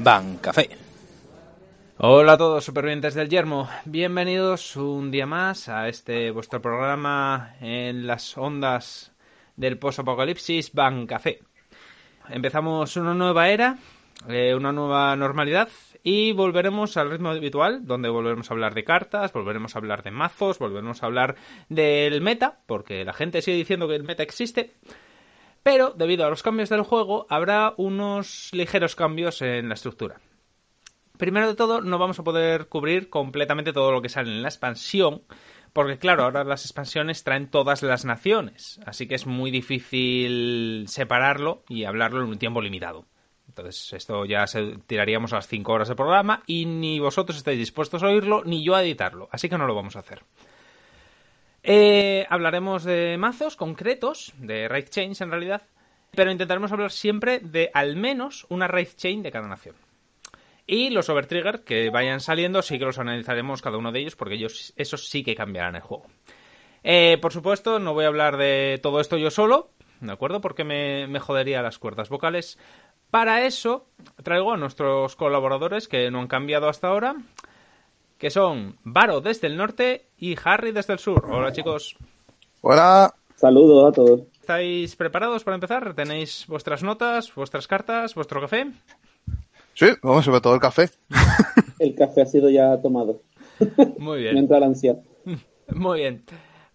Bancafé. Hola a todos, supervivientes del yermo. Bienvenidos un día más a este vuestro programa en las ondas del post-apocalipsis Bancafé. Empezamos una nueva era, eh, una nueva normalidad y volveremos al ritmo habitual, donde volveremos a hablar de cartas, volveremos a hablar de mazos, volveremos a hablar del meta, porque la gente sigue diciendo que el meta existe. Pero debido a los cambios del juego, habrá unos ligeros cambios en la estructura. Primero de todo, no vamos a poder cubrir completamente todo lo que sale en la expansión, porque claro, ahora las expansiones traen todas las naciones, así que es muy difícil separarlo y hablarlo en un tiempo limitado. Entonces, esto ya se tiraríamos a las 5 horas de programa y ni vosotros estáis dispuestos a oírlo, ni yo a editarlo, así que no lo vamos a hacer. Eh, hablaremos de mazos concretos, de raid chains en realidad, pero intentaremos hablar siempre de al menos una raid chain de cada nación. Y los overtrigger que vayan saliendo sí que los analizaremos cada uno de ellos porque ellos esos sí que cambiarán el juego. Eh, por supuesto, no voy a hablar de todo esto yo solo, ¿de acuerdo? Porque me, me jodería las cuerdas vocales. Para eso traigo a nuestros colaboradores que no han cambiado hasta ahora, que son Varo desde el norte y Harry desde el sur. Hola chicos. Hola. Saludos a todos. ¿Estáis preparados para empezar? ¿Tenéis vuestras notas, vuestras cartas, vuestro café? Sí, vamos, sobre todo el café. El café ha sido ya tomado. Muy bien. Mientras la ansia. Muy bien.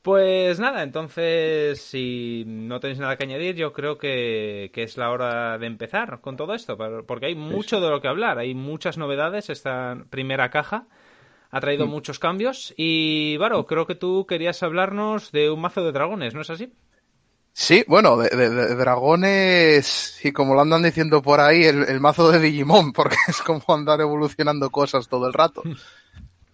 Pues nada, entonces, si no tenéis nada que añadir, yo creo que, que, es la hora de empezar con todo esto, porque hay mucho de lo que hablar, hay muchas novedades. Esta primera caja ha traído mm. muchos cambios. Y, Varo, creo que tú querías hablarnos de un mazo de dragones, ¿no es así? Sí, bueno, de, de, de dragones, y como lo andan diciendo por ahí, el, el, mazo de Digimon, porque es como andar evolucionando cosas todo el rato.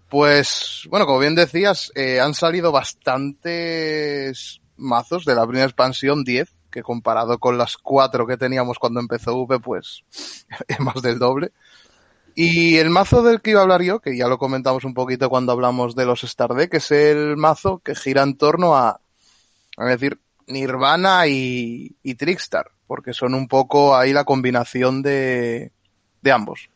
Pues, bueno, como bien decías, eh, han salido bastantes mazos de la primera expansión 10, que comparado con las cuatro que teníamos cuando empezó V, pues es más del doble. Y el mazo del que iba a hablar yo, que ya lo comentamos un poquito cuando hablamos de los Star Deck, es el mazo que gira en torno a, a decir, Nirvana y, y Trickstar, porque son un poco ahí la combinación de, de ambos.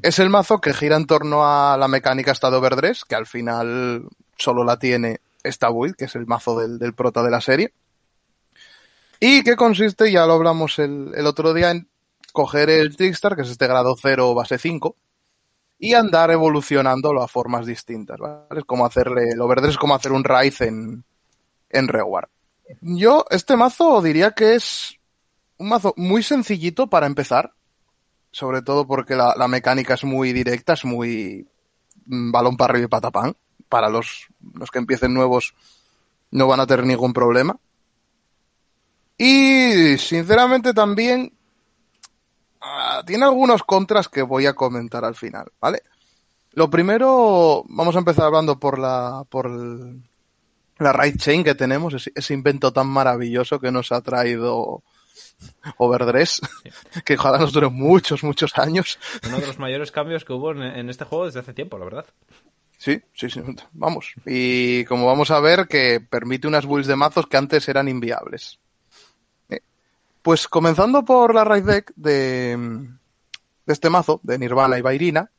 Es el mazo que gira en torno a la mecánica estado overdress, que al final solo la tiene esta build, que es el mazo del, del prota de la serie. Y que consiste, ya lo hablamos el, el otro día, en coger el Trickstar, que es este grado 0 base 5, y andar evolucionándolo a formas distintas, ¿vale? Es como hacerle, el overdress es como hacer un raíz en, en Reward. Yo, este mazo diría que es un mazo muy sencillito para empezar, sobre todo porque la, mecánica es muy directa, es muy balón para arriba y patapán. Para los, los que empiecen nuevos no van a tener ningún problema. Y sinceramente también uh, tiene algunos contras que voy a comentar al final, ¿vale? Lo primero, vamos a empezar hablando por la, por el, la raid chain que tenemos, ese, ese invento tan maravilloso que nos ha traído Overdress, sí. que ojalá nos dure muchos, muchos años. Uno de los mayores cambios que hubo en, en, este juego desde hace tiempo, la verdad. Sí, sí, sí, vamos. Y como vamos a ver, que permite unas builds de mazos que antes eran inviables. Pues comenzando por la raid deck de, este mazo, de Nirvana y Bairina,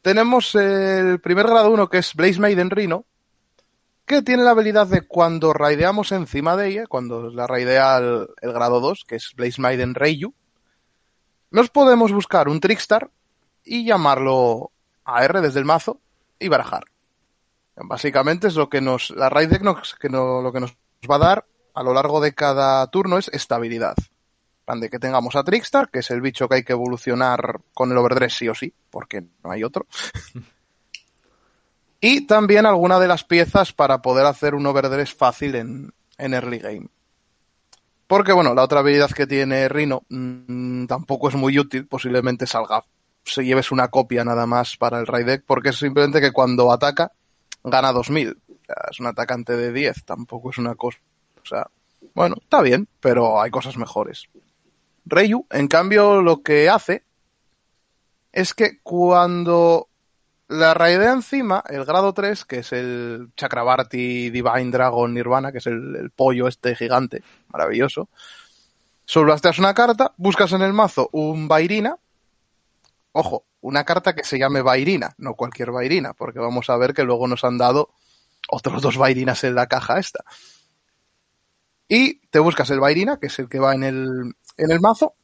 tenemos el primer grado 1 que es Blaze Maiden Rhino, que tiene la habilidad de cuando raideamos encima de ella, cuando la raidea el, grado 2, que es Blaze Maiden nos podemos buscar un Trickstar y llamarlo a R desde el mazo y barajar. Básicamente es lo que nos, la raid deck nos, que no, lo que nos va a dar a lo largo de cada turno es estabilidad. De que tengamos a Trickstar, que es el bicho que hay que evolucionar con el overdress sí o sí, porque no hay otro. Y también alguna de las piezas para poder hacer un overdress fácil en, en early game. Porque bueno, la otra habilidad que tiene Rhino mmm, tampoco es muy útil, posiblemente salga, se lleves una copia nada más para el raid deck, porque es simplemente que cuando ataca gana 2000. O sea, es un atacante de 10, tampoco es una cosa. O sea, bueno, está bien, pero hay cosas mejores. Reyu, en cambio, lo que hace es que cuando la raidea encima, el grado 3, que es el Chakrabarti Divine Dragon Nirvana, que es el, pollo este gigante, maravilloso. Solblasteas una carta, buscas en el mazo un Bairina, Ojo, una carta que se llame Vairina, no cualquier Vairina, porque vamos a ver que luego nos han dado otros dos Vairinas en la caja esta. Y te buscas el Vairina, que es el que va en el, en el mazo,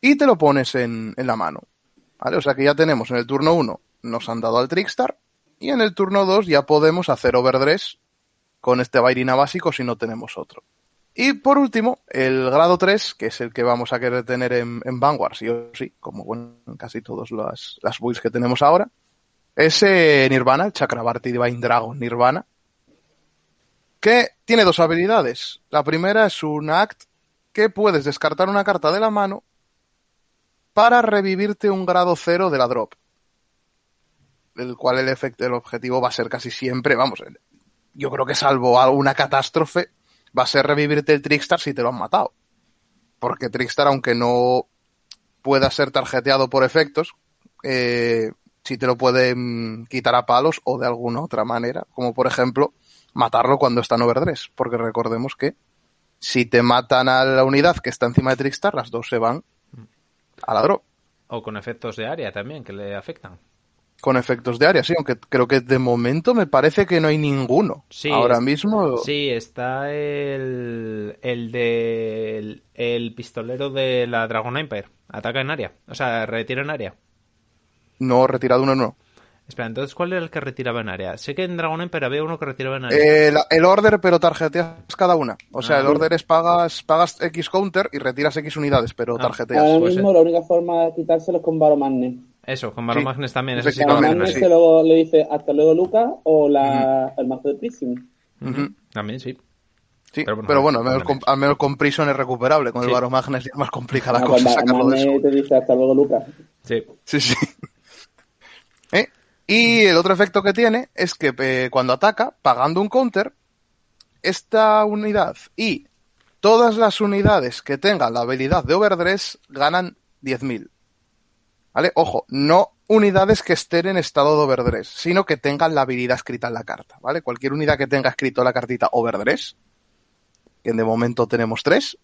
y te lo pones en, en la mano. ¿Vale? O sea que ya tenemos en el turno 1, nos han dado al Trickstar, y en el turno 2 ya podemos hacer overdress con este Vairina básico si no tenemos otro. Y por último, el grado 3, que es el que vamos a querer tener en, en Vanguard, sí o sí, como bueno, en casi todas las, las builds que tenemos ahora, es eh, Nirvana, el Chakrabarti Divine Dragon Nirvana, que tiene dos habilidades. La primera es un act que puedes descartar una carta de la mano para revivirte un grado 0 de la drop. El cual el efecto, el objetivo va a ser casi siempre, vamos, yo creo que salvo alguna catástrofe, va a ser revivirte el Trickstar si te lo han matado. Porque Trickstar, aunque no pueda ser tarjeteado por efectos, eh, sí te lo pueden quitar a palos o de alguna otra manera, como por ejemplo matarlo cuando está en overdress, porque recordemos que si te matan a la unidad que está encima de Trickstar, las dos se van a la drop. O con efectos de área también que le afectan. Con efectos de área, sí, aunque creo que de momento me parece que no hay ninguno. Sí, Ahora es- mismo. Sí, está el, el de el, el pistolero de la Dragon Empire. Ataca en área. O sea, retira en área. No, retirado uno no. Espera, entonces, ¿cuál era el que retiraba en área? Sé que en Dragon Empire había uno que retiraba en área. Eh, la- el order, pero tarjeteas cada una. O sea, Ah. el order es pagas, pagas X counter y retiras X unidades, pero Ah. tarjeteas. Ahora pues, mismo la única forma de quitárselo es con Baromagne. Eso, con Baron sí, Magnes también. Ese sí que lo efectivamente, hacen Baromagne así. sí. luego le dice hasta luego Luca o la, el mazo de Prism. También, sí. Sí, Pero pero bueno, bueno, al menos, con, al menos con Prison es recuperable. Con Sí. el Baromagnes ya es más complicada la Ah, pues cosa sacarlo de eso. te dice hasta luego Luca. Sí. Sí, sí. ¿Eh? Y el otro efecto que tiene es que eh, cuando ataca, pagando un counter, esta unidad y todas las unidades que tengan la habilidad de overdress ganan 10.000. ¿Vale? Ojo, no unidades que estén en estado de overdress, sino que tengan la habilidad escrita en la carta, ¿vale? Cualquier unidad que tenga escrito la cartita overdress, que de momento tenemos tres,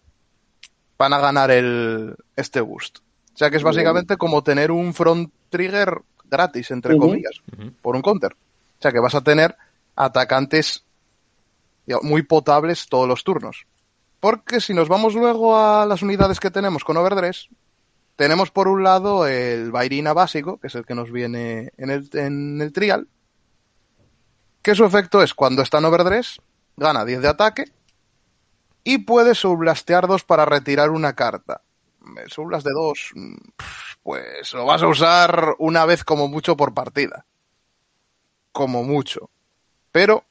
van a ganar el, este boost. O sea que es básicamente como tener un front trigger gratis, entre comillas, por un counter. O sea que vas a tener atacantes muy potables todos los turnos. Porque si nos vamos luego a las unidades que tenemos con overdress, tenemos por un lado el Vairina básico, que es el que nos viene en el, en el trial, que su efecto es cuando está en overdress, gana 10 de ataque y puede subblastear 2 para retirar una carta. El Subblast de 2, pues lo vas a usar una vez como mucho por partida. Como mucho. Pero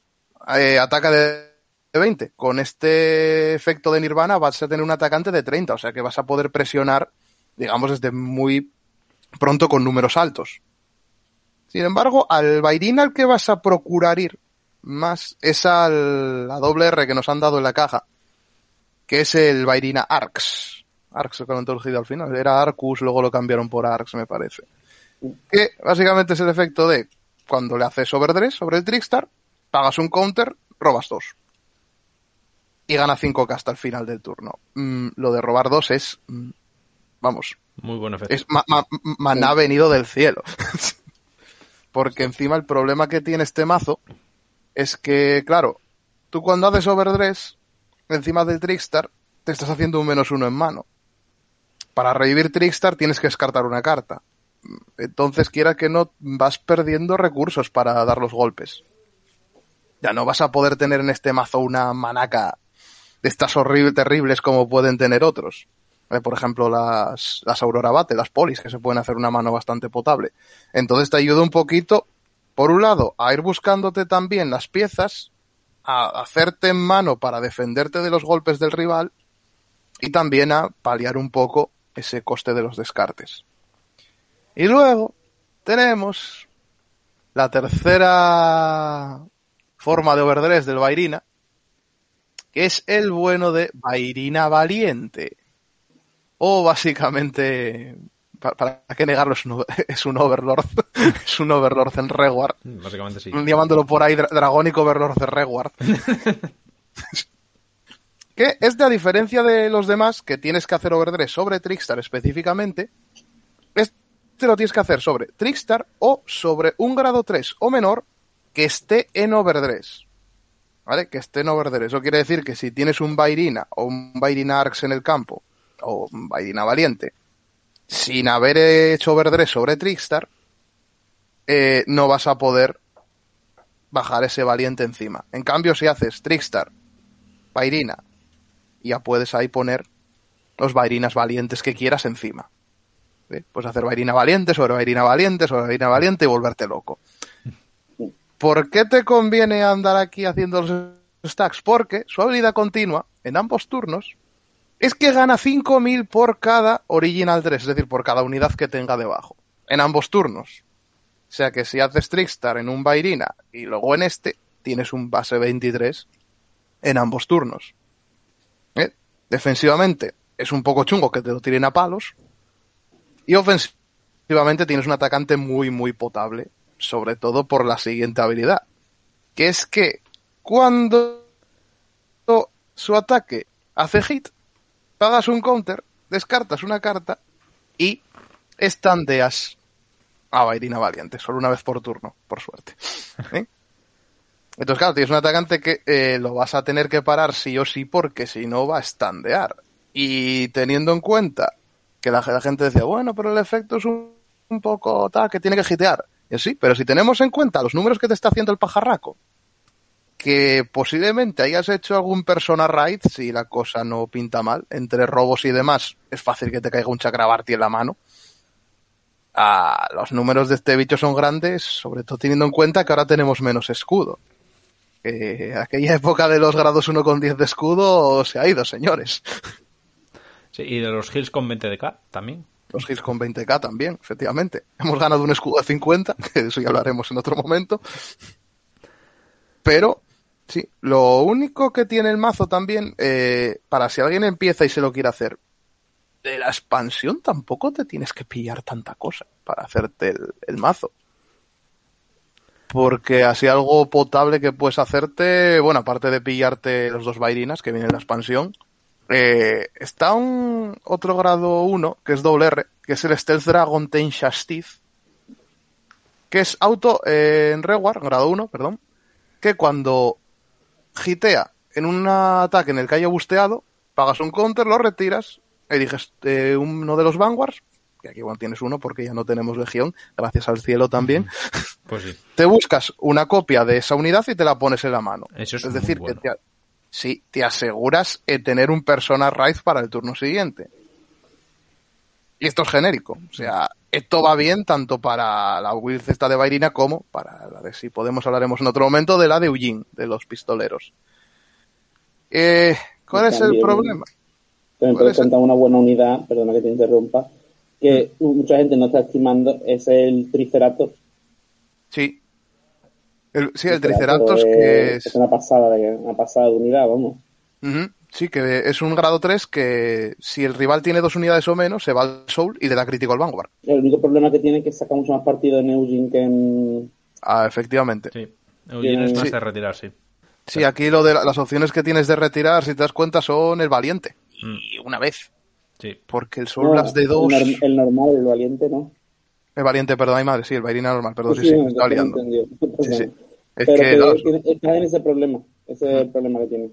eh, ataca de 20. Con este efecto de Nirvana vas a tener un atacante de 30, o sea que vas a poder presionar, digamos, desde muy pronto con números altos. Sin embargo, al Vairina al que vas a procurar ir más es al la doble R que nos han dado en la caja, que es el Vairina Arx. Arx lo han introducido al final. Era Arcus, luego lo cambiaron por Arx, me parece. Que básicamente es el efecto de cuando le haces overdress sobre el Trickstar, pagas un counter, robas dos. Y gana 5k hasta el final del turno. Mm, lo de robar dos es, mm, vamos, Muy buen efecto. es ma- ma- maná venido del cielo. Porque encima el problema que tiene este mazo es que, claro, tú cuando haces overdress, encima del Trickstar, te estás haciendo un menos uno en mano. Para revivir Trickstar tienes que descartar una carta. Entonces, quiera que no, vas perdiendo recursos para dar los golpes. Ya no vas a poder tener en este mazo una manaca de estas horribles, terribles como pueden tener otros. ¿Vale? Por ejemplo, las, las Aurora Bate, las polis, que se pueden hacer una mano bastante potable. Entonces te ayuda un poquito, por un lado, a ir buscándote también las piezas, a hacerte en mano para defenderte de los golpes del rival y también a paliar un poco ese coste de los descartes. Y luego tenemos la tercera forma de overdress del Vairina, que es el bueno de Vairina Valiente. O básicamente, pa- para, qué negarlo, es un, es un Overlord. es un Overlord en Reward. Básicamente sí. Llamándolo por ahí dra- Dragónico Overlord de Reward. que este, a diferencia de los demás, que tienes que hacer overdress sobre Trickstar específicamente, este lo tienes que hacer sobre Trickstar o sobre un grado 3 o menor que esté en overdress. ¿Vale? Que esté en overdress. Eso quiere decir que si tienes un Bairina o un Bairina Arx en el campo, o un Bairina Valiente, sin haber hecho overdress sobre Trickstar, eh, no vas a poder bajar ese Valiente encima. En cambio, si haces Trickstar, Bairina, ya puedes ahí poner los Bairinas Valientes que quieras encima. ¿Ve? Puedes hacer Bairina Valiente sobre Bairina Valiente sobre Bairina Valiente y volverte loco. ¿Por qué te conviene andar aquí haciendo los stacks? Porque su habilidad continua en ambos turnos es que gana 5000 por cada Original 3, es decir, por cada unidad que tenga debajo. En ambos turnos. O sea que si haces Trickstar en un Bairina y luego en este, tienes un base 23 en ambos turnos. ¿Eh? Defensivamente es un poco chungo que te lo tiren a palos. Y ofensivamente tienes un atacante muy, muy potable sobre todo por la siguiente habilidad, que es que cuando su ataque hace hit, pagas un counter, descartas una carta y estandeas a Bairina Valiente, solo una vez por turno, por suerte. ¿Eh? Entonces, claro, tienes un atacante que eh, lo vas a tener que parar sí o sí porque si no va a estandear. Y teniendo en cuenta que la, gente decía, bueno, pero el efecto es un, poco tal, que tiene que hitear. Y sí, pero si tenemos en cuenta los números que te está haciendo el pajarraco, que posiblemente hayas hecho algún persona raid, si la cosa no pinta mal, entre robos y demás, es fácil que te caiga un chakrabarti en la mano. Ah, los números de este bicho son grandes, sobre todo teniendo en cuenta que ahora tenemos menos escudo. Eh, aquella época de los grados 1 con 10 de escudo se ha ido, señores. Sí, y de los hills con 20 de K también. Los hits con 20k también, efectivamente. Hemos ganado un escudo de 50, que de eso ya hablaremos en otro momento. Pero, sí, lo único que tiene el mazo también, eh, para si alguien empieza y se lo quiere hacer, de la expansión tampoco te tienes que pillar tanta cosa para hacerte el, el mazo. Porque así algo potable que puedes hacerte, bueno, aparte de pillarte los dos bairinas que vienen en la expansión, eh, está un otro grado 1, que es doble R, que es el Stealth Dragon Tensha Steve, que es auto eh, en Reward, grado 1, perdón, que cuando hitea en un ataque en el que haya busteado, pagas un counter, lo retiras, eliges eh, uno de los Vanguards, que aquí igual tienes uno porque ya no tenemos legión, gracias al cielo también. Pues sí. Te buscas una copia de esa unidad y te la pones en la mano. Eso es decir, bueno. que te, sí, te aseguras eh, tener un persona raid para el turno siguiente. Y esto es genérico. O sea, esto va bien tanto para la build esta de Bairina como para la de, si podemos hablaremos en otro momento, de la de Eugene, de los pistoleros. Eh, ¿Cuál es el problema? También Puede presenta una buena unidad, perdona que te interrumpa, que mucha gente no está estimando, es el Triceratops. Sí. El, sí, el Triceratops que es, es... una pasada de, una pasada de unidad, vamos. Sí, que es un grado 3 que si el rival tiene dos unidades o menos, se va al Soul y le da crítico al Vanguard. El único problema que tiene es que saca mucho más partido en Eugene que en... Ah, efectivamente. Sí. Eugene es más Sí. de retirar, sí. Sí, aquí lo de la- las opciones que tienes de retirar, si te das cuenta, son el valiente. Mm. Y una vez. Sí. Porque el Soul No, Blast de dos. El, norm- el normal, el valiente, ¿no? El valiente, perdón, ay madre, sí, el Vairina normal, perdón, sí, Sí, sí, sí, me estaba me liando. Sí, sí. Es Pero que, que, claro, tiene- está en ese problema. Ese es el problema que tiene.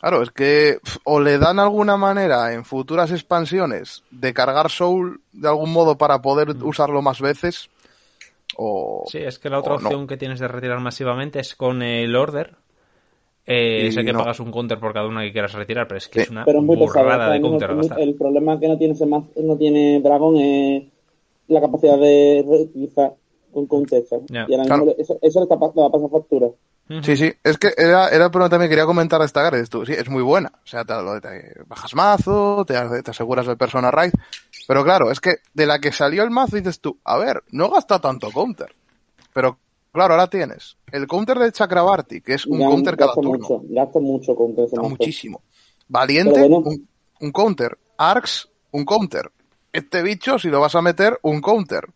claro, es que o le dan alguna manera en futuras expansiones de cargar Soul de algún modo para poder usarlo más veces, o. Sí, es que la otra no. opción que tienes de retirar masivamente es con el Order. Eh, Y sé que no. pagas un counter por cada una que quieras retirar, pero es que Sí. es una Pero es muy pesado. burrada de counter gastar. el problema que no tiene no tiene Dragon es la capacidad de reutilizar con counter. Ya. Y ahora mismo Claro. eso, eso le, está, pa- le va a pasar factura. Sí, sí, es que era, era el problema también quería comentar de esta. Dices tú, sí, es muy buena. O sea, te, lo- te bajas mazo, te, te aseguras el persona raid. Pero claro, es que de la que salió el mazo dices tú, a ver, no gasta tanto counter. Pero claro, ahora tienes el counter de Chakrabarti, que es un Ya counter cada turno. mucho, gasta mucho counter muchísimo. Valiente, bueno. un, un counter. Arx, un counter. Este bicho, si lo vas a meter, un counter.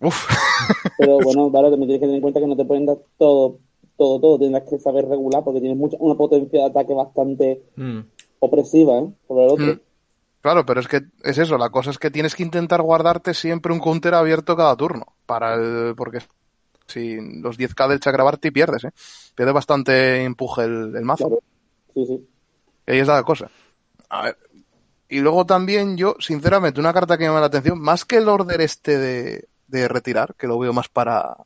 Uf. Pero bueno, vale, también tienes que tener en cuenta que no te pueden dar todo, todo, todo. Tendrás que saber regular porque tienes mucha, una potencia de ataque bastante Mm. opresiva, ¿eh? Sobre el otro. Mm. Claro, pero es que es eso, la cosa es que tienes que intentar guardarte siempre un counter abierto cada turno, para el, porque si los 10k del Chakrabarti pierdes, ¿eh? Pierde bastante empuje el, el mazo. Claro. Sí, sí. Y ahí está la cosa. A ver. Y luego también yo, sinceramente, una carta que me llama la atención, más que el order este de, de retirar, que lo veo más para,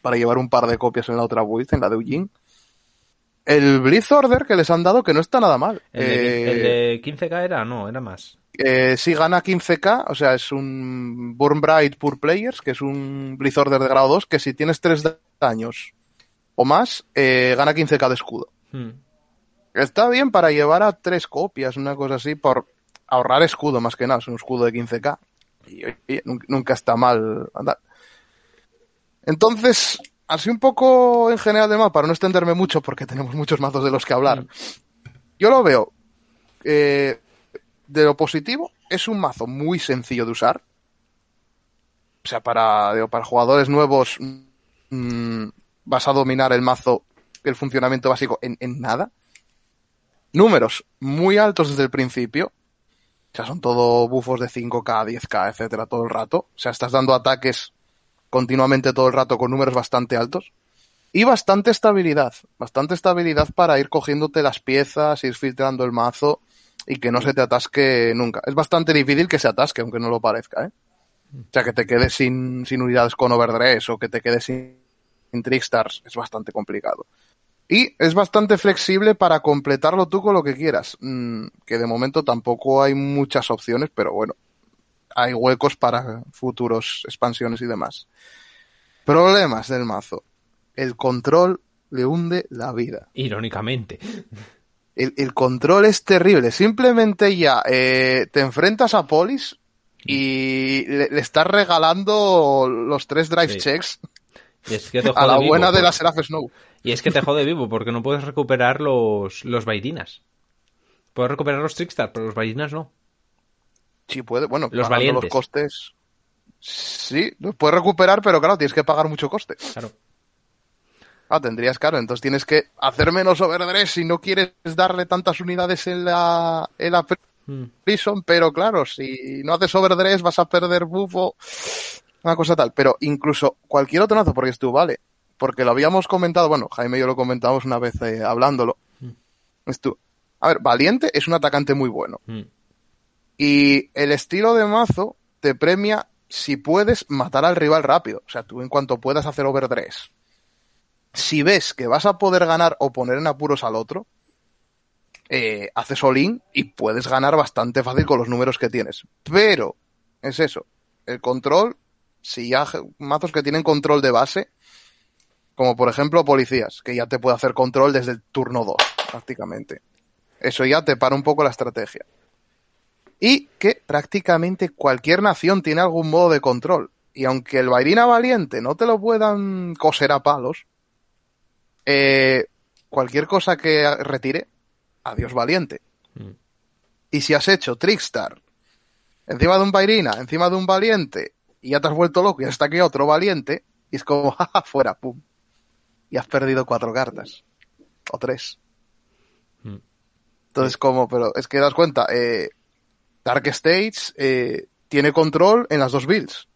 para llevar un par de copias en la otra build, en la de Eugene, el Blitz Order que les han dado que no está nada mal. ¿El de, Eh, el de 15k era? No, era más. Eh, sí gana 15k, o sea, es un Burn Bright Pure Players, que es un Blitz Order de grado 2, que si tienes 3 daños o más, eh, gana 15k de escudo. Hmm. Está bien para llevar a tres copias, una cosa así, por ahorrar escudo más que nada, es un escudo de 15k. Y nunca está mal andar. Entonces, así un poco en general de mapa, para no extenderme mucho porque tenemos muchos mazos de los que hablar. Yo lo veo eh, de lo positivo, es un mazo muy sencillo de usar. O sea, para, para jugadores nuevos mm, vas a dominar el mazo, el funcionamiento básico en, en nada. Números muy altos desde el principio. O sea, son todo bufos de 5K, 10K, etcétera, todo el rato. O sea, estás dando ataques continuamente todo el rato con números bastante altos. Y bastante estabilidad. Bastante estabilidad para ir cogiéndote las piezas, ir filtrando el mazo y que no se te atasque nunca. Es bastante difícil que se atasque, aunque no lo parezca, ¿eh? O sea, que te quedes sin, sin unidades con overdress o que te quedes sin, sin trickstars es bastante complicado. Y es bastante flexible para completarlo tú con lo que quieras. Mm, que de momento tampoco hay muchas opciones, pero bueno, hay huecos para futuros expansiones y demás. Problemas del mazo. El control le hunde la vida. Irónicamente. El, el control es terrible. Simplemente ya eh, te enfrentas a Polis y le, le estás regalando los tres drive Sí. checks Y es que te a jode la vivo, buena de la Seraph Snow. Y es que te jode vivo porque no puedes recuperar los, los Vaidinas. Puedes recuperar los Trickstar, pero los Vaidinas no. Sí, puede. Bueno, Los valientes. los costes. Sí, los puedes recuperar, pero claro, tienes que pagar mucho coste. Claro. Ah, tendrías caro, entonces tienes que hacer menos overdress si no quieres darle tantas unidades en la, en la Hmm. prison, pero claro, si no haces overdress vas a perder bufo, una cosa tal. Pero incluso cualquier otro mazo, porque es tú, vale, porque lo habíamos comentado, bueno, Jaime y yo lo comentamos una vez eh, hablándolo. Mm. Es tú. A ver, Valiente es un atacante muy bueno. Hmm. Y el estilo de mazo te premia si puedes matar al rival rápido. O sea, tú en cuanto puedas hacer overdress. Si ves que vas a poder ganar o poner en apuros al otro, eh, haces all-in y puedes ganar bastante fácil con los números que tienes. Pero, es eso, el control, si ya mazos que tienen control de base, como por ejemplo policías, que ya te puede hacer control desde el turno 2, prácticamente. Eso ya te para un poco la estrategia. Y que prácticamente cualquier nación tiene algún modo de control. Y aunque el Bairina Valiente no te lo puedan coser a palos, eh, cualquier cosa que retire, adiós Valiente. Mm. Y si has hecho Trickstar encima de un Bairina, encima de un Valiente, y ya te has vuelto loco y hasta aquí otro Valiente, y es como, jaja, fuera, pum. Y has perdido cuatro cartas. O tres. Mm. Entonces, como, pero es que das cuenta, eh, Dark States eh, tiene control en las dos builds.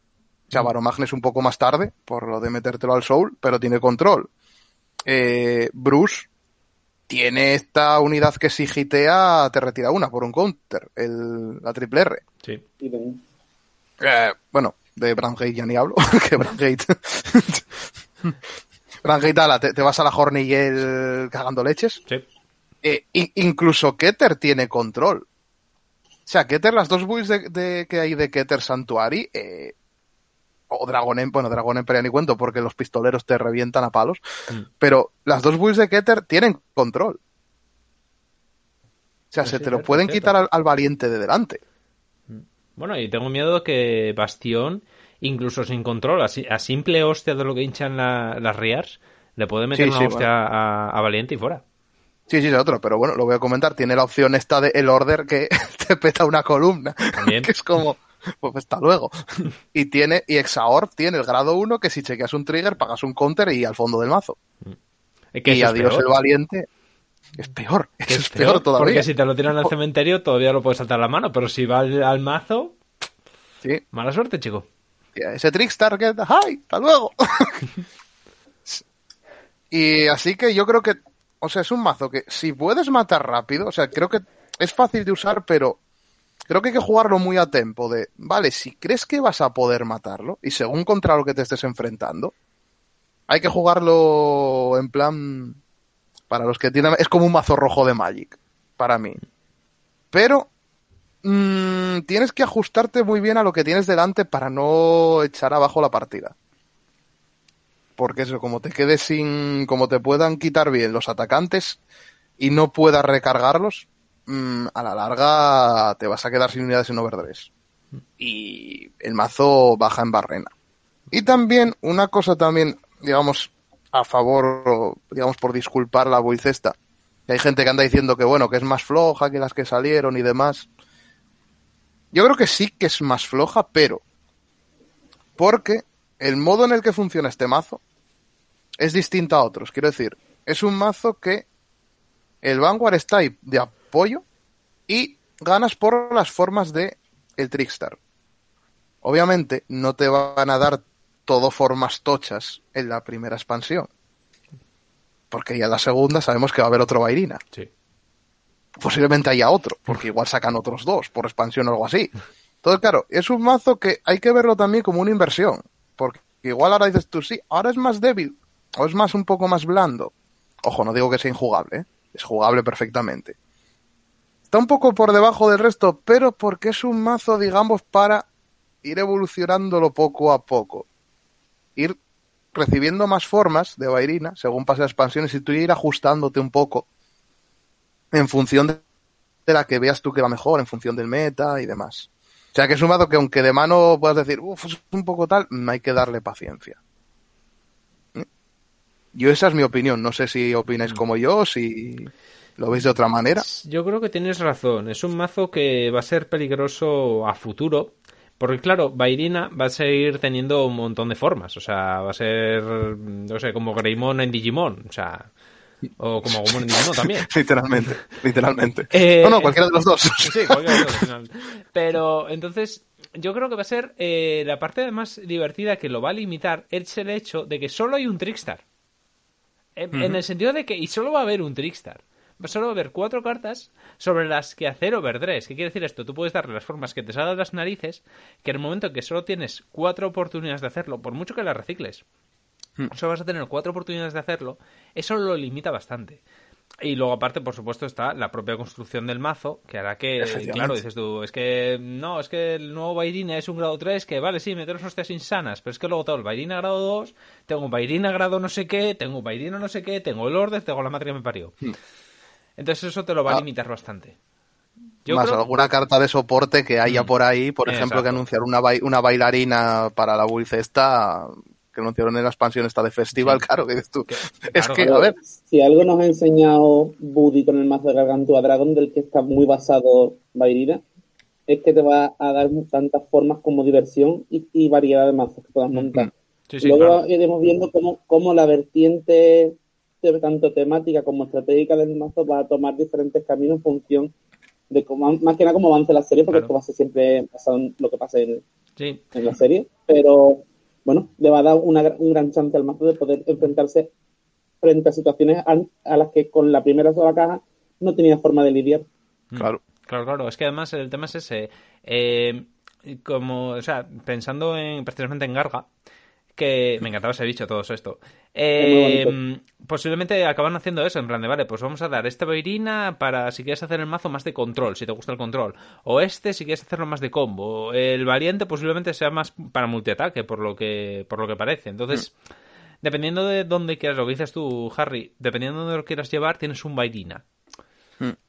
O sea, Baromagne es un poco más tarde, por lo de metértelo al Soul, pero tiene control. Eh, Bruce tiene esta unidad que si gitea te retira una por un counter, el, la triple R. Sí. Eh, bueno, de Brangate ya ni hablo, que Brangate... Brangate, ala, te, te vas a la Horny y el cagando leches. Sí. Eh, in- incluso Keter tiene control. O sea, Keter, las dos builds de, de- que hay de Keter Santuari, eh, o Dragon Em- bueno, Dragon Emperor ni cuento porque los pistoleros te revientan a palos, Mm. pero las dos builds de Keter tienen control. O sea, se sí, te lo cierto, pueden cierto. quitar al, al valiente de delante. Bueno, y tengo miedo que Bastión, incluso sin control, a, si- a simple hostia de lo que hinchan la- las Riars, le puede meter Sí, una hostia a, a Valiente y fuera. Sí, sí, es otro, pero bueno, lo voy a comentar. Tiene la opción esta de el order que te peta una columna. También. que es como, pues hasta luego. y tiene, y Exaorb tiene el grado 1 que si chequeas un trigger pagas un counter y al fondo del mazo. Es que y adiós peor. el valiente. Es peor, es, peor, todavía. Porque si te lo tiran al cementerio todavía lo puedes saltar la mano, pero si va al, al mazo, Sí. mala suerte, chico. Ese Trickstar que... ¡Ay! ¡Hasta luego! y así que yo creo que... O sea, es un mazo que si puedes matar rápido, o sea, creo que es fácil de usar, pero creo que hay que jugarlo muy a tempo de, vale, si crees que vas a poder matarlo, y según contra lo que te estés enfrentando, hay que jugarlo en plan... Para los que tienen... Es como un mazo rojo de Magic, para mí. Pero mm, tienes que ajustarte muy bien a lo que tienes delante para no echar abajo la partida. Porque eso, como te quedes sin. como te puedan quitar bien los atacantes y no puedas recargarlos, mm, a la larga te vas a quedar sin unidades en overdress. Y el mazo baja en barrena. Y también, una cosa también, digamos, a favor, o, digamos, por disculpar la boicesta. Hay gente que anda diciendo que bueno, que es más floja que las que salieron y demás. Yo creo que sí que es más floja, pero porque el modo en el que funciona este mazo es distinto a otros. Quiero decir, es un mazo que el Vanguard está ahí de apoyo y ganas por las formas de el Trickstar. Obviamente no te van a dar todo formas tochas en la primera expansión. Porque ya en la segunda sabemos que va a haber otro Bairina Sí. posiblemente haya otro, porque igual sacan otros dos por expansión o algo así. Entonces, claro, es un mazo que hay que verlo también como una inversión, porque igual ahora dices tú, sí, ahora es más débil, o es más un poco más blando. Ojo, no digo que sea injugable, ¿eh? es jugable perfectamente. Está un poco por debajo del resto, pero porque es un mazo, digamos, para ir evolucionándolo poco a poco. Ir recibiendo más formas de Bairina según pase las expansiones y tú ir ajustándote un poco en función de la que veas tú que va mejor, en función del meta y demás. O sea que es un mazo que aunque de mano puedas decir, uff, es un poco tal, mm, hay que darle paciencia. ¿Mm? Yo esa es mi opinión, no sé si opináis como yo, si lo veis de otra manera. Yo creo que tienes razón. Es un mazo que va a ser peligroso a futuro. Porque claro, Bairina va a seguir teniendo un montón de formas. O sea, va a ser, no sé, como Greymon en Digimon. O sea, o como Gomon en Digimon también. literalmente, literalmente. Eh, no, no, cualquiera de los dos. Sí, cualquiera de los dos. Pero entonces, yo creo que va a ser eh, la parte más divertida que lo va a limitar es el hecho de que solo hay un Trickstar. En, en el sentido de que, y solo va a haber un Trickstar. Solo va a haber cuatro cartas sobre las que hacer overdress. ¿Qué quiere decir esto? Tú puedes darle las formas que te salgan las narices, que en el momento en que solo tienes cuatro oportunidades de hacerlo, por mucho que las recicles, solo vas a tener cuatro oportunidades de hacerlo, eso lo limita bastante. Y luego, aparte, por supuesto, está la propia construcción del mazo, que hará que, claro, dices tú, es que no, es que el nuevo Bairina es un grado 3, que vale, sí, meter hostias insanas, pero es que luego tengo el Bairina grado 2, tengo un Bairina grado no sé qué, tengo un Bairina no sé qué, tengo el Order, tengo la madre que me parió. Entonces eso te lo va a Ah. limitar bastante. Yo Más creo- alguna carta de soporte que haya Mm. por ahí, por ejemplo, que anunciar una, bai- una bailarina para la bullcesta que anunciaron en la expansión esta de festival, claro, que dices tú. es que, claro. a ver, Si algo nos ha enseñado Buddy con el mazo de Gargantua Dragon, del que está muy basado Bairina, es que te va a dar tantas formas como diversión y, y variedad de mazos que puedas montar. Sí, sí, Luego claro. iremos viendo cómo, cómo la vertiente tanto temática como estratégica del mazo va a tomar diferentes caminos en función de cómo, más que nada cómo avance la serie, porque Claro. esto va a ser siempre basado en lo que pasa en, Sí, en la serie, pero bueno, le va a dar una, un gran chance al mazo de poder enfrentarse frente a situaciones a, a las que con la primera sola caja no tenía forma de lidiar. claro. Claro, claro. Es que además el tema es ese. Eh, como, o sea, pensando en precisamente en Garga, que me encantaba ese bicho, todo esto. Eh, posiblemente acaban haciendo eso, en plan de, vale, pues vamos a dar esta Bairina para si quieres hacer el mazo más de control, si te gusta el control. O este si quieres hacerlo más de combo. El variante posiblemente sea más para multiataque, por lo que, por lo que parece. Entonces, dependiendo de dónde quieras, lo que dices tú, Harry, dependiendo de dónde lo quieras llevar, tienes un Bairina.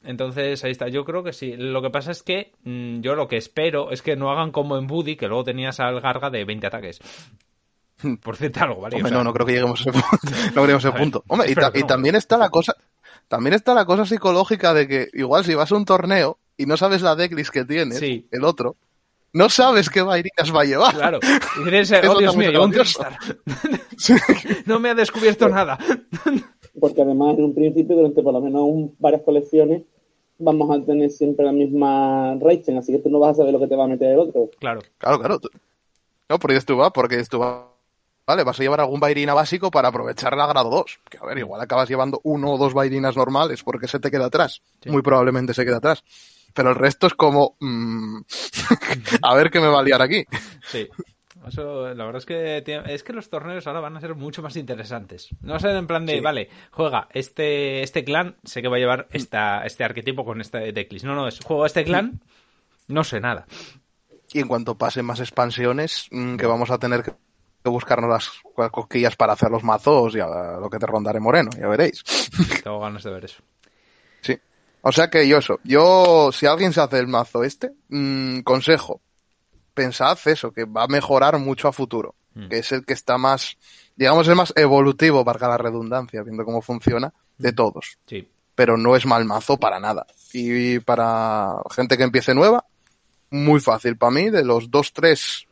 Entonces, ahí está. Yo creo que sí. Lo que pasa es que mm, yo lo que espero es que no hagan como en Buddy, que luego tenías al Garga de 20 ataques. Por decirte algo, ¿vale? O Hombre, sea, no, no creo que lleguemos a ese punto. No lleguemos a A ese ver, punto. Hombre, y, ta- también está la cosa, también está la cosa psicológica de que igual si vas a un torneo y no sabes la decklist que tienes, Sí. el otro, no sabes qué vairinas va a llevar. Claro. Y oh Dios mío, un. Trickstar. no me ha descubierto nada. porque además en un principio, durante por lo menos un- varias colecciones, vamos a tener siempre la misma rating, así que tú no vas a saber lo que te va a meter el otro. Claro. Claro, claro. No, porque tú, va, porque tú, va. Vale, vas a llevar algún Bairina básico para aprovechar la grado 2. Que a ver, igual acabas llevando uno o dos Bairinas normales porque se te queda atrás. Sí. Muy probablemente se queda atrás. Pero el resto es como, mm, a ver qué me va a liar aquí. Sí. Eso, la verdad es que es que los torneos ahora van a ser mucho más interesantes. No va a ser en plan de, Sí. vale, juega este este clan, sé que va a llevar esta, este arquetipo con este declis. No, no, es juego este clan, no sé nada. Y en cuanto pasen más expansiones, mm, que vamos a tener que que buscarnos las las cosquillas para hacer los mazos y a lo que te rondaré moreno, ya veréis. Tengo ganas de ver eso. Sí. O sea que yo eso. Yo, si alguien se hace el mazo este, mm, consejo. Pensad eso, que va a mejorar mucho a futuro. Mm. Que es el que está más, digamos, el más evolutivo, valga la redundancia, viendo cómo funciona, de todos. Sí. Pero no es mal mazo para nada. Y para gente que empiece nueva, muy fácil. Para mí, de los dos, tres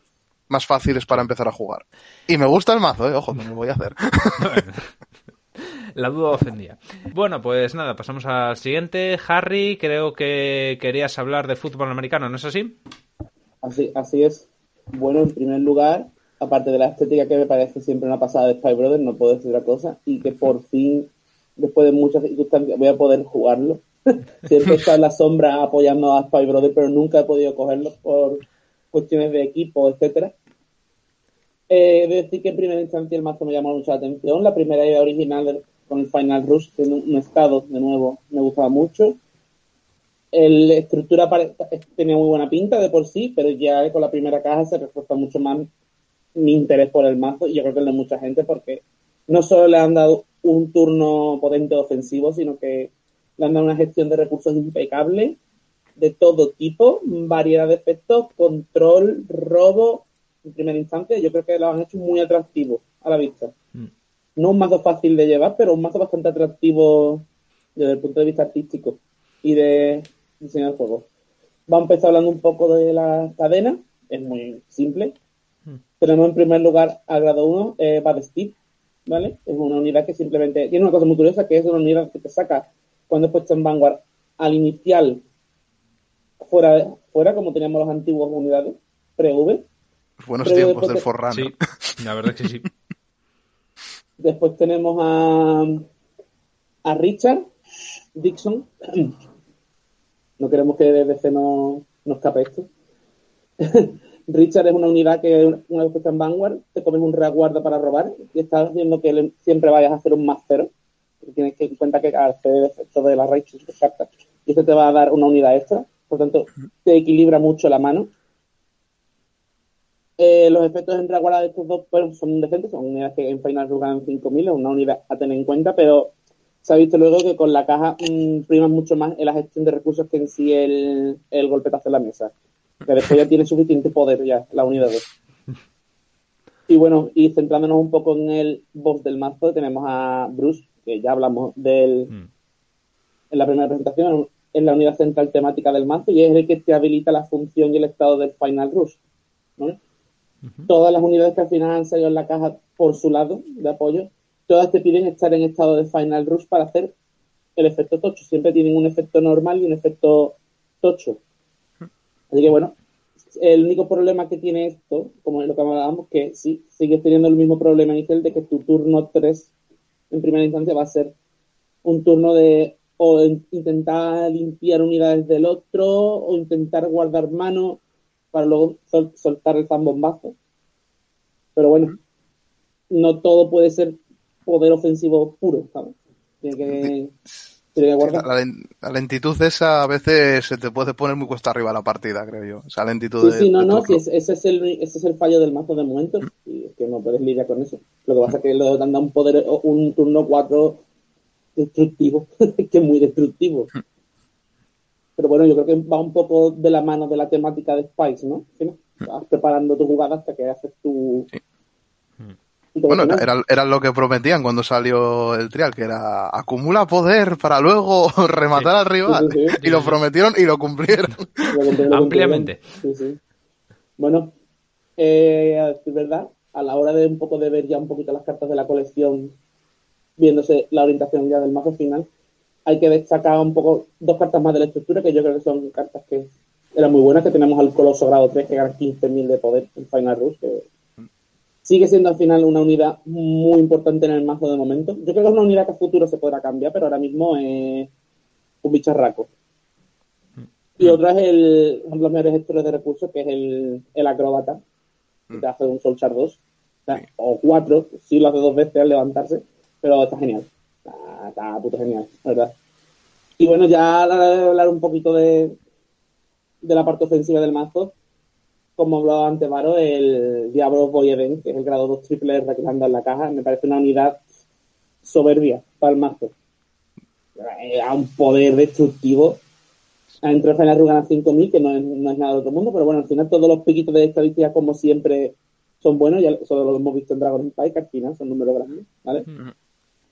más fáciles para empezar a jugar. Y me gusta el mazo, eh, ojo, me lo voy a hacer. La duda ofendía. Bueno, pues nada, pasamos al siguiente. Harry, creo que querías hablar de fútbol americano, ¿no es así? Así, así es. Bueno, en primer lugar, aparte de la estética que me parece siempre una pasada de Spy Brothers, no puedo decir otra cosa, y que por fin, después de muchas circunstancias, voy a poder jugarlo. Siempre está en la sombra apoyando a Spy Brothers, pero nunca he podido cogerlo por cuestiones de equipo, etcétera. Eh, decir que en primera instancia el mazo me llamó mucho la atención. La primera idea original con el Final Rush, que un, estado, de nuevo, me gustaba mucho. El- La estructura pare- tenía muy buena pinta de por sí, pero ya con la primera caja se refuerza mucho más mi interés por el mazo y yo creo que el de mucha gente porque no solo le han dado un turno potente ofensivo, sino que le han dado una gestión de recursos impecable de todo tipo, variedad de efectos, control, robo, en primera instancia, yo creo que lo han hecho muy atractivo a la vista. Mm. No un mazo fácil de llevar, pero un mazo bastante atractivo desde el punto de vista artístico y de diseño del juego. Vamos a empezar hablando un poco de la cadena, es muy simple. Mm. Tenemos en primer lugar al grado 1, eh, Bad Steve, ¿vale? Es una unidad que simplemente tiene una cosa muy curiosa, que es una unidad que te saca cuando es puesta en Vanguard al inicial fuera, fuera como teníamos las antiguas unidades, pre-V. Buenos tiempos del de- Forrunner. Sí, la verdad es que sí. Después tenemos a, a Richard Dixon. No queremos que DC no, no escape esto. Richard es una unidad que una vez que está en Vanguard te comes un reaguarda para robar y estás haciendo que le- siempre vayas a hacer un más cero. Tienes que en cuenta que al hacer el efecto de la raíz cartas y esto te va a dar una unidad extra. Por tanto, te equilibra mucho la mano. Eh, los efectos en reaguarda de estos dos bueno, son decentes, son unidades que en Final ganan 5.000, es una unidad a tener en cuenta, pero se ha visto luego que con la caja mm, prima mucho más en la gestión de recursos que en sí el, el golpetazo en la mesa. Que después ya tiene suficiente poder ya la unidad 2. Y bueno, y centrándonos un poco en el boss del mazo, tenemos a Bruce, que ya hablamos del, Mm. en la primera presentación, es la unidad central temática del mazo y es el que te habilita la función y el estado del Final Rush. ¿vale? Todas las unidades que al final han salido en la caja por su lado de apoyo, todas te piden estar en estado de Final Rush para hacer el efecto tocho. Siempre tienen un efecto normal y un efecto tocho. Así que bueno, el único problema que tiene esto, como es lo que hablábamos, que sí, sigues teniendo el mismo problema inicial de que tu turno 3 en primera instancia va a ser un turno de o in- intentar limpiar unidades del otro o intentar guardar mano para luego sol- soltar el zambombazo. Pero bueno, no todo puede ser poder ofensivo puro, ¿sabes? Tiene que, tiene que guardar. La, la lentitud esa a veces se te puede poner muy cuesta arriba la partida, creo yo. Esa lentitud Sí, de, sí, no, de no, sí, ese, es el, ese es el fallo del mazo de momentos y es que no puedes lidiar con eso. Lo que pasa es que le dan un poder, o un turno 4 destructivo, que es muy destructivo. Pero bueno, yo creo que va un poco de la mano de la temática de Spice, ¿no? ¿Sí, no? Vas preparando tu jugada hasta que haces tu... Sí. Bueno, era, era lo que prometían cuando salió el trial, que era acumula poder para luego rematar al rival. Sí, sí, sí. Y lo prometieron y lo cumplieron. Lo cumplieron, lo Ampliamente. cumplieron. Sí, sí. Bueno, eh, a decir verdad, a la hora de un poco de ver ya un poquito las cartas de la colección viéndose la orientación ya del mazo final, hay que destacar un poco dos cartas más de la estructura que yo creo que son cartas que eran muy buenas, que tenemos al Coloso grado 3 que gana 15.000 de poder en Final Rush, que sigue siendo al final una unidad muy importante en el mazo de momento. Yo creo que es una unidad que a futuro se podrá cambiar, pero ahora mismo es un bicharraco. Y otra es el, uno de los mejores gestores de recursos, que es el, el acróbata, que te hace un Solchar 2, o 4, si lo hace dos veces al levantarse, pero está genial. Está, está puto genial, la verdad. Y bueno, ya hablar un poquito de, de la parte ofensiva del mazo. Como hablaba antes, Varo, el Diablo Boyeden, que es el grado 2 triple R en la caja, me parece una unidad soberbia para el mazo. Eh, A un poder destructivo. Entre el Final Rugan a 5000, que no es, no es nada de otro mundo, pero bueno, al final todos los piquitos de estadística, como siempre, son buenos. Ya solo lo hemos visto en Dragon Empire, que al final son números grandes, ¿vale?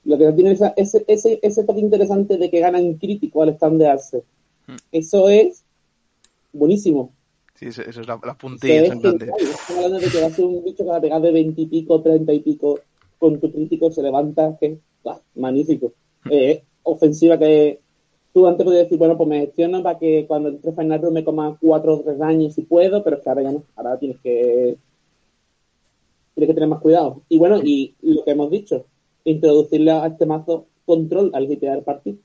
Lo que tiene esa- ese, ese, ese toque interesante de que ganan crítico al standearse. Eso es buenísimo. Sí, eso eso es la, la puntilla. es de-. Estamos hablando de que va a ser un bicho que va a pegar de 20 y pico, 30 y pico, con tu crítico se levanta, que ¡ah! magnífico. Eh, ofensiva que tú antes podías decir, bueno, pues me gestiono para que cuando entre Final Room me coma 4 o 3 daños si puedo, pero es que ahora ya no. Ahora tienes que tienes que tener más cuidado. Y bueno, y lo que hemos dicho, introducirle a este mazo control al hitear partido.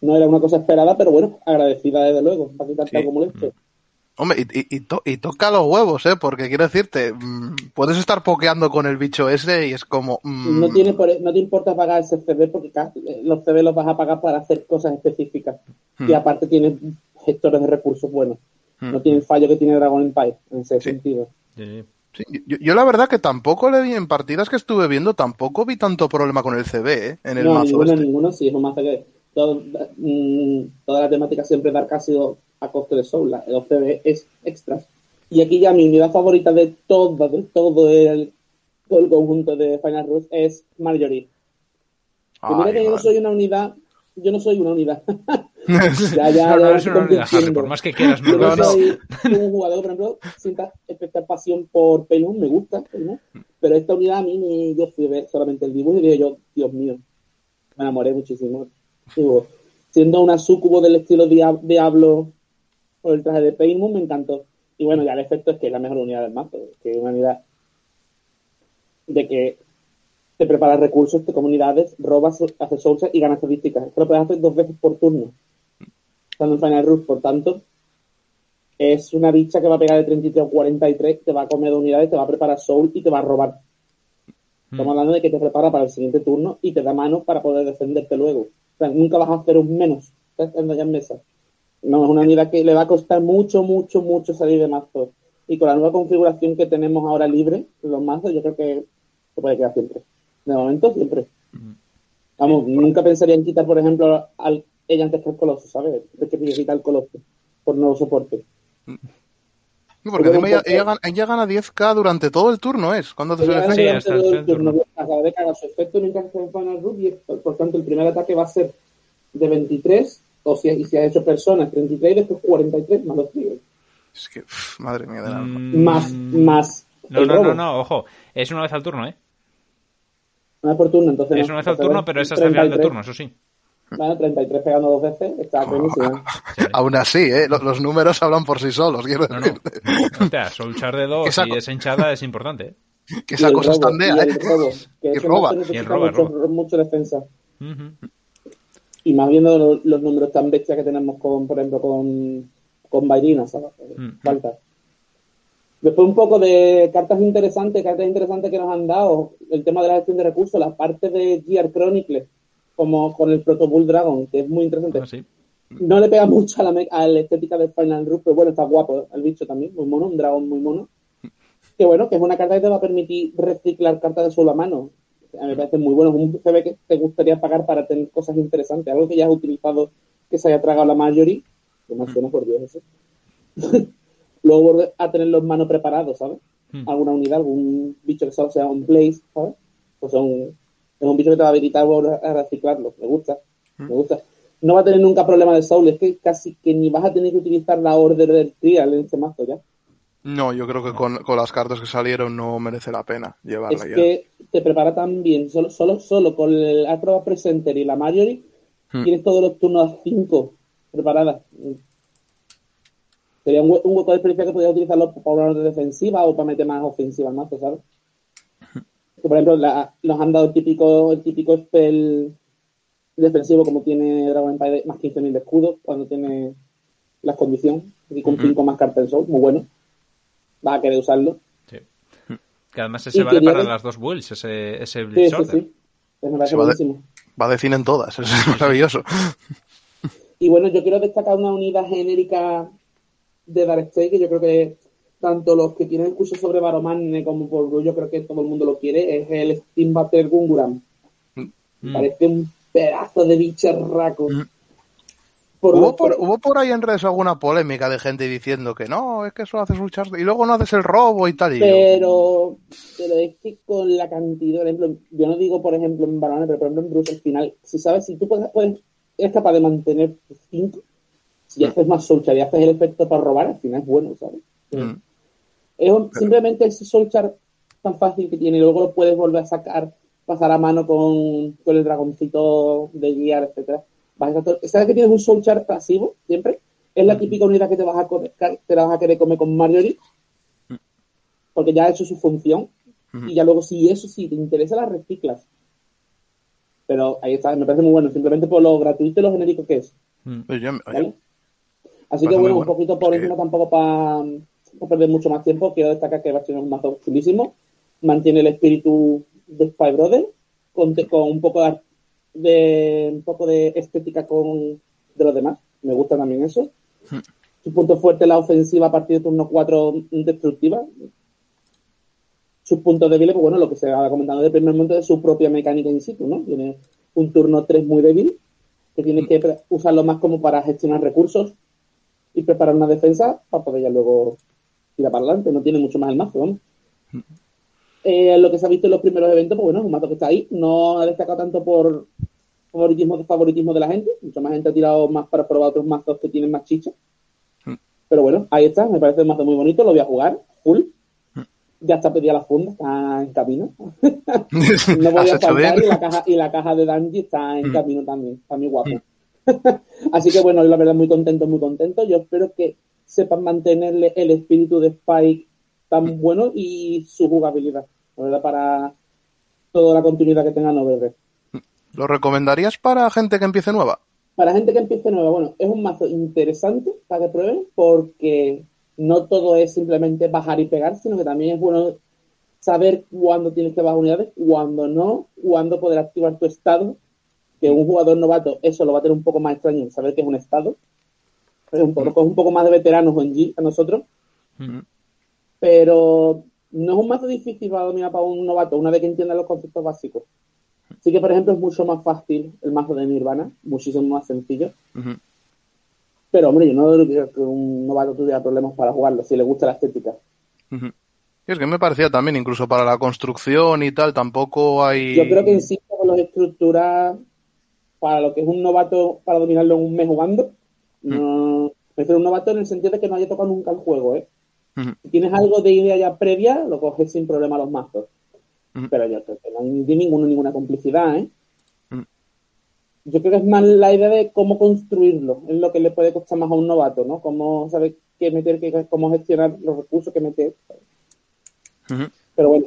No era una cosa esperada, pero bueno, agradecida desde luego, para quitarte Sí. algo molesto. Hombre, y, y- y to- y toca los huevos, ¿eh? Porque quiero decirte, mm, puedes estar pokeando con el bicho ese y es como... mm, No, tiene por- no te importa pagar ese CB porque los CB los vas a pagar para hacer cosas específicas. Hmm. Y aparte tienes gestores de recursos buenos. Hmm. No tiene el fallo que tiene Dragon Empire en ese Sí. sentido. Sí, sí. yo, yo la verdad que tampoco le vi en partidas que estuve viendo, tampoco vi tanto problema con el CB, ¿eh? En el no, mazo ninguno, este. ninguno, sí, es un mazo que todo, mm, toda la temática siempre dar casi a coste de Soul. El CB es extras. Y aquí ya mi unidad favorita de todo, de todo el, todo el conjunto de Final Rush es Marjorie. Que mira Ay, que yo no soy una unidad, yo no soy una unidad. ya, ya, No, lo por más que quieras, no no soy un jugador, por ejemplo, sienta especial pasión por Pelum, me gusta, ¿no? pero esta unidad a mí, me- yo fui a ver solamente el dibujo y dije yo, Dios mío, me enamoré muchísimo. Digo, siendo una sucubo del estilo dia- Diablo con el traje de Painmoon, me encantó. Y bueno, ya el efecto es que es la mejor unidad del mazo, que es una unidad de que te preparas recursos de comunidades, robas, haces y ganas estadísticas. Esto lo puedes hacer dos veces por turno. Final Rush, por tanto, es una bicha que va a pegar de 33 o 43, te va a comer de unidades, te va a preparar soul y te va a robar. Estamos hablando de que te prepara para el siguiente turno y te da mano para poder defenderte luego. O sea, nunca vas a hacer un menos. Estás estando ya en mesa. No, es una unidad que le va a costar mucho, mucho, mucho salir de mazo. Y con la nueva configuración que tenemos ahora libre, los mazos, yo creo que se puede quedar siempre. De momento, siempre. Vamos, nunca pensaría en quitar, por ejemplo, al ella antes que el coloso, ¿sabes? Es que quitar el coloso por nuevo soporte. No, porque encima ella, ella gana, ella gana 10k durante todo el turno, ¿es? Cuando te suele Sí, hasta el todo el turno, turno. acaba de cagar su efecto mientras que en Final Root y por, tanto el primer ataque va a ser de 23 o si, y si ha hecho personas 33 y después 43 más los. Es que, uf, madre mía del alma. Mm, Más, más No, no, no, no, ojo. Es una vez al turno, ¿eh? Una vez por turno, entonces Es una vez al turno, pero es hasta el final del 33. turno, eso sí. Vale, 33 pegando dos veces, está buenísimo. Aún así, ¿eh? Los, los números hablan por sí solos, quiero No, decir. no. Hostia, Solchar de dos Esa y esa hinchada es importante, ¿eh? Que esa cosa robo, estandea, y ¿eh? robo, que Y ese roba. Y el roba, mucho, roba. mucho defensa. Y más viendo los, los números tan bestias que tenemos con, por ejemplo, con, con Bairina, ¿sabes? Falta. Después un poco de cartas interesantes, cartas interesantes que nos han dado, el tema de la gestión de recursos, la parte de Gear Chronicle, como con el Proto Bull Dragon, que es muy interesante. Ah, sí. No le pega mucho a la, a la estética de Final Root, pero bueno, está guapo el bicho también, muy mono, un dragón muy mono. Que bueno, que es una carta que te va a permitir reciclar cartas de solo a mano. A mí me parece muy bueno, es un CB que te gustaría pagar para tener cosas interesantes, algo que ya has utilizado, que se haya tragado la mayoría, que no suena por Dios eso. Luego volver a tener los manos preparados, ¿sabes? Hmm. Alguna unidad, algún bicho que solo sea un place, ¿sabes? Pues son, es un bicho que te va a habilitar a reciclarlo. Me gusta, me gusta. No va a tener nunca problema de soul, es que casi que ni vas a tener que utilizar la order del trial en este mazo ya. No, yo creo que con, con las cartas que salieron no merece la pena llevarla Es ya. que te prepara tan bien, solo, solo, solo con el Acrobat Presenter y la Marjorie, Hmm. tienes todos los turnos a 5 preparadas. Sería un, hue- un hueco de experiencia que podrías utilizarlo para una de defensiva o para meter más ofensiva al mazo, ¿sabes? Que, por ejemplo, la- nos han dado el típico, el típico spell defensivo como tiene Dragon Empire, más 15.000 de escudo, cuando tiene las condiciones, y con 5 más cartas en show, muy bueno. Va a querer usarlo. Sí. Que además ese Y vale para las dos builds, ese, ese Sí, Blitz sí, Order. sí. Pues me parece Sí, vale. buenísimo. Va de cine en todas, eso es maravilloso. Y bueno, yo quiero destacar una unidad genérica de Darkseid que yo creo que tanto los que tienen cursos sobre Baromanne como por yo creo que todo el mundo lo quiere, es el Steam Battle Gunguram. Mm. Parece un pedazo de bicharraco. Mm. Por, Hubo por, hubo por ahí en redes alguna polémica de gente diciendo que no, es que eso haces luchar y luego no haces el robo y tal. Y yo, pero, pero es que con la cantidad, por ejemplo, yo no digo, por ejemplo, en Baromanne, pero por ejemplo en Bruce, al final, si sabes, si tú puedes, puedes- eres capaz de mantener 5, si haces más Soulchar y haces el efecto para robar, al final es bueno, ¿sabes? Mm. Es un- simplemente ese Soulchar tan fácil que tiene y luego lo puedes volver a sacar, pasar a mano con, con el dragoncito de guiar, etcétera. ¿Sabes que tienes un Soulchar pasivo siempre? Es la típica unidad que te vas a co- te la vas a querer comer con Marjorie porque ya ha hecho su función y ya luego si eso sí te interesa la reciclas. Pero ahí está, me parece muy bueno, simplemente por lo gratuito y lo genérico que es. Mm. Pues yo- oye, ¿vale? Así que bueno, un bueno. poquito por encima tampoco para perder mucho más tiempo, quiero destacar que Bastion es un mazo chulísimo, mantiene el espíritu de Spy Brothers, con, con un poco de, un poco de estética con de los demás, me gusta también eso. Hmm. Su punto fuerte la ofensiva a partir de turno 4 destructiva. Sus puntos débiles, pues bueno, lo que se ha comentado desde el primer momento es su propia mecánica in situ, ¿no? Tiene un turno 3 muy débil, que tienes que pre- usarlo más como para gestionar recursos y preparar una defensa para poder ya luego tirar para adelante. No tiene mucho más el mazo, ¿no? Eh, lo que se ha visto en los primeros eventos, pues bueno, es un mazo que está ahí. No ha destacado tanto por favoritismo, favoritismo de la gente. Mucha más gente ha tirado más para probar otros mazos que tienen más chicha. Pero bueno, ahí está. Me parece un mazo muy bonito. Lo voy a jugar full. Ya está pedida la funda, está en camino. no podía faltar y la caja, y la caja de Danji está en camino también. Está muy guapo. Así que bueno, la verdad muy contento, muy contento. Yo espero que sepan mantenerle el espíritu de Spike tan bueno y su jugabilidad, verdad, para toda la continuidad que tenga Novedad. ¿Lo recomendarías para gente que empiece nueva? Para gente que empiece nueva, bueno, es un mazo interesante para que prueben porque no todo es simplemente bajar y pegar, sino que también es bueno saber cuándo tienes que bajar unidades, cuándo no, cuándo poder activar tu estado, que un jugador novato eso lo va a tener un poco más extraño, saber que es un estado. Es un poco, es un poco más de veteranos en G a nosotros, pero no es un mazo difícil para dominar para un novato una vez que entienda los conceptos básicos. Sí que, por ejemplo, es mucho más fácil el mazo de Nirvana, muchísimo más sencillo. Pero, hombre, yo no creo que un novato tuviera problemas para jugarlo, si le gusta la estética. Y es que me parecía también, incluso para la construcción y tal, tampoco hay... Yo creo que sí, como los estructuras, para lo que es un novato, para dominarlo en un mes jugando, no... Prefiero un novato en el sentido de que no haya tocado nunca el juego, ¿eh? Ujú. Si tienes algo de idea ya previa, lo coges sin problema a los mazos. Ujú. Pero yo creo que no hay ninguno ninguna complicidad, ¿eh? Yo creo que es más la idea de cómo construirlo, es lo que le puede costar más a un novato, ¿no? Cómo saber qué meter, qué, cómo gestionar los recursos que meter. Pero bueno,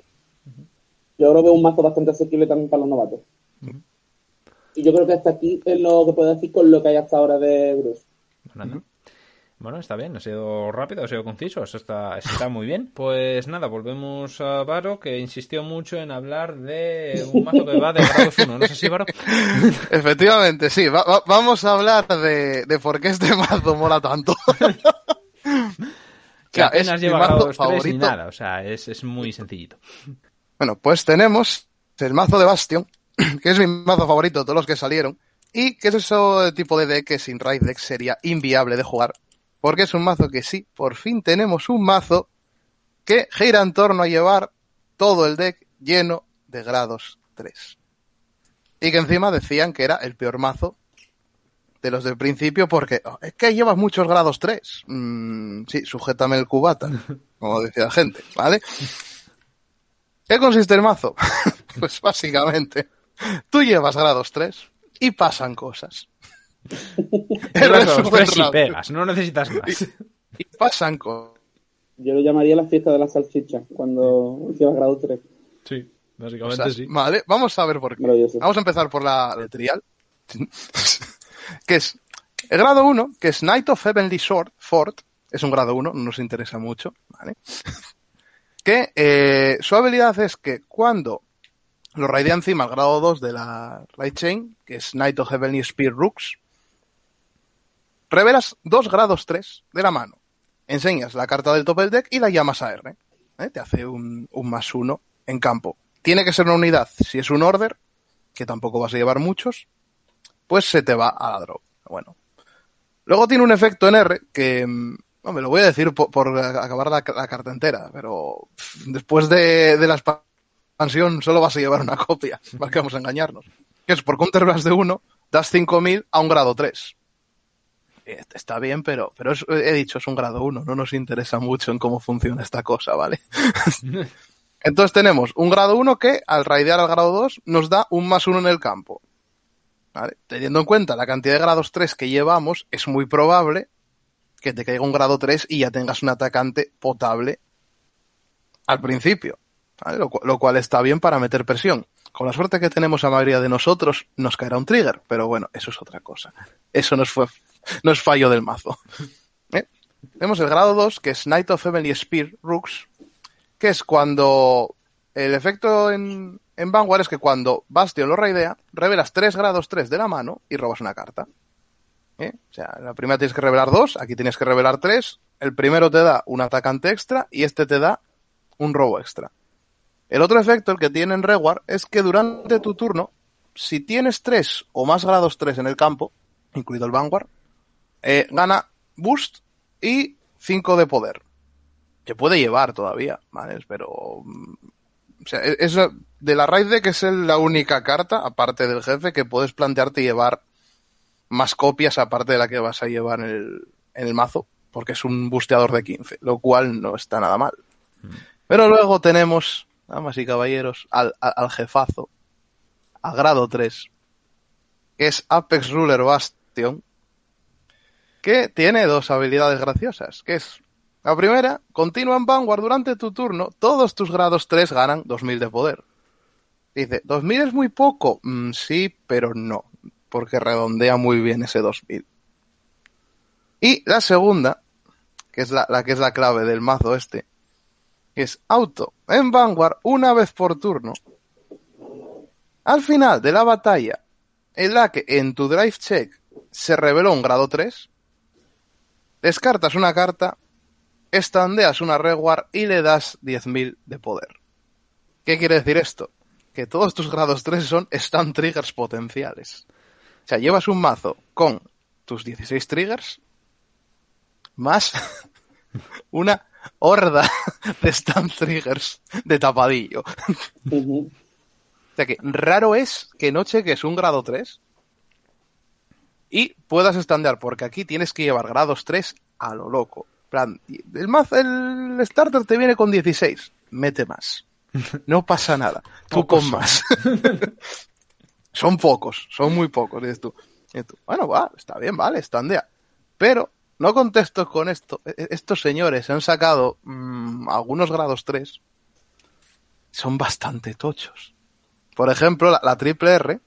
yo creo que es un mazo bastante asequible también para los novatos. Y yo creo que hasta aquí es lo que puedo decir con lo que hay hasta ahora de Bruce. Bueno, está bien, ha sido rápido, ha sido conciso, eso está, eso está muy bien. Pues nada, volvemos a Varo, que insistió mucho en hablar de un mazo que va de grados 1. ¿No sé si Varo? Efectivamente, sí. Va- va- vamos a hablar de, de por qué este mazo mola tanto. Que Claro, es lleva mazo grados 3 ni favorito. nada, o sea, es, es muy sencillito. Bueno, pues tenemos el mazo de Bastion, que es mi mazo favorito de todos los que salieron, y que es ese tipo de deck que sin Raid Deck sería inviable de jugar, porque es un mazo que sí, por fin tenemos un mazo que gira en torno a llevar todo el deck lleno de grados 3. Y que encima decían que era el peor mazo de los del principio porque "Oh, es que llevas muchos grados 3. Mm, sí, sujétame el cubata. como decía la gente, ¿vale? ¿Qué consiste el mazo? pues básicamente, tú llevas grados 3 y pasan cosas. Resumen y pegas, no necesitas más. Y pasan cosas. Yo lo llamaría la fiesta de la salchicha, cuando llevas grado 3. Sí, O básicamente sea, sí. Vale, vamos a ver por qué. Vamos a empezar por la, la trial. que es el grado 1, que es Knight of Heavenly Sword, Fort. Es un grado 1, no nos interesa mucho, ¿vale? que eh, su habilidad es que cuando lo raidea encima al grado 2 de la Raid Chain, que es Knight of Heavenly Spear Rooks, revelas dos grados 3 de la mano. Enseñas la carta del top del deck y la llamas a R. ¿eh? Te hace un, un más uno en campo. Tiene que ser una unidad. Si es un order, que tampoco vas a llevar muchos, pues se te va a la draw. Bueno. Luego tiene un efecto en R que, mm, no me lo voy a decir por, acabar la, carta entera, pero después de, de la expansión solo vas a llevar una copia, para que vamos a engañarnos. Que es por counterblast de 1, das 5000 a un grado 3. Eh, Está bien, pero, pero es- he dicho, es un grado 1, no nos interesa mucho en cómo funciona esta cosa, ¿vale? Entonces tenemos un grado 1 que al raidear al grado 2 nos da un más 1 en el campo. ¿Vale? Teniendo en cuenta la cantidad de grados 3 que llevamos, es muy probable que te caiga un grado 3 y ya tengas un atacante potable al principio. ¿Vale? Lo, cu- lo cual está bien para meter presión. Con la suerte que tenemos la mayoría de nosotros, nos caerá un trigger, pero bueno, eso es otra cosa. Eso no es, fue, no es fallo del mazo. ¿Eh? Tenemos el grado 2, que es Knight of Heavenly Spear, Rooks, que es cuando el efecto en, en Vanguard es que cuando Bastion lo raidea, revelas 3 grados 3 de la mano y robas una carta. ¿Eh? O sea, la primera tienes que revelar 2, aquí tienes que revelar 3. El primero te da un atacante extra y este te da un robo extra. El otro efecto, el que tiene en Reward, es que durante tu turno, si tienes 3 o más grados 3 en el campo, incluido el Vanguard, eh, gana boost y 5 de poder que puede llevar todavía, ¿vale? Pero. mm, O sea, e- es de la raid deck es el- la única carta, aparte del jefe, que puedes plantearte llevar más copias aparte de la que vas a llevar en el, en el mazo, porque es un busteador de 15, lo cual no está nada mal. Pero luego tenemos, damas y caballeros, al, al, al jefazo, a grado 3, que es Apex Ruler Bastion, que tiene dos habilidades graciosas, que es la primera, continúa en Vanguard durante tu turno, todos tus grados 3 ganan 2000 de poder. Dice, 2000 es muy poco, Mm, sí, pero no, porque redondea muy bien ese 2000. Y la segunda, que es la, que es la clave del mazo este, es auto en Vanguard una vez por turno. Al final de la batalla, en la que en tu drive check se reveló un grado 3, descartas una carta, estandeas una reward y le das 10.000 de poder. ¿Qué quiere decir esto? Que todos tus grados 3 son stand triggers potenciales. O sea, llevas un mazo con tus 16 triggers más una horda de stand triggers de tapadillo. O sea que raro es que no cheques un grado 3 y puedas estandear, porque aquí tienes que llevar grados 3 a lo loco. En plan, el, mazo, el starter te viene con 16, mete más. No pasa nada. Tú Pocos con más. son pocos, son muy pocos, dices tú. Y tú, Bueno, va, está bien, vale, estandea. Pero no contesto con esto. E- e- Estos señores han sacado mm, algunos grados 3. Son bastante tochos. Por ejemplo, la, la triple R,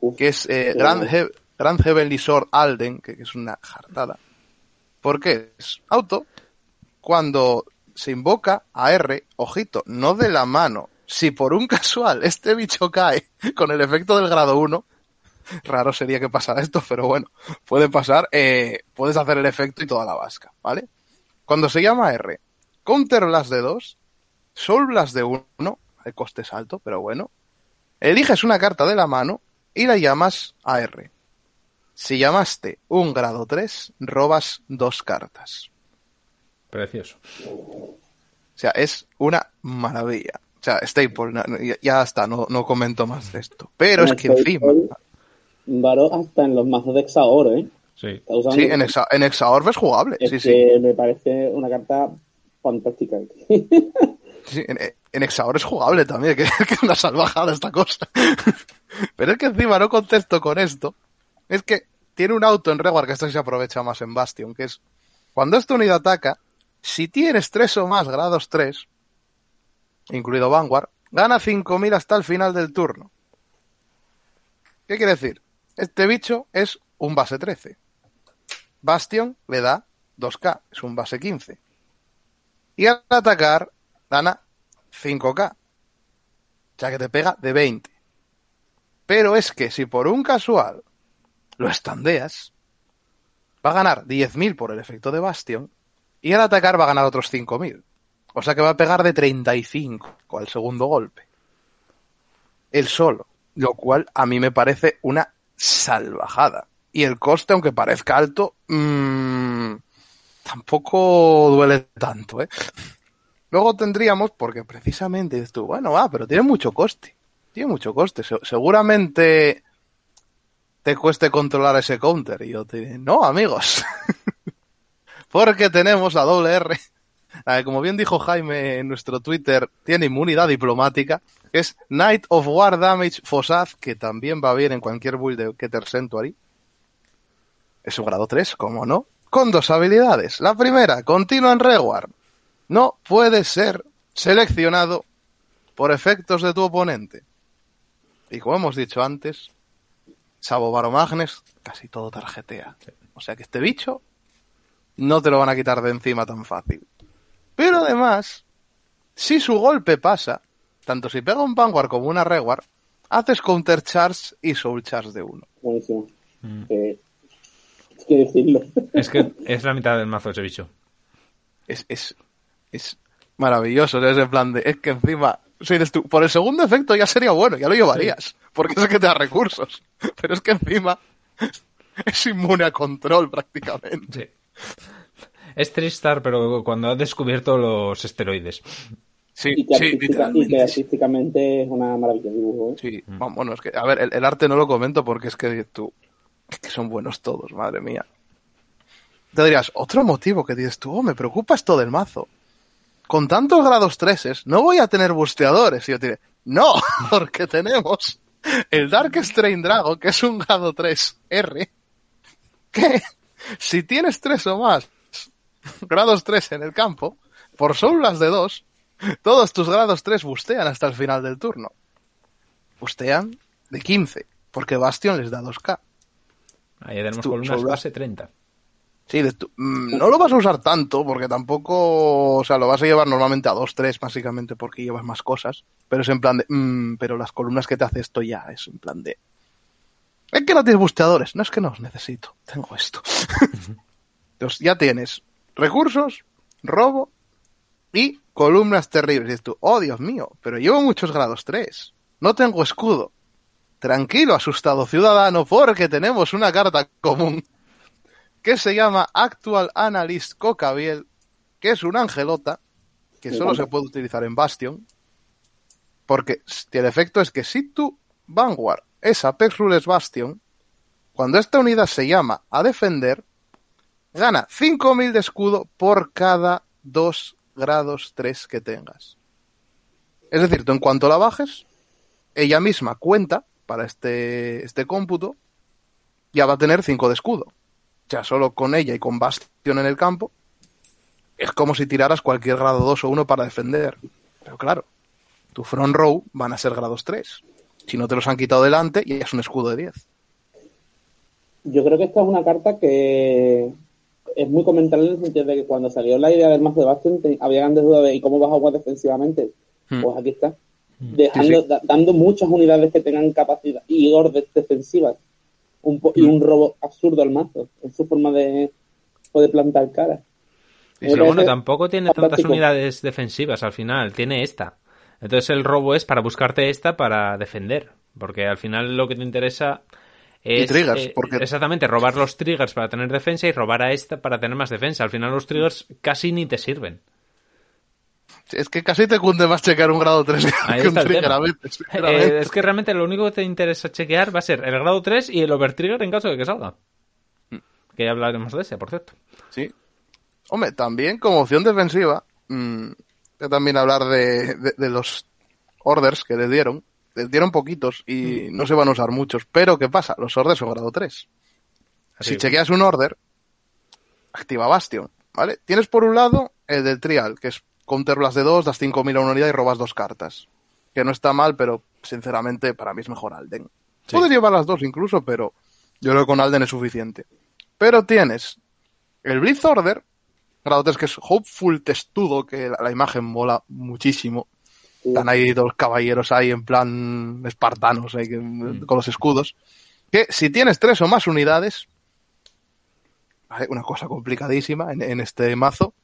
Uf. que es eh. Grand, He- Grand Heavenly Sword Alden, que, que es una jartada. ¿Por qué? Es auto cuando se invoca a R, ojito, no de la mano. Si por un casual este bicho cae con el efecto del grado 1, raro sería que pasara esto, pero bueno, puede pasar, eh, puedes hacer el efecto y toda la vasca, ¿vale? Cuando se llama R, Counter Blast de 2, Soul Blast de 1, el coste es alto, pero bueno, eliges una carta de la mano y la llamas a R. Si llamaste un grado 3, robas dos cartas. Precioso. O sea, es una maravilla. O sea, Staple, ya está, no, no comento más de esto. Pero es que encima... Varo hasta en los mazos de Exaor, ¿eh? Sí. Sí, en, Exa, en Exaorb es jugable. Es Sí, sí. me parece una carta fantástica. Sí, en, en Exaor es jugable también, que, que es una salvajada esta cosa. Pero es que encima no contesto con esto. Es que tiene un auto en Reward que esto sí se aprovecha más en Bastion, que es cuando esta unidad ataca, si tienes tres o más grados 3, incluido Vanguard, gana 5000 hasta el final del turno. ¿Qué quiere decir? Este bicho es un base 13. Bastion le da 2K, es un base 15. Y al atacar, gana 5K. O sea que te pega de 20. Pero es que si por un casual lo estandeas, va a ganar 10.000 por el efecto de Bastion y al atacar va a ganar otros 5.000. O sea que va a pegar de 35 al segundo golpe. El solo. Lo cual a mí me parece una salvajada. Y el coste, aunque parezca alto, mmm, tampoco duele tanto, ¿eh? Luego tendríamos, porque precisamente dices tú, bueno, va, pero tiene mucho coste. Tiene mucho coste. Se seguramente te cueste controlar ese counter. Y yo te diré, no, amigos. porque tenemos la doble R. Como bien dijo Jaime en nuestro Twitter, tiene inmunidad diplomática, que es Knight of War Damage Fossaz, que también va bien en cualquier build de Keter Sanctuary. Es un grado 3, como no, con dos habilidades. La primera, continua en Reward. No puede ser seleccionado por efectos de tu oponente. Y como hemos dicho antes, Sabo Baromagnes casi todo tarjetea. O sea que este bicho no te lo van a quitar de encima tan fácil. Pero además, si su golpe pasa, tanto si pega un Vanguard como una Reward, haces Counter Charge y Soul Charge de uno. Buenísimo. Mm. Eh, es que decirlo. Es que es la mitad del mazo ese bicho. Es, es, es maravilloso. Es en plan de, es que encima, si eres tú, por el segundo efecto ya sería bueno, ya lo llevarías. Sí. Porque es que te da recursos. Pero es que encima es inmune a control prácticamente. Sí. Es Tristar, pero cuando ha descubierto los esteroides. Sí, y que, sí, artística, y que artísticamente es una maravilla de dibujo. ¿eh? Sí, bueno, es que, a ver, el, el, arte no lo comento porque es que tú, es que son buenos todos, madre mía. Te dirías, otro motivo que dices tú, oh, me preocupa esto del mazo. Con tantos grados 3 no voy a tener busteadores. Y yo te diré, no, porque tenemos el Dark Strain Dragon, que es un grado 3 R, que si tienes 3 o más grados 3 en el campo, por soulas de 2, todos tus grados 3 bustean hasta el final del turno. Bustean de 15, porque Bastion les da 2K. Ahí tenemos tu, columnas base 30. Sí, de tu, mmm, no lo vas a usar tanto, porque tampoco, o sea, lo vas a llevar normalmente a 2-3, básicamente porque llevas más cosas, pero es en plan de, mmm, pero las columnas que te hace esto ya es en plan de... Es que no tienes busteadores, no es que no os necesito, tengo esto. Entonces ya tienes recursos, robo y columnas terribles. Y dices tú, oh Dios mío, pero llevo muchos grados 3. No tengo escudo. Tranquilo, asustado ciudadano, porque tenemos una carta común que se llama Actual Analyst Cocabiel, que es una angelota que solo se puede utilizar en Bastion. Porque el efecto es que si tu Vanguard es Apex Rules Bastion, cuando esta unidad se llama a defender, gana 5000 de escudo por cada 2 grados 3 que tengas. Es decir, tú en cuanto la bajes, ella misma cuenta para este, este cómputo, ya va a tener 5 de escudo. Sea, solo con ella y con Bastion en el campo, es como si tiraras cualquier grado 2 o 1 para defender. Pero claro, tu front row van a ser grados 3. Si no te los han quitado delante, ya es un escudo de 10. Yo creo que esta es una carta que es muy comentable en el sentido de que cuando salió la idea del mazo de Bastion había grandes dudas de ¿y cómo vas a jugar defensivamente? Hmm. Pues aquí está. Dejando, sí, sí. dando muchas unidades que tengan capacidad y órdenes defensivas un po y un robo absurdo al mazo. Es su forma de poder plantar cara. Pero bueno, tampoco tiene tantas unidades defensivas al final, tiene esta. Entonces el robo es para buscarte esta para defender. Porque al final lo que te interesa es triggers, eh, porque... exactamente robar los triggers para tener defensa y robar a esta para tener más defensa. Al final los triggers casi ni te sirven. Es que casi te cunde más chequear un grado 3 Ahí que un trigger a veces. Eh, es que realmente lo único que te interesa chequear va a ser el grado 3 y el overtrigger en caso de que salga. Que ya hablaremos de ese, por cierto. Sí. Hombre, también como opción defensiva, mm, también hablar de, de- de los orders que les dieron. Les dieron poquitos y no se van a usar muchos. Pero ¿qué pasa? Los orders son grado 3. Así Si que- chequeas un order, activa Bastion, ¿vale? Tienes por un lado el del trial, que es counter blast de 2, das 5.000 a una unidad y robas dos cartas. Que no está mal, pero sinceramente para mí es mejor Alden. Sí. Puedes llevar las dos incluso, pero yo creo que con Alden es suficiente. Pero tienes el Blitz Order, grado 3, que es Hopeful Testudo, que la, la imagen mola muchísimo. Están ahí dos caballeros ahí en plan espartanos, ahí, que- con los escudos. Que si tienes tres o más unidades, una cosa complicadísima en, en este mazo,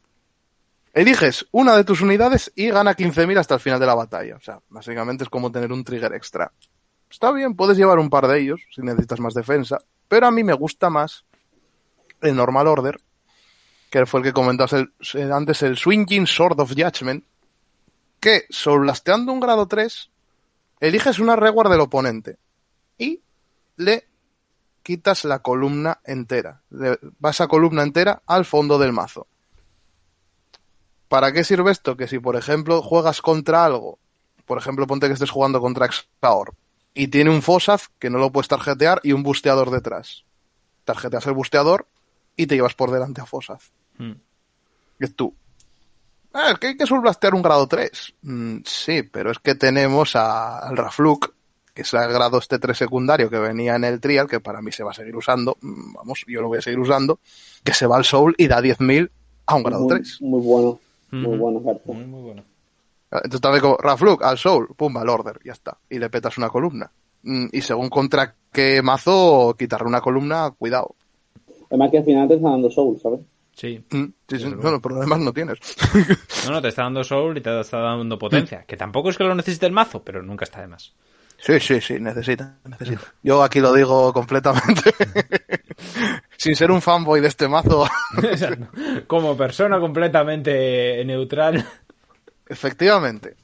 eliges una de tus unidades y gana 15.000 hasta el final de la batalla. O sea, básicamente es como tener un trigger extra. Está bien, puedes llevar un par de ellos si necesitas más defensa, pero a mí me gusta más el normal order, que fue el que comentaste antes, el Swinging Sword of Judgment, que soulasteando un grado 3, eliges una reward del oponente y le quitas la columna entera. Le vas a columna entera al fondo del mazo. ¿Para qué sirve esto? Que si, por ejemplo, juegas contra algo, por ejemplo, ponte que estés jugando contra Exaor y tiene un Fossaz que no lo puedes tarjetear y un busteador detrás. Tarjeteas el busteador y te llevas por delante a Fossaz. Mm. Es tú. Ah, es que hay que subblastear un grado 3. Mm, sí, pero es que tenemos a- al Rafluk, que es el grado este 3 secundario que venía en el trial, que para mí se va a seguir usando. Mm, Vamos, yo lo voy a seguir usando. Que se va al Soul y da 10.000 a un grado muy, 3. Muy bueno. Muy bueno, carta. Muy, muy bueno. Entonces también como Rafluk al Soul, pum, al Order, ya está. Y le petas una columna. Mm, Y según contra qué mazo, quitarle una columna, cuidado. Además que al final te está dando soul, ¿sabes? Sí. Mm, sí, sí, bueno, problemas no tienes. No, no, te está dando soul y te está dando potencia. Que tampoco es que lo necesite el mazo, pero nunca está de más. Sí, sí, sí, necesita, necesita. Yo aquí lo digo completamente. Sin ser un fanboy de este mazo. Como persona completamente neutral. efectivamente.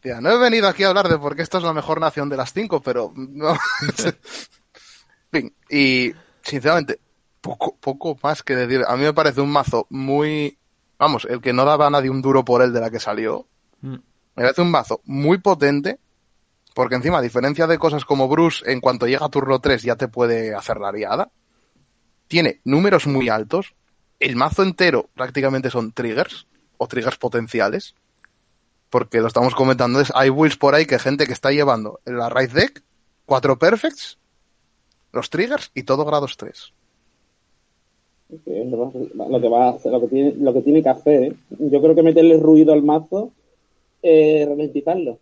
Tía, no he venido aquí a hablar de por qué esta es la mejor nación de las cinco, pero no. en fin, y sinceramente, poco, poco más que decir. A mí me parece un mazo muy. Vamos, el que no daba a nadie un duro por él de la que salió. Mm. Me parece un mazo muy potente, porque encima, a diferencia de cosas como Bruce, en cuanto llega a turno 3 ya te puede hacer la liada. Tiene números muy altos. El mazo entero prácticamente son triggers, o triggers potenciales. Porque lo estamos comentando, es, hay builds por ahí que gente que está llevando la raíz deck, cuatro perfects, los triggers y todo grados 3. Que es lo, lo que va a hacer, lo que tiene, lo que tiene que hacer, ¿eh? Yo creo que meterle ruido al mazo, eh, ralentizarlo.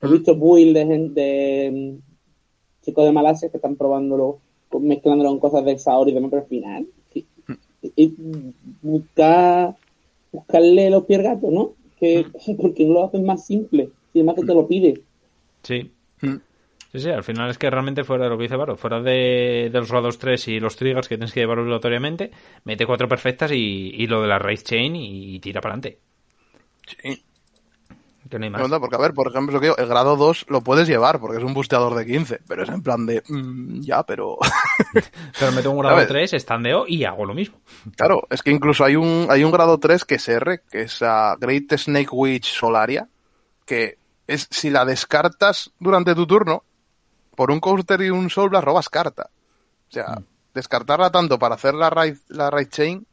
He visto builds de, gen- de mm, chicos de Malasia que están probándolo, mezclándolo con cosas de Saori y demás, pero al final, y, y buscar, buscarle los pies gato, ¿no? Que, porque no lo hacen más simple, si además que te lo pide. Sí. Sí, sí, al final es que realmente fuera de lo que dice Varo, fuera de, de los grados 3 y los triggers que tienes que llevar obligatoriamente, mete cuatro perfectas y, y lo de la raíz chain y, tira para adelante. Sí. Que no hay más. Porque a ver, por ejemplo, el grado 2 lo puedes llevar porque es un busteador de 15, pero es en plan de, mm, ya, pero Pero meto un grado ¿Sabes? 3, estandeo y hago lo mismo. claro, es que incluso hay un, hay un grado 3 que es R, que es a Great Snake Witch Solaria, que es si la descartas durante tu turno, por un counter y un soul Blast robas carta. O sea, descartarla tanto para hacer la raid, la raid chain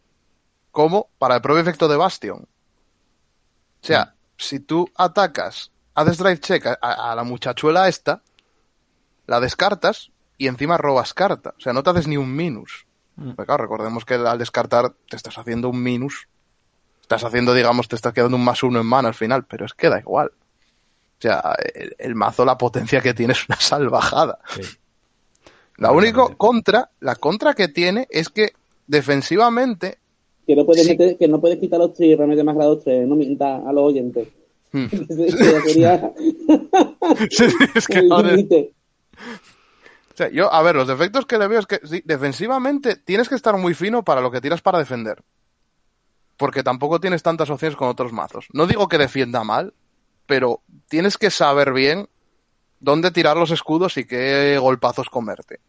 como para el propio efecto de Bastion. O sea, si tú atacas, haces drive check a, a la muchachuela esta, la descartas y encima robas carta. O sea, no te haces ni un minus. Porque, claro, recordemos que al descartar te estás haciendo un minus. Estás haciendo, digamos, te estás quedando un más uno en mano al final, pero es que da igual. O sea, el, el mazo, la potencia que tiene es una salvajada. Sí. La única contra, la contra que tiene es que defensivamente Que no puedes, Sí. meter, que no puedes quitar los tres y remete más grado 3, no mientas a los oyentes. Hmm. Sería es que. O sea, yo, a ver, los defectos que le veo es que sí, defensivamente tienes que estar muy fino para lo que tiras para defender. Porque tampoco tienes tantas opciones con otros mazos. No digo que defienda mal, pero tienes que saber bien dónde tirar los escudos y qué golpazos comerte.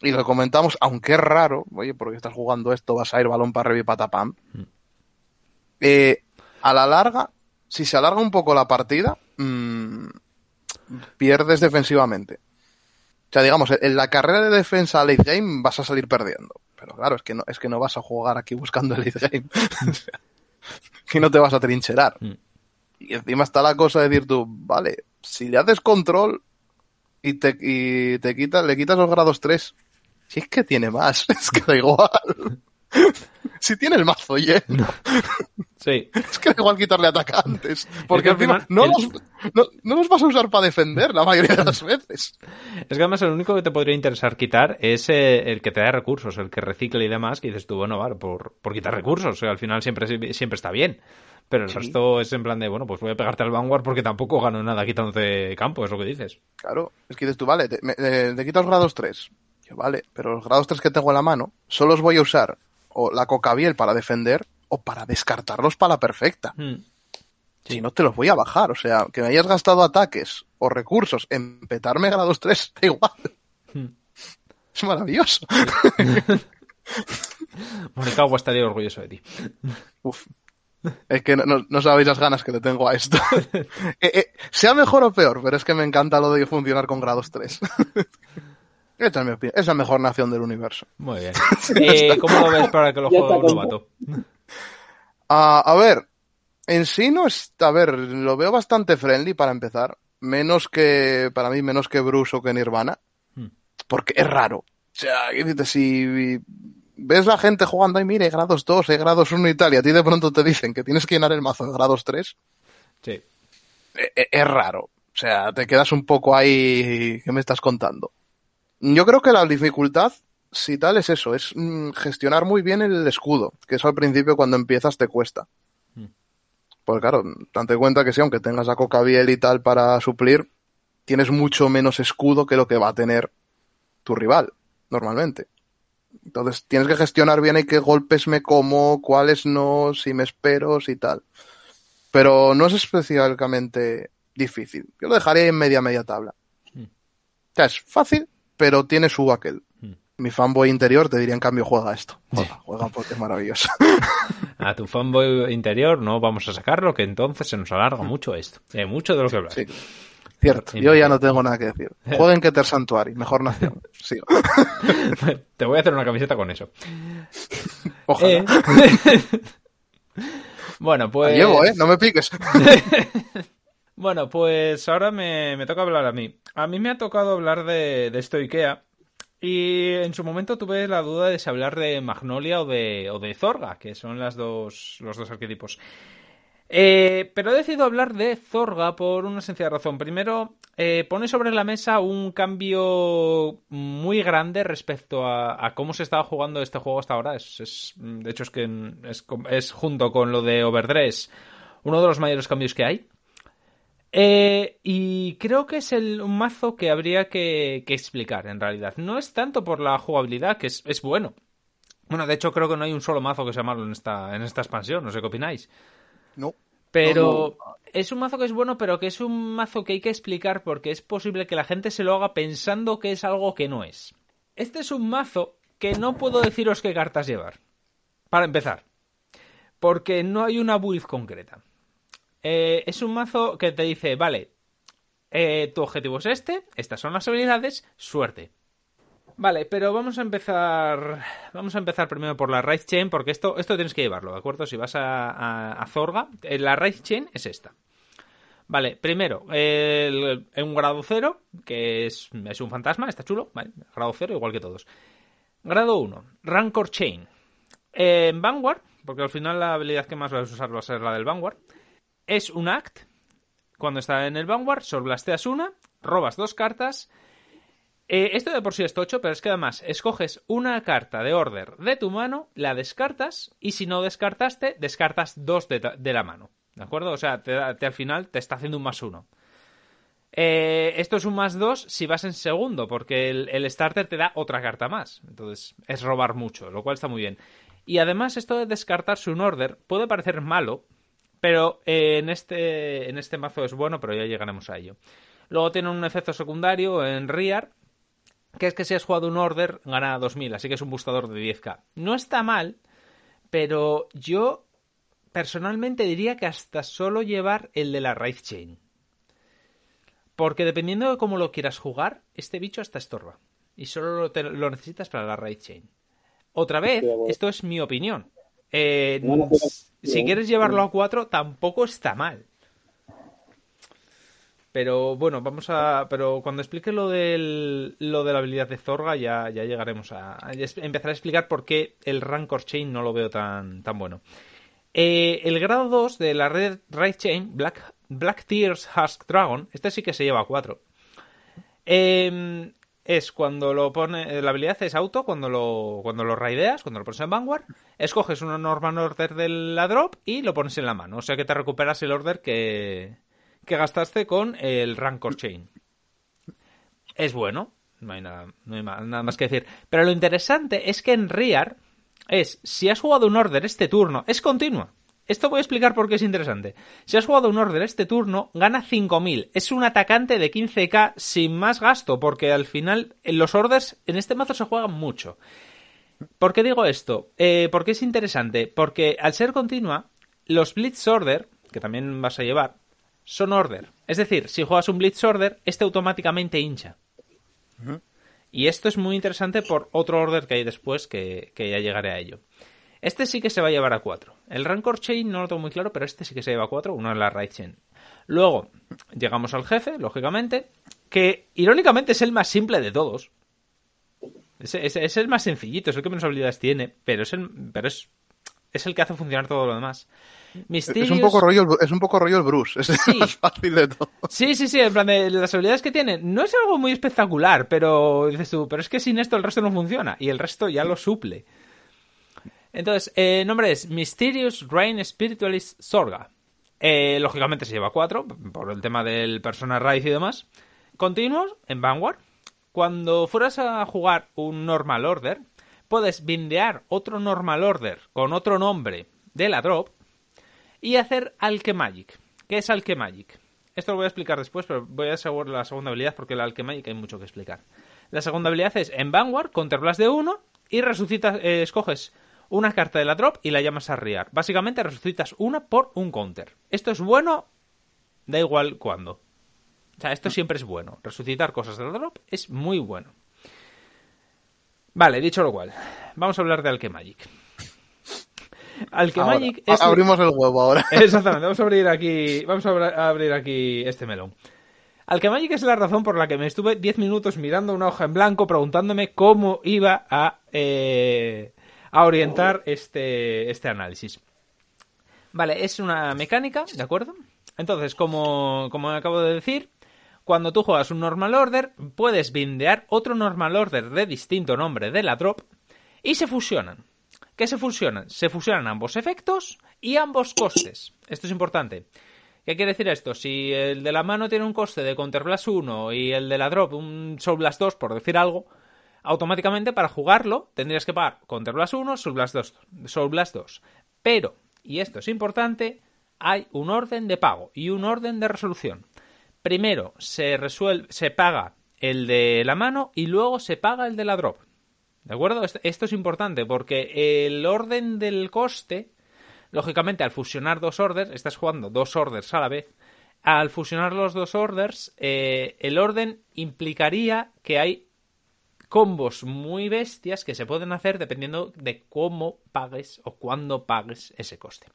Y lo comentamos, aunque es raro, oye, porque estás jugando esto, vas a ir balón para arriba y patapam. Eh, a la larga, si se alarga un poco la partida, mmm, pierdes defensivamente. O sea, digamos, en la carrera de defensa late game vas a salir perdiendo. Pero claro, es que no, es que no vas a jugar aquí buscando el late game. que no te vas a trincherar. Y encima está la cosa de decir tú, vale, si le haces control y te, y te quitas, le quitas los grados 3, si es que tiene más, es que da igual. si tiene el mazo oye. Sí. Es que da igual quitarle atacantes. Porque final no, los, no, los vas a usar para defender la mayoría de las veces. Es que además el único que te podría interesar quitar es eh, el que te da recursos, el que recicle y demás, que dices tú, bueno, vale, por, por quitar recursos, al final siempre, siempre está bien. Pero el resto es en plan de, bueno, pues voy a pegarte al Vanguard porque tampoco gano nada quitándote campo, es lo que dices. Claro, es que dices tú, vale, te, me, te quitas grados 3. vale, pero los grados 3 que tengo en la mano, solo los voy a usar o la cocabiel para defender o para descartarlos para la perfecta. Hmm. Si no, te los voy a bajar. O sea, que me hayas gastado ataques o recursos en petarme grados 3, da igual. Hmm. Es maravilloso. Monica estaría orgulloso de ti. Uf. Es que no, sabéis las ganas que le tengo a esto. Eh, eh, sea mejor o peor, pero es que me encanta lo de funcionar con grados 3. Esa es mi opinión. Es la mejor nación del universo. Muy bien. Eh, ¿Cómo lo ves para que lo juegue un novato? Uh, a ver, en sí no está, a ver, lo veo bastante friendly para empezar, menos que, para mí, menos que Bruce o que Nirvana, hmm. porque es raro. O sea, si ves la gente jugando, y mire, grados 2, hay grados 1 y tal, y a ti de pronto te dicen que tienes que llenar el mazo de grados 3, sí. E, e, es, raro. O sea, te quedas un poco ahí, ¿qué me estás contando? Yo creo que la dificultad si tal es eso, es mm, gestionar muy bien el escudo, que eso al principio cuando empiezas te cuesta. Mm. Pues claro, date cuenta que sí, aunque tengas a Cocabiel y tal para suplir, tienes mucho menos escudo que lo que va a tener tu rival, normalmente. Entonces tienes que gestionar bien y qué golpes me como, cuáles no, si me espero, si tal. Pero no es especialmente difícil. Yo lo dejaría en media media tabla. Mm. O sea, es fácil, pero tiene su aquel mi fanboy interior te diría en cambio juega esto. Juega, juega porque es maravilloso. A tu fanboy interior no vamos a sacarlo, que entonces se nos alarga mucho esto. Hay mucho de lo que hablar. Sí. Cierto, yo ya no tengo nada que decir. Jueguen Keter Santuari, mejor nación. Sigo. Te voy a hacer una camiseta con eso. Ojalá. Eh. bueno, pues. llevo, ¿eh? No me piques. bueno, pues ahora me, me, toca hablar a mí. A mí me ha tocado hablar de, de esto IKEA y en su momento tuve la duda de si hablar de Magnolia o de, o de Zorga, que son las dos, los dos arquetipos. Eh, pero he decidido hablar de Zorga por una sencilla razón. Primero, eh, pone sobre la mesa un cambio muy grande respecto a, cómo se estaba jugando este juego hasta ahora. Es, de hecho, es que es, es junto con lo de Overdress uno de los mayores cambios que hay. Eh, y creo que es el, un mazo que habría que, explicar en realidad. No es tanto por la jugabilidad, que es, bueno. Bueno, de hecho creo que no hay un solo mazo que sea malo en esta, en esta expansión, no sé qué opináis. No. Pero es un mazo que es bueno, pero que es un mazo que hay que explicar porque es posible que la gente se lo haga pensando que es algo que no es. Este es un mazo que no puedo deciros qué cartas llevar. Para empezar. Porque no hay una build concreta. Eh, es un mazo que te dice, vale, eh, tu objetivo es este, estas son las habilidades, suerte. Vale, pero vamos a empezar. Vamos a empezar primero por la Raid Chain, porque esto, esto tienes que llevarlo, ¿de acuerdo? Si vas a, Zorga, eh, la Raid Chain es esta. Vale, primero, el, un grado 0, que es, es, un fantasma, está chulo, ¿vale? Grado 0, igual que todos. Grado 1, Rancor Chain. En Vanguard, porque al final la habilidad que más vas a usar va a ser la del Vanguard es un act. Cuando está en el Vanguard, sorblasteas una, robas dos cartas. Eh, esto de por sí es tocho, pero es que además escoges una carta de order de tu mano, la descartas, y si no descartaste, descartas dos de, la mano. ¿De acuerdo? O sea, te, al final te está haciendo un más uno. Eh, esto es un más dos si vas en segundo, porque el, starter te da otra carta más. Entonces es robar mucho, lo cual está muy bien. Y además esto de descartarse un order puede parecer malo, pero eh, en, este, en este mazo es bueno, pero ya llegaremos a ello. Luego tiene un efecto secundario en Riar, que es que si has jugado un Order, gana 2000, así que es un boostador de 10k. No está mal, pero yo personalmente diría que hasta solo llevar el de la Raid Chain. Porque dependiendo de cómo lo quieras jugar, este bicho hasta estorba. Y solo lo, te- lo necesitas para la Raid Chain. Otra vez, esto es mi opinión. Eh, si quieres llevarlo a 4, tampoco está mal. Pero bueno, vamos a. Pero cuando explique lo del lo de la habilidad de Zorga, ya, ya llegaremos a. ya es- Empezaré a explicar por qué el Rancor Chain no lo veo tan, tan bueno. Eh, el grado 2 de la Red Raid Chain, Black, Black Tears Husk Dragon, este sí que se lleva a 4. Eh, es cuando lo pone. La habilidad es auto cuando lo, cuando lo raideas, cuando lo pones en Vanguard. Escoges una normal order de la drop y lo pones en la mano. O sea que te recuperas el order que, que gastaste con el Rancor Chain. Es bueno, no hay, nada, nada más que decir. Pero lo interesante es que en Rear es, si has jugado un order este turno, es continua. Esto voy a explicar por qué es interesante. Si has jugado un order este turno, gana 5.000. Es un atacante de 15k sin más gasto, porque al final en los orders en este mazo se juegan mucho. ¿Por qué digo esto? Eh, porque es interesante. Porque al ser continua, los Blitz Order, que también vas a llevar, son order. Es decir, si juegas un Blitz Order, este automáticamente hincha. Y esto es muy interesante por otro order que hay después, que, que ya llegaré a ello. Este sí que se va a llevar a 4. El Rancor Chain no lo tengo muy claro, pero este sí que se lleva a 4, uno en la Raid Chain. Luego, llegamos al jefe, lógicamente, que irónicamente es el más simple de todos. Es, es- es el más sencillito, es el que menos habilidades tiene, pero es el, pero es, es el que hace funcionar todo lo demás. Es un poco rollo, el- es un poco rollo el Bruce. Es Sí. el más fácil de todo. Sí, sí, sí, en plan de las habilidades que tiene. No es algo muy espectacular, pero dices tú, pero es que sin esto el resto no funciona y el resto ya lo suple. Entonces, eh, nombre es Mysterious Rain Spiritualist Sorga. Eh, lógicamente se lleva 4 por el tema del Persona Raid y demás. Continuos en Vanguard. Cuando fueras a jugar un Normal Order, puedes bindear otro Normal Order con otro nombre de la drop y hacer Alchemagic. ¿Qué es Alchemagic? Esto lo voy a explicar después, pero voy a asegurar la segunda habilidad porque la Alchemagic hay mucho que explicar. La segunda habilidad es en Vanguard, Counterblast de 1 y resucitas, eh, escoges una carta de la drop y la llamas a Rear. Básicamente resucitas una por un counter. Esto es bueno, da igual cuándo. O sea, esto siempre es bueno. Resucitar cosas de la drop es muy bueno. Vale, dicho lo cual, vamos a hablar de. Alchemagic Ahora, es... Abrimos el huevo ahora. Exactamente, vamos a abrir aquí, vamos a abrir aquí este melón. Alchemagic es la razón por la que me estuve 10 minutos mirando una hoja en blanco preguntándome cómo iba a, eh, a orientar este, este análisis. Vale, es una mecánica, ¿de acuerdo? Entonces, como, como acabo de decir, cuando tú juegas un normal order, puedes bindear otro normal order de distinto nombre de la drop y se fusionan. ¿Qué se fusionan? Se fusionan ambos efectos y ambos costes. Esto es importante. ¿Qué quiere decir esto? Si el de la mano tiene un coste de Counterblast 1 y el de la drop un Soul Blast 2, por decir algo, automáticamente para jugarlo tendrías que pagar Counterblast 1, Soul Blast 2. Soul Blast 2. Pero, y esto es importante, hay un orden de pago y un orden de resolución. Primero se paga el de la mano y luego se paga el de la drop. ¿De acuerdo? Esto- Esto es importante porque el orden del coste, lógicamente al fusionar dos orders, estás jugando dos orders a la vez, al fusionar los dos orders, eh, el orden implicaría que hay combos muy bestias que se pueden hacer dependiendo de cómo pagues o cuándo pagues ese coste.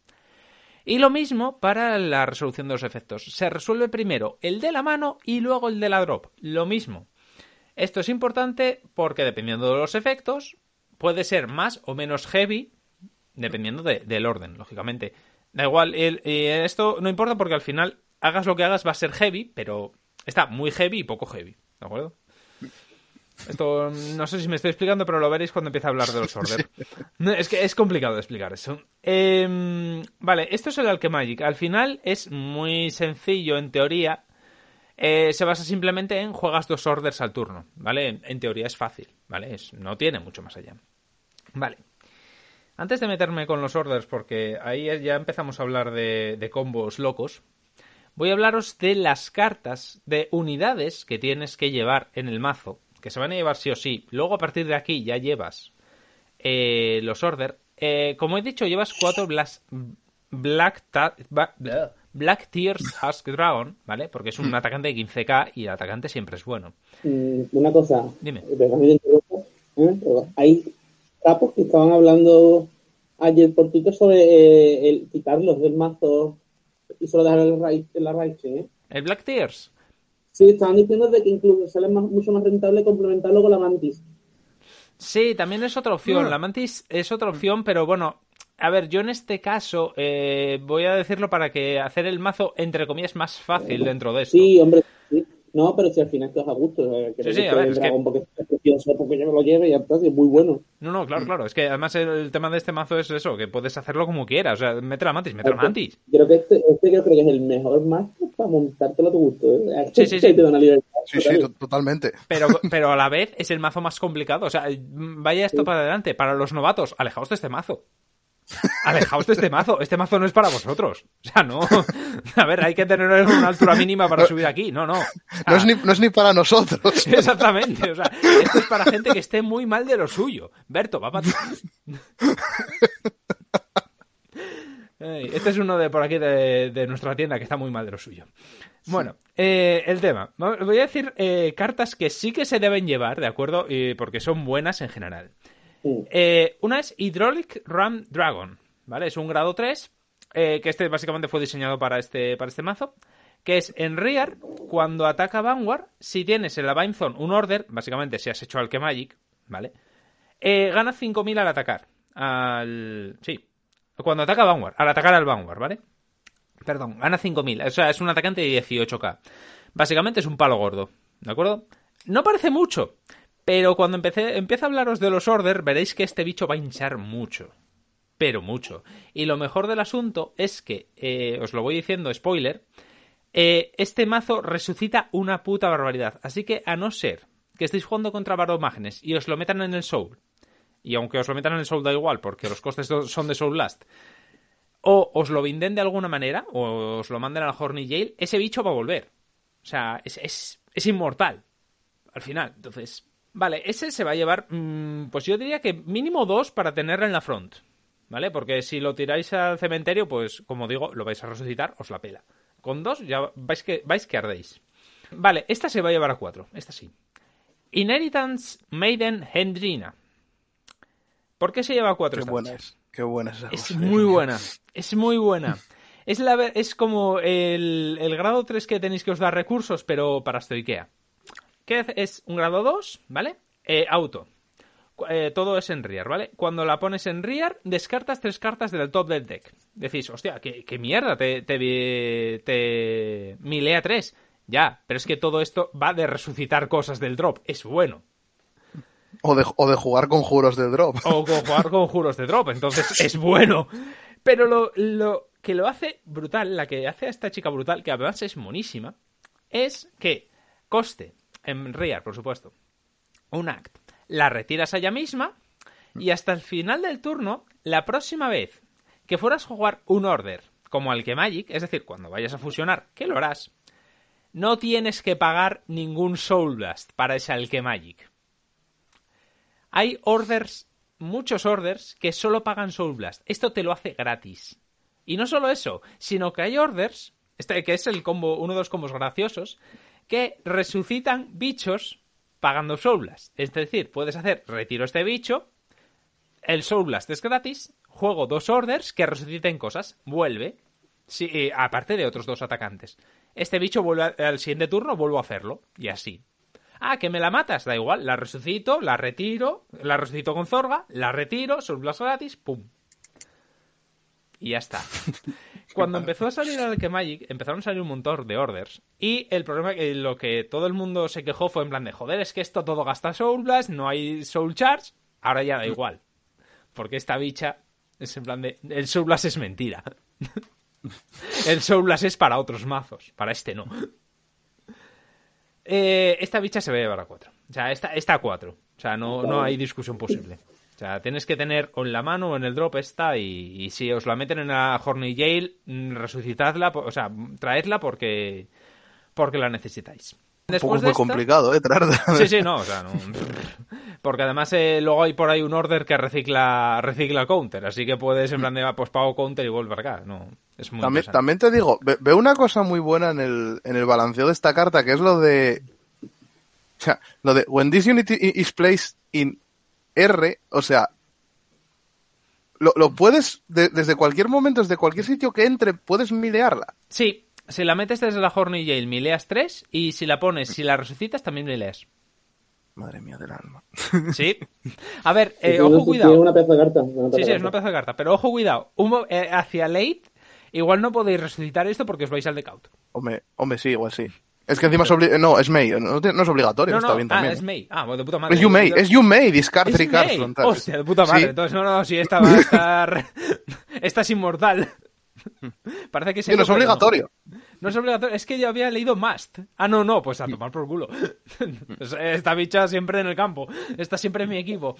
Y lo mismo para la resolución de los efectos. Se resuelve primero el de la mano y luego el de la drop. Lo mismo. Esto es importante porque dependiendo de los efectos, puede ser más o menos heavy, dependiendo de- del orden, lógicamente. Da igual, el- eh, esto no importa porque al final, hagas lo que hagas, va a ser heavy, pero está muy heavy y poco heavy, ¿de acuerdo? Esto no sé si me estoy explicando, pero lo veréis cuando empiece a hablar de los order. No, es que es complicado de explicar eso. Em, vale, esto es el Alchemagic. Al final es muy sencillo en teoría. Eh, se basa simplemente en juegas dos orders al turno, ¿vale? En, en teoría es fácil, ¿vale? Es- no tiene mucho más allá. Vale. Antes de meterme con los orders, porque ahí ya empezamos a hablar de, de combos locos, voy a hablaros de las cartas de unidades que tienes que llevar en el mazo, que se van a llevar sí o sí. Luego a partir de aquí ya llevas eh, los order. Eh, como he dicho, llevas cuatro blast, Black, Ta- Ba- Bleh. Black Tears Husk Dragon, ¿vale? Porque es un atacante de 15k y el atacante siempre es bueno. Mm, Una cosa, Dime. eh, hay capos que estaban hablando ayer por Twitter sobre el quitarlos del mazo y solo dejar en la raid, ¿eh? ¿El Black Tears? Sí, estaban diciendo de que incluso sale más- mucho más rentable complementarlo con la mantis. Sí, también es otra opción. La Mantis es otra opción, pero bueno, a ver, yo en este caso eh, voy a decirlo para que hacer el mazo, entre comillas, más fácil dentro de esto. Sí, hombre, sí. No, pero si al final te os a gusto. o sea, que Sí, no sí, a que ver, es que- porque es precioso, porque yo me lo lleve y sí, es muy bueno. No, no, claro, claro. Es que además el, el tema de este mazo es eso, que puedes hacerlo como quieras. O sea, mete la Mantis, mete la Mantis. Creo que este, este creo que es el mejor mazo para montártelo a tu gusto. ¿eh? Sí, sí, sí. Te da una libertad Sí, sí, total. to- totalmente. Pero, pero a la vez es el mazo más complicado. O sea, vaya esto para adelante. Para los novatos, alejaos de este mazo. Alejaos de este mazo. Este mazo no es para vosotros. O sea, no. A ver, hay que tener una altura mínima para subir aquí. No, no. O sea, No es ni, no es ni para nosotros. Exactamente. O sea, esto es para gente que esté muy mal de lo suyo. Berto, va para Este es uno de por aquí de, de nuestra tienda que está muy mal de lo suyo. Bueno, eh, el tema. Voy a decir eh, cartas que sí que se deben llevar, ¿de acuerdo? Y porque son buenas en general. Mm. Eh, una es Hydraulic Ram Dragon, ¿vale? Es un grado 3, eh, que este básicamente fue diseñado para este, para este mazo, que es en Rear, cuando ataca Vanguard, si tienes en la Vine Zone un Order, básicamente si has hecho Alchemagic, ¿vale? Eh, gana 5.000 al atacar. Al... Sí, cuando ataca Vanguard, al atacar al Vanguard, ¿vale? Perdón, gana 5.000, o sea, es un atacante de 18k. Básicamente es un palo gordo, ¿de acuerdo? No parece mucho, pero cuando empecé, empiece a hablaros de los Order, veréis que este bicho va a hinchar mucho. Pero mucho. Y lo mejor del asunto es que, eh, os lo voy diciendo, spoiler, eh, este mazo resucita una puta barbaridad. Así que, a no ser que estéis jugando contra Baromágenes y os lo metan en el Soul, y aunque os lo metan en el Soul da igual, porque los costes son de Soul Last, o os lo binden de alguna manera, o os lo manden a la Horny Jail, ese bicho va a volver. O sea, es, es, es inmortal. Al final. Entonces, vale, ese se va a llevar, mm, pues yo diría que mínimo dos para tenerla en la front. ¿Vale? Porque si lo tiráis al cementerio, pues como digo, lo vais a resucitar, os la pela. Con dos ya vais que, vais que ardéis. Vale, esta se va a llevar a cuatro. Esta sí. Inheritance Maiden Hendrina. ¿Por qué se lleva a cuatro Qué buena es. Qué buena es Es muy buena. Es muy buena. Es, la, es como el, el grado 3 que tenéis que os dar recursos, pero para Stoikea. ¿Qué hace? es un grado 2, ¿vale? Eh, auto. Eh, todo es en rear, ¿vale? Cuando la pones en rear, descartas tres cartas del top del deck. Decís, hostia, qué, qué mierda, te, te, milea tres. Ya, pero es que todo esto va de resucitar cosas del drop. Es bueno. O de, o de jugar con juros de drop. O con jugar con juros de drop, entonces es bueno. Pero lo, lo que lo hace brutal, la que hace a esta chica brutal, que además es monísima, es que coste, en rear, por supuesto, un act, la retiras a ella misma y hasta el final del turno, la próxima vez que fueras a jugar un order como Alchemagic, es decir, cuando vayas a fusionar, que lo harás, no tienes que pagar ningún Soul Blast para ese Alchemagic. Hay orders, muchos orders, que solo pagan Soul Blast. Esto te lo hace gratis. Y no solo eso, sino que hay orders, este que es el combo, uno de los combos graciosos, que resucitan bichos pagando Soul Blast. Es decir, puedes hacer retiro este bicho, el Soul Blast es gratis, juego dos orders que resuciten cosas, vuelve, eh, aparte de otros dos atacantes. Este bicho vuelve al siguiente turno, vuelvo a hacerlo, y así. Ah, que me la matas, da igual, la resucito, la retiro, la resucito con Zorga, la retiro, Soul Blast gratis, pum. Y ya está. Cuando empezó a salir el Magic, empezaron a salir un montón de orders. Y el problema que lo que todo el mundo se quejó fue en plan de joder, es que esto todo gasta Soul Blast, no hay Soul Charge. Ahora ya da igual. Porque esta bicha es en plan de. El Soul Blast es mentira. el Soul Blast es para otros mazos. Para este no. Eh, esta bicha se va a llevar a 4. O sea, esta, esta a 4. O sea, no, no hay discusión posible. O sea, tienes que tener o en la mano o en el drop esta y, y si os la meten en la Horny Jail, mm, resucitadla, o sea, traedla porque, porque la necesitáis. Un poco Después de muy complicado, ¿eh? Traer Sí, sí, no, o sea, no. Porque además eh, luego hay por ahí un order que recicla recicla counter, así que puedes en plan de, ah, pues pago counter y vuelvo para acá. No, es muy También, también te digo, ve- veo una cosa muy buena en el, en el balanceo de esta carta, que es lo de. O sea, lo de when this unit is placed in R, o sea. Lo, lo puedes, de- desde cualquier momento, desde cualquier sitio que entre, puedes milearla. Sí, si la metes desde la Horny Jail, mileas 3 y si la pones, si la resucitas, también mileas. Madre mía del alma. Sí. A ver, eh, ojo, cuidado. una pieza de carta. una pieza Sí, sí, es una pedazo de carta. Pero ojo, cuidado. Eh, hacia late, igual no podéis resucitar esto porque os vais al decaut. Hombre, hombre, sí, igual sí. Es que encima es no, es May, no, no es obligatorio, No, está bien ah, también. es. May. Ah, bueno, de puta madre. Es you May, es you May, discard Es three cards May. frontales. Hostia, de puta madre. Sí. Entonces, no, no, sí, esta va a estar... esta es inmortal. Parece que Sí, no es obligatorio. No es obligatorio, es que yo había leído Must. Ah, no, no, pues a tomar por culo. Esta bicha siempre en el campo. Está siempre en mi equipo.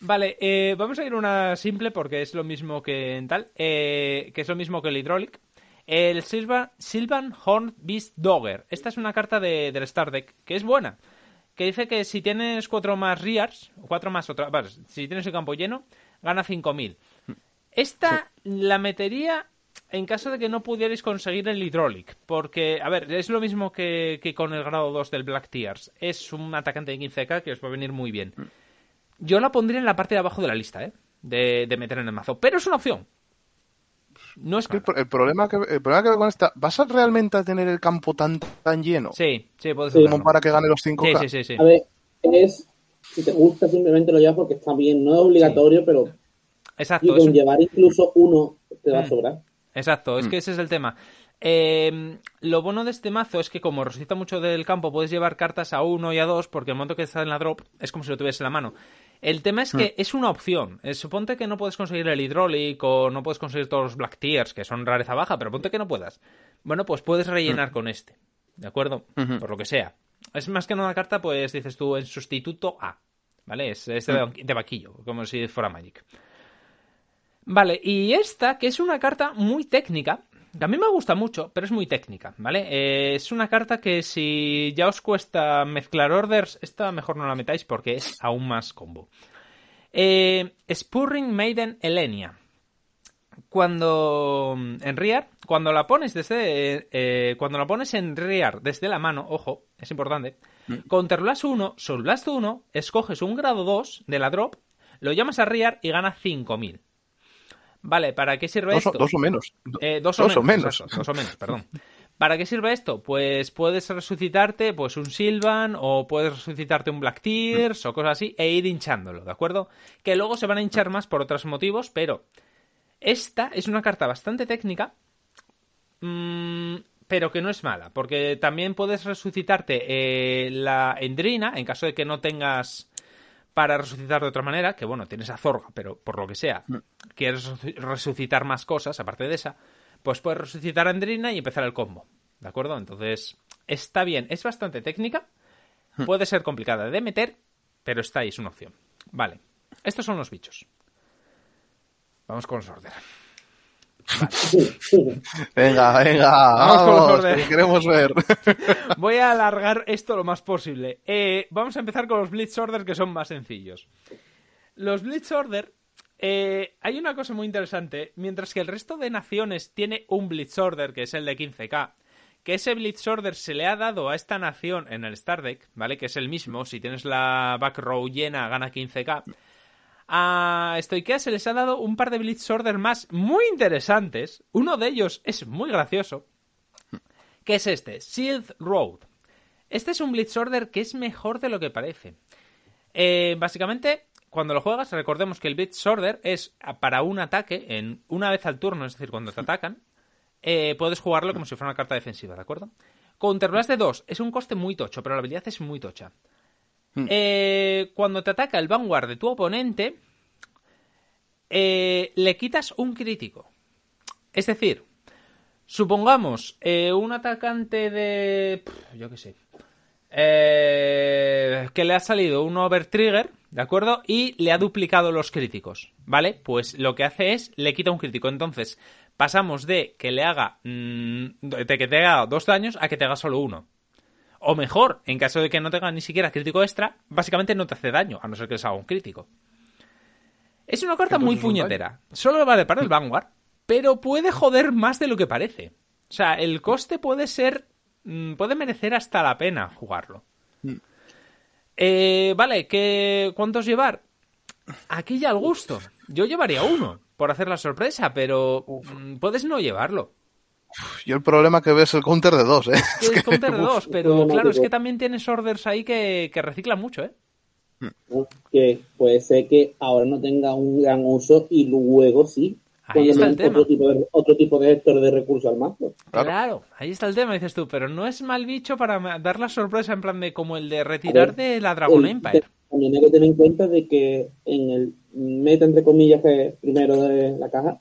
Vale, eh, vamos a ir una simple porque es lo mismo que en tal. eh, que es lo mismo que el Hydraulic. El Silva, Sylvan Horn Beast Dogger. Esta es una carta de, del Star Deck que es buena. Que dice que si tienes cuatro más Rears, o cuatro más otra. Vale, si tienes el campo lleno, gana 5000. Esta la metería en caso de que no pudierais conseguir el Hydraulic. Porque, a ver, es lo mismo que, que con el grado 2 del Black Tears. Es un atacante de 15k que os va a venir muy bien. Yo la pondría en la parte de abajo de la lista, ¿eh? De, de meter en el mazo. Pero es una opción. No es pro- el problema que, el problema que veo con esta, ¿vas a realmente a tener el campo tan, tan lleno Sí, sí, como para que gane los Sí, 5K? sí, sí, sí. A ver, es. Si te gusta, simplemente lo llevas porque está bien. No es obligatorio, pero Exacto. y con llevar incluso uno te va a Mm. sobrar. Exacto, es que ese es el tema. Eh, lo bueno de este mazo es que como resucita mucho del campo, puedes llevar cartas a uno y a dos, porque el momento que está en la drop es como si lo tuviese en la mano. El tema es que es una opción. Eh, suponte que no puedes conseguir el Hydraulic o no puedes conseguir todos los Black Tears, que son rareza baja, pero ponte que no puedas. Bueno, pues puedes rellenar con este. ¿De acuerdo? Por lo que sea. Es más que una carta, pues dices tú, en sustituto a. ¿Vale? Es, es de, de vaquillo, como si fuera Magic. Vale, y esta, que es una carta muy técnica, que a mí me gusta mucho, pero es muy técnica, ¿vale? Eh, es una carta que si ya os cuesta mezclar orders, esta mejor no la metáis porque es aún más combo. Eh, Spurring Maiden Elenia. Cuando en Rear, cuando la pones desde eh, cuando la pones en Rear desde la mano, ojo, es importante. Counter Blast 1, Soul Blast 1, escoges un grado 2 de la drop, lo llamas a Rear y gana 5000. Vale, ¿para qué sirve Dos, o- esto? dos o menos. Eh, dos, dos o o menos. menos. exacto, dos o menos, perdón. ¿Para qué sirve esto? Pues puedes resucitarte pues un Sylvan o puedes resucitarte un Black Tears o cosas así e ir hinchándolo, ¿de acuerdo? Que luego se van a hinchar más por otros motivos, pero esta es una carta bastante técnica, mm, pero que no es mala, porque también puedes resucitarte eh, la Endrina en caso de que no tengas para resucitar de otra manera, que bueno, tienes a Zorga, pero por lo que sea, quieres resu- resucitar más cosas aparte de esa, pues puedes resucitar a Andrina y empezar el combo. ¿De acuerdo? Entonces, está bien, es bastante técnica, puede ser complicada de meter, pero está ahí, es una opción. Vale, estos son los bichos. Vamos con los Venga, venga, Vamos con los vamos, que queremos ver. Voy a alargar esto lo más posible. Eh, vamos a empezar con los Blitz Order que son más sencillos. Los Blitz Order, eh, hay una cosa muy interesante. Mientras que el resto de naciones tiene un Blitz Order, que es el de 15k, que ese Blitz Order se le ha dado a esta nación en el Star Deck, ¿vale? Que es el mismo. Si tienes la back row llena, gana 15k. A Stoikea se les ha dado un par de Blitz Order más muy interesantes. Uno de ellos es muy gracioso. ¿Qué es este? Shield Road. Este es un Blitz Order que es mejor de lo que parece. Eh, básicamente, cuando lo juegas, recordemos que el Blitz Order es para un ataque en una vez al turno, es decir, cuando te atacan, eh, puedes jugarlo como si fuera una carta defensiva, ¿de acuerdo? Counterblast de 2 es un coste muy tocho, pero la habilidad es muy tocha. Eh, cuando te ataca el Vanguard de tu oponente, eh, le quitas un crítico. Es decir, supongamos eh, un atacante de. Yo qué sé. eh, que le ha salido un Overtrigger, ¿de acuerdo? Y le ha duplicado los críticos, ¿vale? Pues lo que hace es le quita un crítico. Entonces, pasamos de que le haga. mm, de que te haga dos daños a que te haga solo uno. O mejor, en caso de que no tenga ni siquiera crítico extra, básicamente no te hace daño, a no ser que les haga un crítico. Es una carta muy puñetera. Solo vale para el Vanguard, pero puede joder más de lo que parece. O sea, el coste puede ser. mm, puede merecer hasta la pena jugarlo. Mm. Eh, vale, ¿qué, ¿cuántos llevar? Aquí ya al gusto. Yo llevaría uno por hacer la sorpresa, pero mm, puedes no llevarlo. Yo el problema que veo es el counter de dos, ¿eh? Es que, counter de dos, pero claro, es que también tienes orders ahí que, que reciclan mucho, ¿eh? ¿no? que puede ser que ahora no tenga un gran uso y luego sí. Ahí está el tema. Otro tipo de, otro tipo de gestor de recursos al mazo. Claro. Claro, ahí está el tema, dices tú, pero no es mal bicho para dar la sorpresa en plan de como el de retirar ver, de la Dragon El- Empire. También hay que tener en cuenta de que en el meta, entre comillas, que es primero de la caja,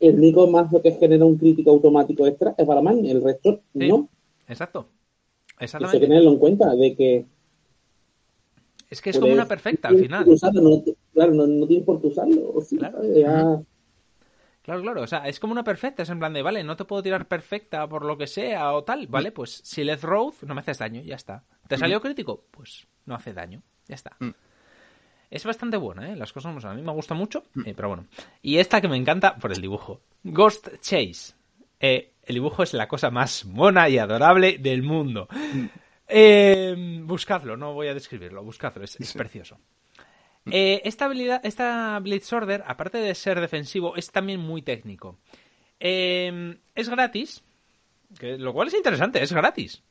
el único mazo que genera un crítico automático extra es Baramani, el resto Sí. no. Exacto. Eso hay que tenerlo en cuenta, de que... Es que es como una perfecta al final. usarlo, no claro, no, no tienes por qué usarlo. sí, Claro. ¿sabes? Ya- Claro, claro, o sea, es como una perfecta, es en plan de, vale, no te puedo tirar perfecta por lo que sea o tal, vale, pues si Let's Road no me haces daño, ya está. ¿Te salió crítico? Pues no hace daño, ya está. Mm. Es bastante buena, ¿eh? Las cosas como son. A mí me gusta mucho, eh, pero bueno. Y esta que me encanta por el dibujo. Ghost Chase. Eh, el dibujo es la cosa más mona y adorable del mundo. Eh, buscadlo, no voy a describirlo, buscadlo, es, es precioso. Eh, esta habilidad, esta Blitz Order, aparte de ser defensivo, es también muy técnico. Eh, es gratis, que, lo cual es interesante, es gratis.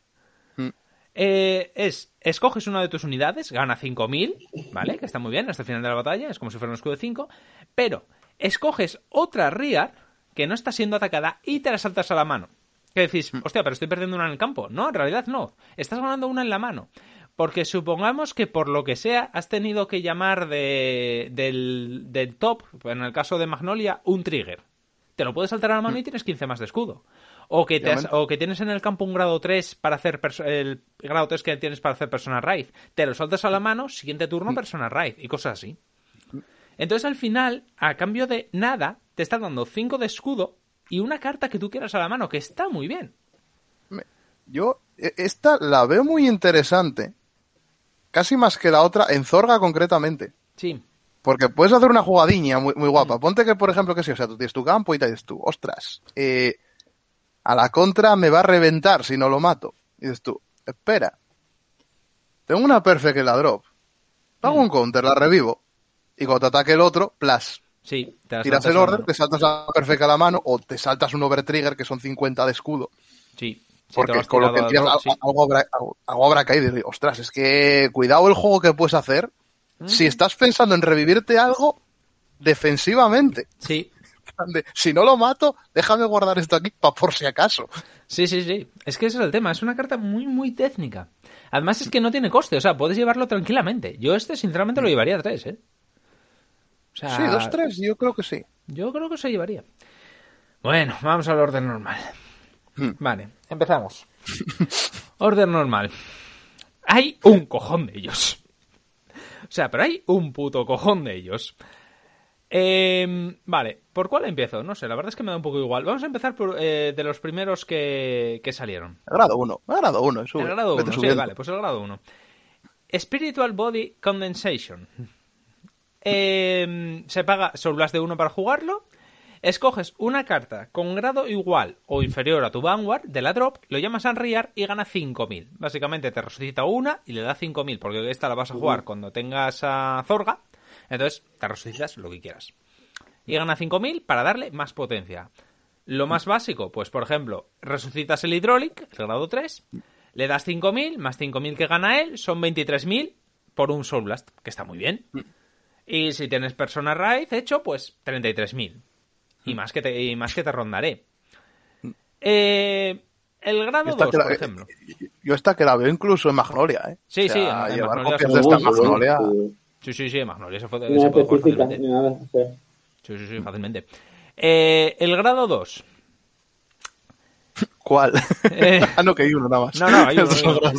Mm. Eh, es, escoges una de tus unidades, gana 5000, ¿vale? Que está muy bien hasta el final de la batalla, es como si fuera un escudo de 5. Pero escoges otra Rear que no está siendo atacada y te la saltas a la mano. Que decís, hostia, pero estoy perdiendo una en el campo. No, en realidad no. Estás ganando una en la mano. Porque supongamos que por lo que sea has tenido que llamar de, del, del top, en el caso de Magnolia, un trigger. Te lo puedes saltar a la mano y tienes 15 más de escudo. O que, te has- Obviamente. o que tienes en el campo un grado 3 para hacer el grado 3 que tienes para hacer persona raid. Te lo saltas a la mano, siguiente turno persona raid y cosas así. Entonces al final, a cambio de nada, te está dando 5 de escudo y una carta que tú quieras a la mano, que está muy bien. Yo e- esta la veo muy interesante, casi más que la otra, en Zorga concretamente. Sí, Porque puedes hacer una jugadiña muy, muy guapa. Ponte que, por ejemplo, que sí, o sea, tú tienes tu campo y te dices tú, ostras, eh, a la contra me va a reventar si no lo mato. Y dices tú, espera, tengo una perfect en la drop, hago un counter, la revivo, y cuando te ataque el otro, plus. sí. Te Tiras el order, te saltas la perfect a la mano, o te saltas un overtrigger que son 50 de escudo. Sí. Porque con lo que tirado al empiezas, drop, sí. algo, habrá, algo- algo habrá caído. Y digo, ostras, es que cuidado el juego que puedes hacer si estás pensando en revivirte algo defensivamente. Sí, De, si no lo mato, déjame guardar esto aquí para por si acaso. Sí, sí, sí. Es que ese es el tema. Es una carta muy, muy técnica. Además es que no tiene coste. O sea, puedes llevarlo tranquilamente. Yo este, sinceramente, lo llevaría a tres, ¿eh? O sea, Sí, dos, tres, yo creo que sí. Yo creo que se llevaría. Bueno, vamos al orden normal. Vale, empezamos. orden normal. Hay un cojón de ellos. O sea, pero hay un puto cojón de ellos. Eh, vale, ¿por cuál empiezo? No sé, la verdad es que me da un poco igual. Vamos a empezar por eh, de los primeros que, que salieron. Grado 1, grado 1. El grado 1, sí, vale, pues el grado 1. Spiritual Body Condensation. Eh, se paga Soul de 1 para jugarlo. Escoges una carta con grado igual o inferior a tu Vanguard de la drop, lo llamas a Unrear y gana 5000. Básicamente te resucita una y le da 5000, porque esta la vas a jugar cuando tengas a Zorga. Entonces te resucitas lo que quieras. Y gana 5000 para darle más potencia. Lo más básico, pues por ejemplo, resucitas el Hydraulic, el grado 3, le das 5000, más 5000 que gana él, son 23000 por un Soul Blast, que está muy bien. Y si tienes Persona Raid hecho, pues 33.000. Y más que te, y más que te rondaré. Eh, el grado Esta 2, que la- por ejemplo. Yo esta que la veo incluso en Magnolia, ¿eh? Sí, O sea, sí, en- llevar Magnolia copias seguro. de esta en Vamos, Magnolia. sí. Sí, sí, sí, Magnolia se, fue, No se puede jugar fácilmente. nada. Sí, sí, sí, fácilmente. Eh, el grado 2. ¿Cuál? Eh. ah, no, que hay uno nada más. No, no, hay uno.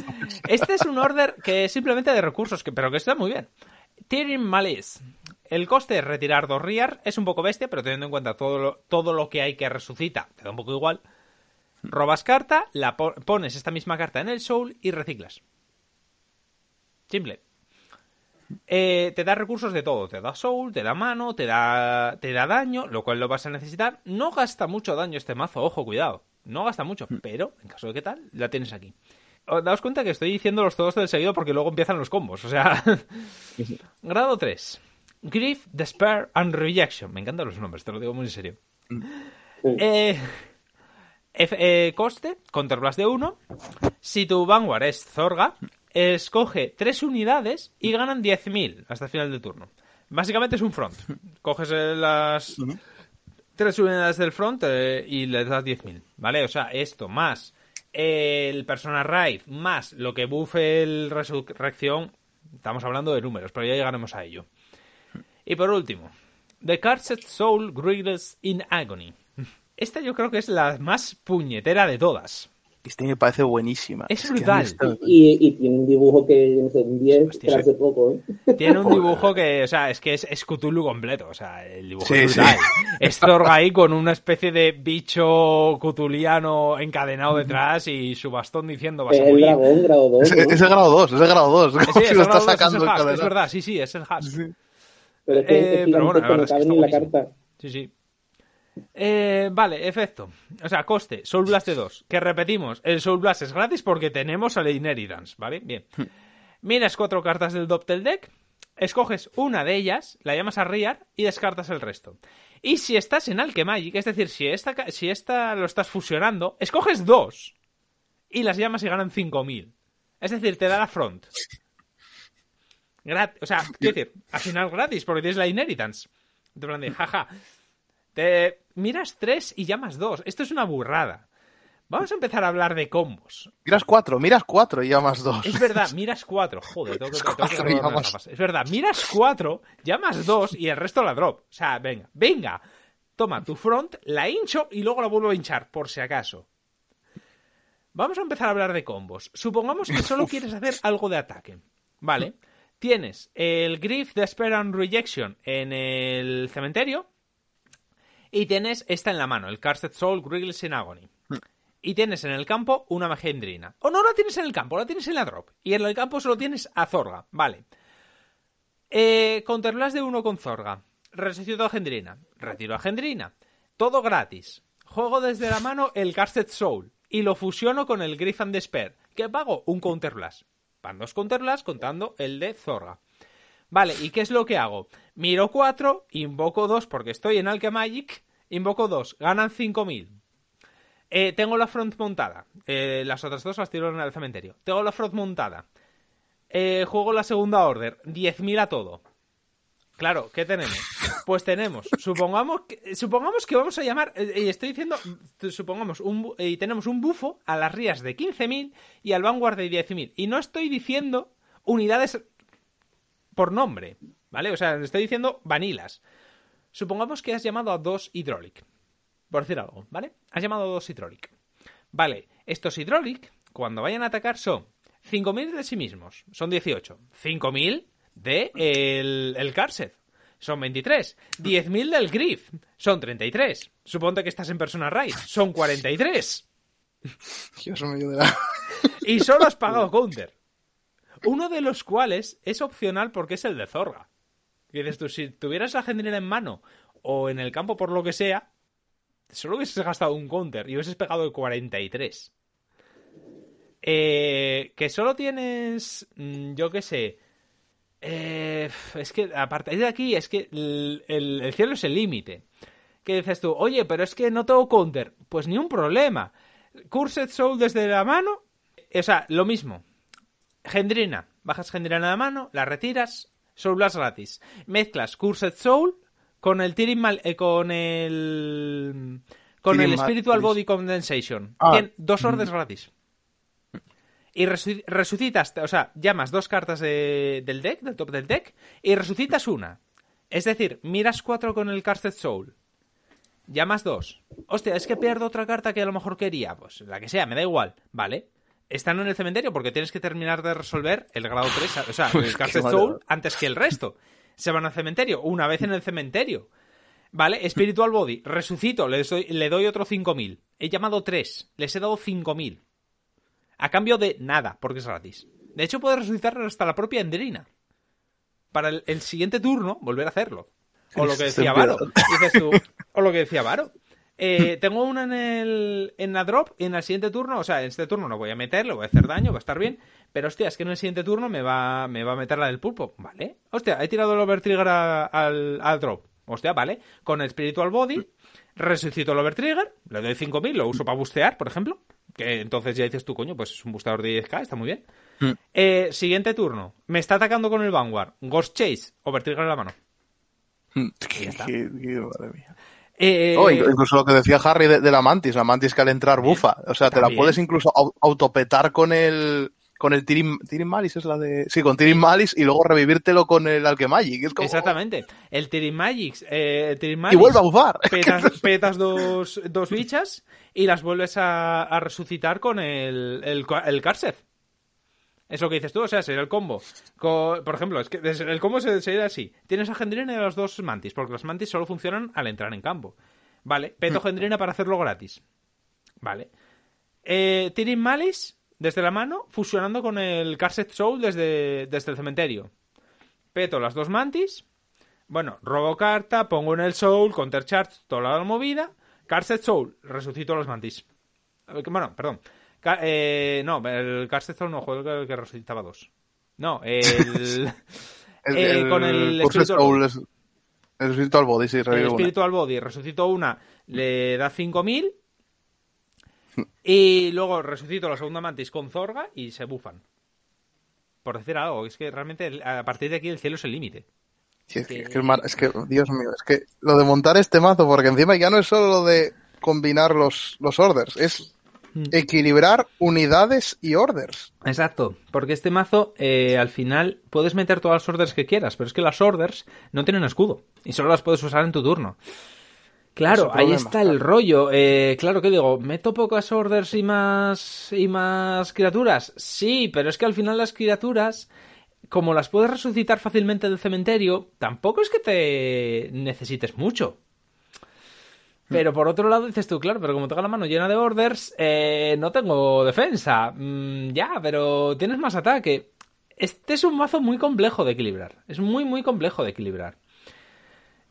Este es un order que es simplemente de recursos, que, pero que está muy bien. Tearing Malice. El coste de retirar dos Rear es un poco bestia, pero teniendo en cuenta todo lo, todo lo que hay que resucita, te da un poco igual. Robas carta, la po- pones esta misma carta en el soul y reciclas. Simple. Eh, te da recursos de todo, te da soul, te da mano, te da, te da daño, lo cual lo vas a necesitar. No gasta mucho daño este mazo, ojo, cuidado. No gasta mucho, pero en caso de que tal, la tienes aquí. Os daos cuenta que estoy diciéndolos todos del seguido porque luego empiezan los combos, o sea... Grado 3. Grief, Despair and Rejection. Me encantan los nombres, te lo digo muy en serio. Eh, F- eh, coste, Counterblast de 1. Si tu Vanguard es Zorga, escoge 3 unidades y ganan 10.000 hasta el final del turno. Básicamente es un front. Coges eh, las tres unidades del front eh, y le das 10.000, ¿vale? O sea, esto más el Persona Raid más lo que buffe el Resurrección, estamos hablando de números, pero ya llegaremos a ello. Y por último, The Cursed Soul Greedless in Agony. Esta yo creo que es la más puñetera de todas. Este me parece buenísima. Es a brutal. esto- Y, y tiene un dibujo que no sé, un 10 Hostia, que sí. hace poco, ¿eh? Tiene un dibujo que, o sea, es que es, es Cthulhu completo. O sea, el dibujo Sí, es sí. brutal. Es Zorga ahí con una especie de bicho cutuliano encadenado detrás y su bastón diciendo vas Es a el morir. dragón, grado 2, Es, ¿no? es el grado 2, es el grado 2. Sí, Como es si el lo grado está dos, es sacando el hash, es verdad, sí, sí, es el hash. Pero es que Eh, es pero bueno, la verdad es que está la carta. Sí, sí. Eh, vale, efecto. O sea, coste, Soul Blast de 2. Que repetimos, el Soul Blast es gratis porque tenemos a la Inheritance, ¿vale? Bien. Miras cuatro cartas del Doppel Deck, escoges una de ellas, la llamas a Riar y descartas el resto. Y si estás en Alchemagic, es decir, si esta, si esta lo estás fusionando, escoges dos y las llamas y ganan 5000. Es decir, te da la front. Grat- o sea, quiero decir, al final gratis porque tienes la Inheritance. De plan de, jaja. Te miras tres y llamas dos. Esto es una burrada. Vamos a empezar a hablar de combos. Miras 4, miras 4 y llamas 2. Es verdad, miras cuatro. Joder, tengo que, tengo que Cuatro llamas. Es verdad, miras cuatro, llamas dos y el resto la drop. O sea, venga, venga. Toma tu front, la hincho y luego la vuelvo a hinchar, por si acaso. Vamos a empezar a hablar de combos. Supongamos que solo quieres hacer algo de ataque. Vale. Tienes el Grief, Despair and Rejection en el cementerio. Y tienes esta en la mano, el Cursed Soul, Grievous in Agony. Y tienes en el campo una magendrina. O no la tienes en el campo, la tienes en la drop. Y en el campo solo tienes a Zorga. Vale. Eh, Counterblast de uno con Zorga. Resucito a Gendrina. Retiro a Gendrina. Todo gratis. Juego desde la mano el Cursed Soul. Y lo fusiono con el Griff and Despair. ¿Qué pago? Un Counterblast. Van dos Counterblast contando el de Zorga. Vale, ¿y qué es lo que hago? Miro 4, invoco 2 porque estoy en Alchemagic, invoco 2, ganan 5000. Eh, tengo la front montada. Eh, las otras dos las tiro el cementerio. Tengo la front montada. Eh, juego la segunda order. 10.000 a todo. Claro, ¿qué tenemos? Pues tenemos, supongamos que, supongamos que vamos a llamar, eh, y estoy diciendo, supongamos, un, bu- y tenemos un bufo a las rías de 15.000 y al vanguard de 10.000. Y no estoy diciendo unidades por nombre, ¿vale? O sea, estoy diciendo vanilas. Supongamos que has llamado a dos Hydraulic, por decir algo, ¿vale? Has llamado a dos Hydraulic. Vale, estos Hydraulic, cuando vayan a atacar, son 5.000 de sí mismos, son 18. 5.000 de el, el Carset, son 23. 10.000 del Griff, son 33. Suponte que estás en Persona Raid, son 43. Dios mío de la... Y solo has pagado counter. Uno de los cuales es opcional porque es el de Zorga. Y dices tú, si tuvieras la Gendrina en mano o en el campo por lo que sea, solo hubieses gastado un counter y hubieses pegado el 43. Eh, que solo tienes, mm, yo qué sé, eh, es que a partir de aquí es que el, el- el cielo es el límite. Que dices tú, oye, pero es que no tengo counter. Pues ni un problema. Cursed Soul desde la mano, o sea, lo mismo. Gendrina, bajas Gendrina de mano, la retiras, Soul Blast gratis. Mezclas Cursed Soul con el Tiring Mal- eh, con el con Tiring el Spiritual. Body Condensation. Ah. Tien dos órdenes gratis. Y resu- resucitas, o sea, llamas dos cartas de- del deck, del top del deck, y resucitas una. Es decir, miras cuatro con el Casted Soul. Llamas dos. Hostia, es que pierdo otra carta que a lo mejor quería. Pues la que sea, me da igual. Vale. Están en el cementerio porque tienes que terminar de resolver el grado 3, o sea, el Casted Qué Soul antes que el resto. Se van al cementerio. Una vez en el cementerio. Vale, Spiritual Body, resucito, le doy, le doy otro 5000. He llamado 3, les he dado 5000. A cambio de nada, porque es gratis. De hecho, puedes resucitar hasta la propia Enderina. Para el, el siguiente turno, volver a hacerlo. O lo que decía Varo. Dices tú, o lo que decía Varo. Eh, tengo una en el en la drop y en el siguiente turno, o sea, en este turno no voy a meter, le voy a hacer daño, va a estar bien, pero hostia, es que en el siguiente turno me va, me va a meter la del pulpo, ¿vale? Hostia, he tirado el overtrigger al, al drop, hostia, ¿vale? Con el spiritual body, resucito el overtrigger, le doy 5000, lo uso para bustear, por ejemplo, que entonces ya dices tú, coño, pues es un boosteador de 10k, está muy bien. Mm. Eh, siguiente turno, me está atacando con el Vanguard, Ghost Chase, overtrigger en la mano. Qué- qué- qué- madre mía. Eh, Oh, inc- incluso lo que decía Harry de, de la mantis, la mantis que al entrar bufa. O sea, te la puedes incluso au- autopetar con el con el Tirin, Tirin Malis, es la de. Sí, con Tirin Malis y luego revivírtelo con el Alchemagic. Es como... Exactamente. El Tirin Magix, eh, Tirin Y Magix, vuelve a bufar. petas, petas dos, dos bichas y las vuelves a, a resucitar con el, el, el Karseth. Es lo que dices tú, o sea, sería el combo. Co- por ejemplo, es que el combo se- sería así. Tienes a Gendrina y a los dos mantis, porque los mantis solo funcionan al entrar en campo. Vale, peto Gendrina para hacerlo gratis. Vale. Eh, Tirin Malis desde la mano, fusionando con el Karset Soul desde, desde el cementerio. Peto las dos mantis. Bueno, robo carta, pongo en el Soul, Counter Charge, toda la movida. Karset Soul, resucito los mantis. Eh, Bueno, perdón. Ca- eh, no, el Karset Soul no, juego el que resucitaba dos. No, el. El, eh, con el Curse Spiritual Soul Body. es- el Spiritual Body, sí, el revive una. Spiritual Body, resucito una, le da 5000. Y luego resucito la segunda mantis con Zorga y se bufan. Por decir algo, es que realmente el- a partir de aquí el cielo es el límite. Sí, es, que, es que es mar- es que, Dios mío, es que lo de montar este mazo, porque encima ya no es solo lo de combinar los, los orders, es. Equilibrar unidades y orders. Exacto, porque este mazo eh, al final puedes meter todas las orders que quieras, pero es que las orders no tienen escudo y solo las puedes usar en tu turno. Claro, ahí está el rollo. Eh, claro que digo, ¿meto pocas orders y más, y más criaturas? Sí, pero es que al final las criaturas, como las puedes resucitar fácilmente del cementerio, tampoco es que te necesites mucho. Pero por otro lado dices tú, claro, pero como tengo la mano llena de orders, eh, no tengo defensa. Mm, ya, pero tienes más ataque. Este es un mazo muy complejo de equilibrar. Es muy, muy complejo de equilibrar.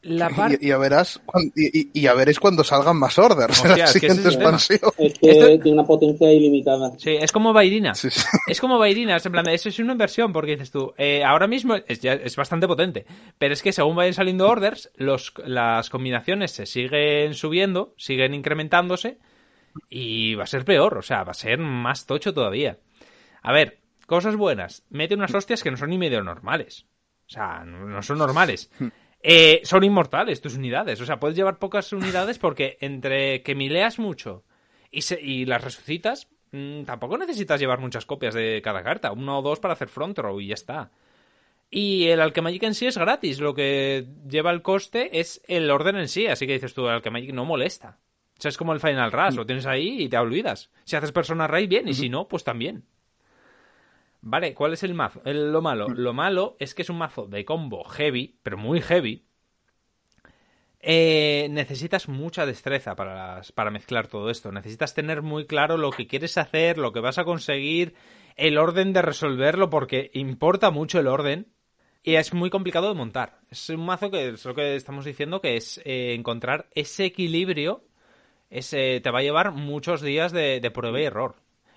La parte... Y, y ya verás, y, y- ya veréis cuando salgan más orders en Hostia, la es que ese siguiente es expansión. Es que Esto- tiene una potencia ilimitada. Sí, es como Bairina. Sí, sí. Es como Bairina, es en plan, eso es una inversión, porque dices tú, eh, ahora mismo es, ya- es bastante potente, pero es que según vayan saliendo orders, los, las combinaciones se siguen subiendo, siguen incrementándose, y va a ser peor, o sea, va a ser más tocho todavía. A ver, cosas buenas, mete unas hostias que no son ni medio normales. O sea, no, no son normales. Eh, son inmortales tus unidades, o sea, puedes llevar pocas unidades porque entre que mileas mucho y, se- y las resucitas, mm, tampoco necesitas llevar muchas copias de cada carta. Uno o dos para hacer front row y ya está. Y el Alchemagic en sí es gratis. Lo que lleva el coste es el orden en sí. Así que dices tú, el Alchemagic no molesta. O sea, es como el Final Rush. Lo tienes ahí y te olvidas. Si haces Persona Ray, bien. Y si no, pues también. Vale, ¿cuál es el mazo? El- lo malo. Lo malo es que es un mazo de combo heavy, pero muy heavy. Eh, necesitas mucha destreza para, las- para mezclar todo esto. Necesitas tener muy claro lo que quieres hacer, lo que vas a conseguir, el orden de resolverlo, porque importa mucho el orden. Y es muy complicado de montar. Es un mazo que es lo que estamos diciendo, que es eh, encontrar ese equilibrio. Ese, te va a llevar muchos días de, de prueba y error.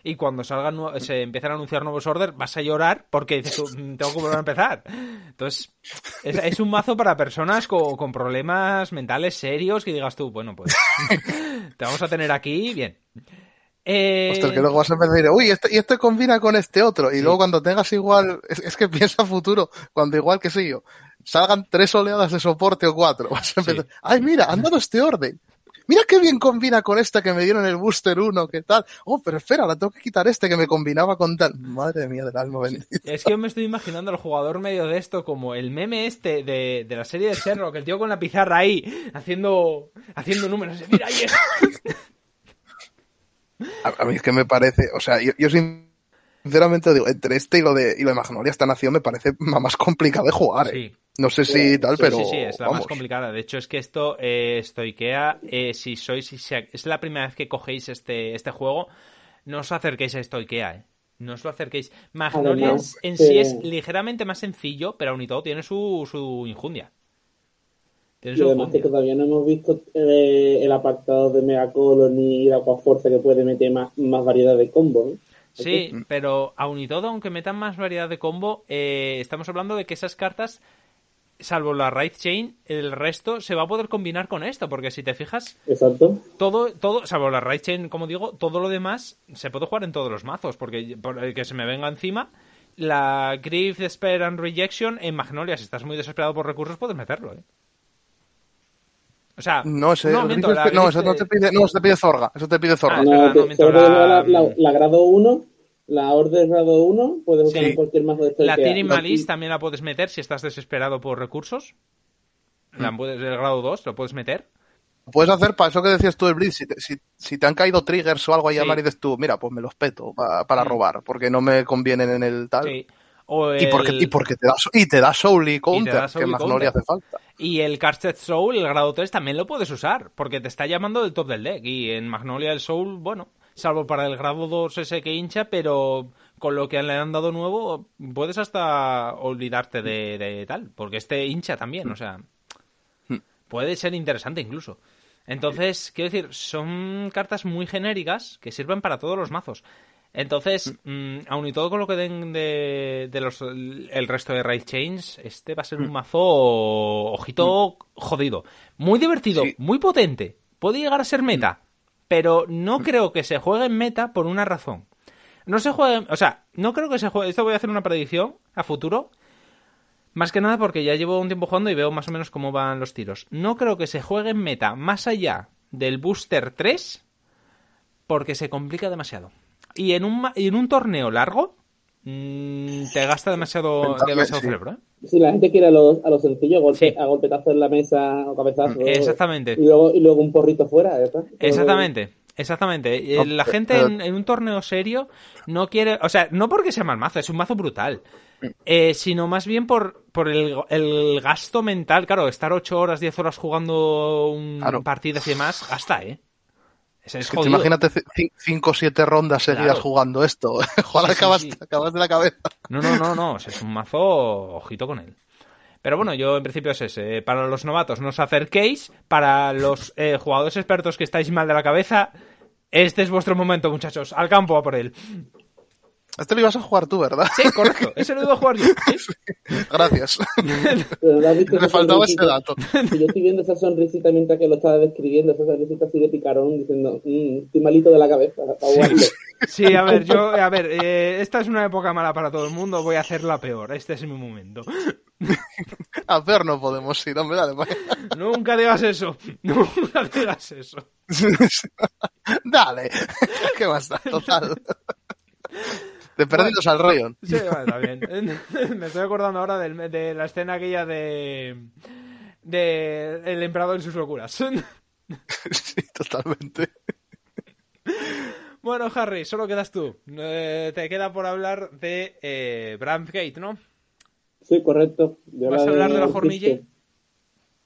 Y cuando salgan se empiezan a anunciar nuevos orders, vas a llorar porque dices "Mm, tengo que volver a empezar. Entonces, es, es un mazo para personas con, con problemas mentales serios que digas tú, bueno, pues te vamos a tener aquí, bien. Eh, el que luego vas a empezar a decir, uy, este, y este combina con este otro. Y luego cuando tengas igual, es, es que piensa futuro, cuando igual que sé yo, salgan tres oleadas de soporte o cuatro, vas a empezar, Sí. ay, mira, han dado este orden. Mira qué bien combina con esta que me dieron el booster 1, qué tal. Oh, pero espera, la tengo que quitar este que me combinaba con tal. Madre mía del alma bendita. Es que yo me estoy imaginando al jugador medio de esto como el meme este de, de la serie de Sherlock, el tío con la pizarra ahí, haciendo, haciendo números. Mira, ahí es. A, a mí es que me parece, o sea, yo, yo sinceramente digo, entre este y lo de, y lo de Magnolia, esta nación me parece más complicado de jugar, ¿eh? Sí. No sé si tal, Sí, pero. sí, sí, es la vamos. más complicada. De hecho, es que esto, eh, Stoikea, eh, si sois, si se- es la primera vez que cogéis este, este juego, no os acerquéis a Stoikea, eh. No os lo acerquéis. Magnolia Además, en sí es ligeramente más sencillo, pero aún y todo tiene su, su injundia. Tiene Y su además que todavía no hemos visto eh, el apartado de Mega Colony y la Fuerza que puede meter más, más variedad de combos. ¿no? Sí, pero aún y todo, aunque metan más variedad de combo, eh, estamos hablando de que esas cartas, salvo la Raid Chain, el resto se va a poder combinar con esto, porque si te fijas, Exacto. todo, todo, salvo la Raid Chain, como digo, todo lo demás se puede jugar en todos los mazos, porque por el que se me venga encima, la Grief, Despair and Rejection en Magnolia, si estás muy desesperado por recursos, puedes meterlo, ¿eh? O sea, No, ese, no, el miento, Grief- la no, Grief eso no te pide, no, eso te pide Zorga, eso te pide Zorga. Ah, es No, verdad, te- la- la grado 1, la Order grado 1, puedes usar Sí. en cualquier mazo de La Y- Malice también la puedes meter si estás desesperado por recursos. La puedes, el grado 2 lo puedes meter. Puedes hacer, para eso que decías tú del Blitz, si te, si, si te han caído triggers o algo ahí a Sí. llamar y dices tú, mira, pues me los peto pa- para Mm. robar, porque no me convienen en el tal. Sí. O Y porque, el- y porque te da, y te da Soul y Counter, da Soul que y más no le hace falta. Y el Carset Soul, el grado 3, también lo puedes usar, porque te está llamando del top del deck. Y en Magnolia el Soul, bueno, salvo para el grado 2 ese que hincha, pero con lo que le han dado nuevo, puedes hasta olvidarte de, de tal, porque este hincha también, o sea, puede ser interesante incluso. Entonces, quiero decir, son cartas muy genéricas que sirven para todos los mazos. Entonces, mm, aun y todo con lo que den de, de los, el resto de Raid Chains, este va a ser un mazo, ojito, jodido. Muy divertido, Sí. muy potente. Puede llegar a ser meta, pero no creo que se juegue en meta por una razón. No se juegue, o sea, no creo que se juegue, esto voy a hacer una predicción a futuro, más que nada porque ya llevo un tiempo jugando y veo más o menos cómo van los tiros. No creo que se juegue en meta más allá del Booster 3 porque se complica demasiado. Y en un, en un torneo largo mm, te gasta demasiado, demasiado sí. cerebro. ¿eh? Si la gente quiere a lo, a lo sencillo, golpe, Sí. a golpetazo en la mesa o cabezazo. Exactamente. Y luego, y luego un porrito fuera. ¿ya está? Exactamente, exactamente. Eh, La gente en, en un torneo serio no quiere, o sea, no porque sea mal mazo, es un mazo brutal, eh, sino más bien por, por el, el gasto mental. Claro, estar 8 horas, 10 horas jugando un Claro. partidas y demás, gasta, ¿eh? Es, que te imagínate 5 o 7 rondas seguidas Claro. jugando esto. Sí, acabas, sí. acabas de la cabeza. No, no, no, no, es un mazo, ojito con él. Pero bueno, yo en principio es ese. Para los novatos no os acerquéis. Para los eh, jugadores expertos que estáis mal de la cabeza, este es vuestro momento, muchachos. Al campo a por él. Este lo ibas a jugar tú, ¿verdad? Sí, correcto. Ese lo iba a jugar yo. ¿sí? Gracias. Pero ¿no has visto Me faltaba ese dato. Yo estoy viendo esa sonrisita mientras que lo estaba describiendo, esa sonrisita así de picarón, diciendo, "Mm, estoy malito de la cabeza, para jugarlo". Sí, a ver, yo, a ver, eh, esta es una época mala para todo el mundo. Voy a hacerla peor. Este es mi momento. A ver, no podemos ir, hombre, dale, vaya. Nunca digas eso. Nunca digas eso. Dale. ¿Qué más da? Total. De perdidos al Rayon. Sí, vale, está bien. Me estoy acordando ahora del- de la escena aquella de. de El emperador en sus locuras. Sí, totalmente. bueno, Harry, solo quedas tú. Eh, te queda por hablar de eh, Bramgate, ¿no? Sí, correcto. Yo ¿Vas a la hablar de la. Hornille?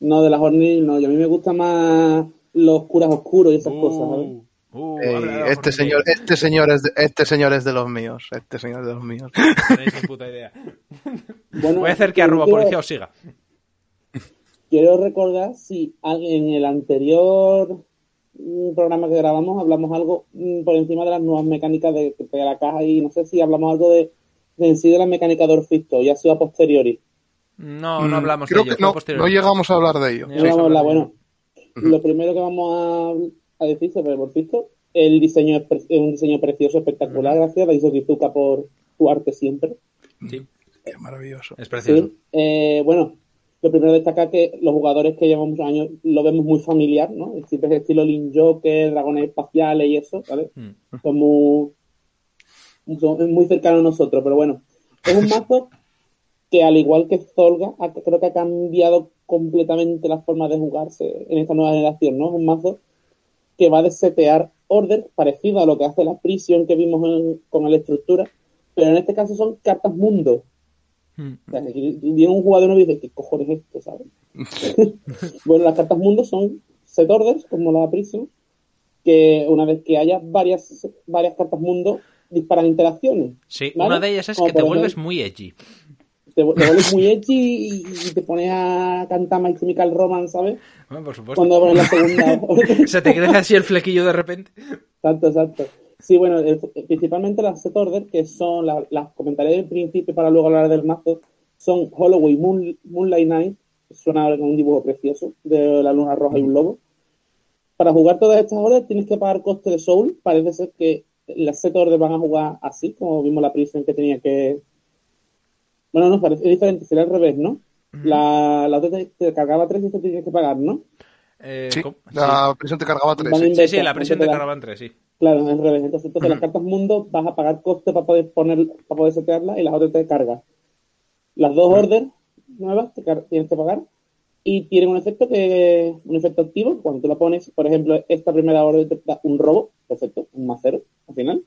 No, de la Hornille no. Y a mí me gusta más los curas oscuros y esas cosas, ¿sabes? Uh, Ey, habla este señor, este señor es de, este señor es de los míos. Este señor es de los míos. No tenéis ni puta idea. Bueno, Voy a hacer que arroba quiero- policía os siga. Quiero recordar si en el anterior mm, programa que grabamos hablamos algo mm, por encima de las nuevas mecánicas de, de la caja y no sé si hablamos algo de, de en sí de la mecánica de Orfisto, ya ha sido a posteriori. No, no Mm, hablamos Creo de ello. que no, llegamos a hablar de ello. Sí. No Sí. bueno, lo primero que vamos a, a decir sobre el el diseño es, pre- es un diseño precioso, espectacular, gracias, Daiso Kizuka por tu arte siempre. Sí, Qué maravilloso. es precioso. Sí. Eh, bueno, lo primero destacar que los jugadores que llevan muchos años lo vemos muy familiar, ¿no? Siempre es estilo Link Joker, dragones espaciales y eso, ¿vale? Mm. Son muy, son muy cercanos a nosotros, pero bueno. Es un mazo que al igual que Zolga, creo que ha cambiado completamente la forma de jugarse en esta nueva generación, ¿no? Es un mazo que va a desetear order parecido a lo que hace la prisión que vimos en- con la estructura, pero en este caso son cartas mundo. Hmm. O sea, viene un jugador y dice, ¿qué cojones es esto, sabes? bueno, las cartas mundo son set orders, como la Prism, que una vez que haya varias, varias cartas mundo, disparan interacciones. Sí, una de ellas es que te vuelves muy edgy. Te, vuelves muy edgy y, te pones a cantar My Chemical Romance, ¿sabes? Bueno, por supuesto. Cuando pones la segunda. Se te crece así el flequillo de repente. Exacto, exacto. Sí, bueno, principalmente las set order, que son las comentaré del principio para luego hablar del mazo, son Holloway Moonlight Night, suena con un dibujo precioso de la luna roja y un lobo. Para jugar todas estas horas tienes que pagar coste de soul. Parece ser que las set order van a jugar así, como vimos la prisión que tenía que. Bueno, no, parece diferente, sería al revés, ¿no? La, la otra te, cargaba tres y esta tienes que pagar, ¿no? Eh, sí, la prisión te cargaba tres. Sí, sí, la prisión te cargaba tres, sí. Claro, al revés. Entonces, entonces las cartas mundo vas a pagar coste para poder poner, para poder setearlas y las otras te cargas. Las dos orders nuevas te tienes que pagar y tienen un efecto que un efecto activo cuando tú la pones por ejemplo esta primera orden te da un robo perfecto un macero al final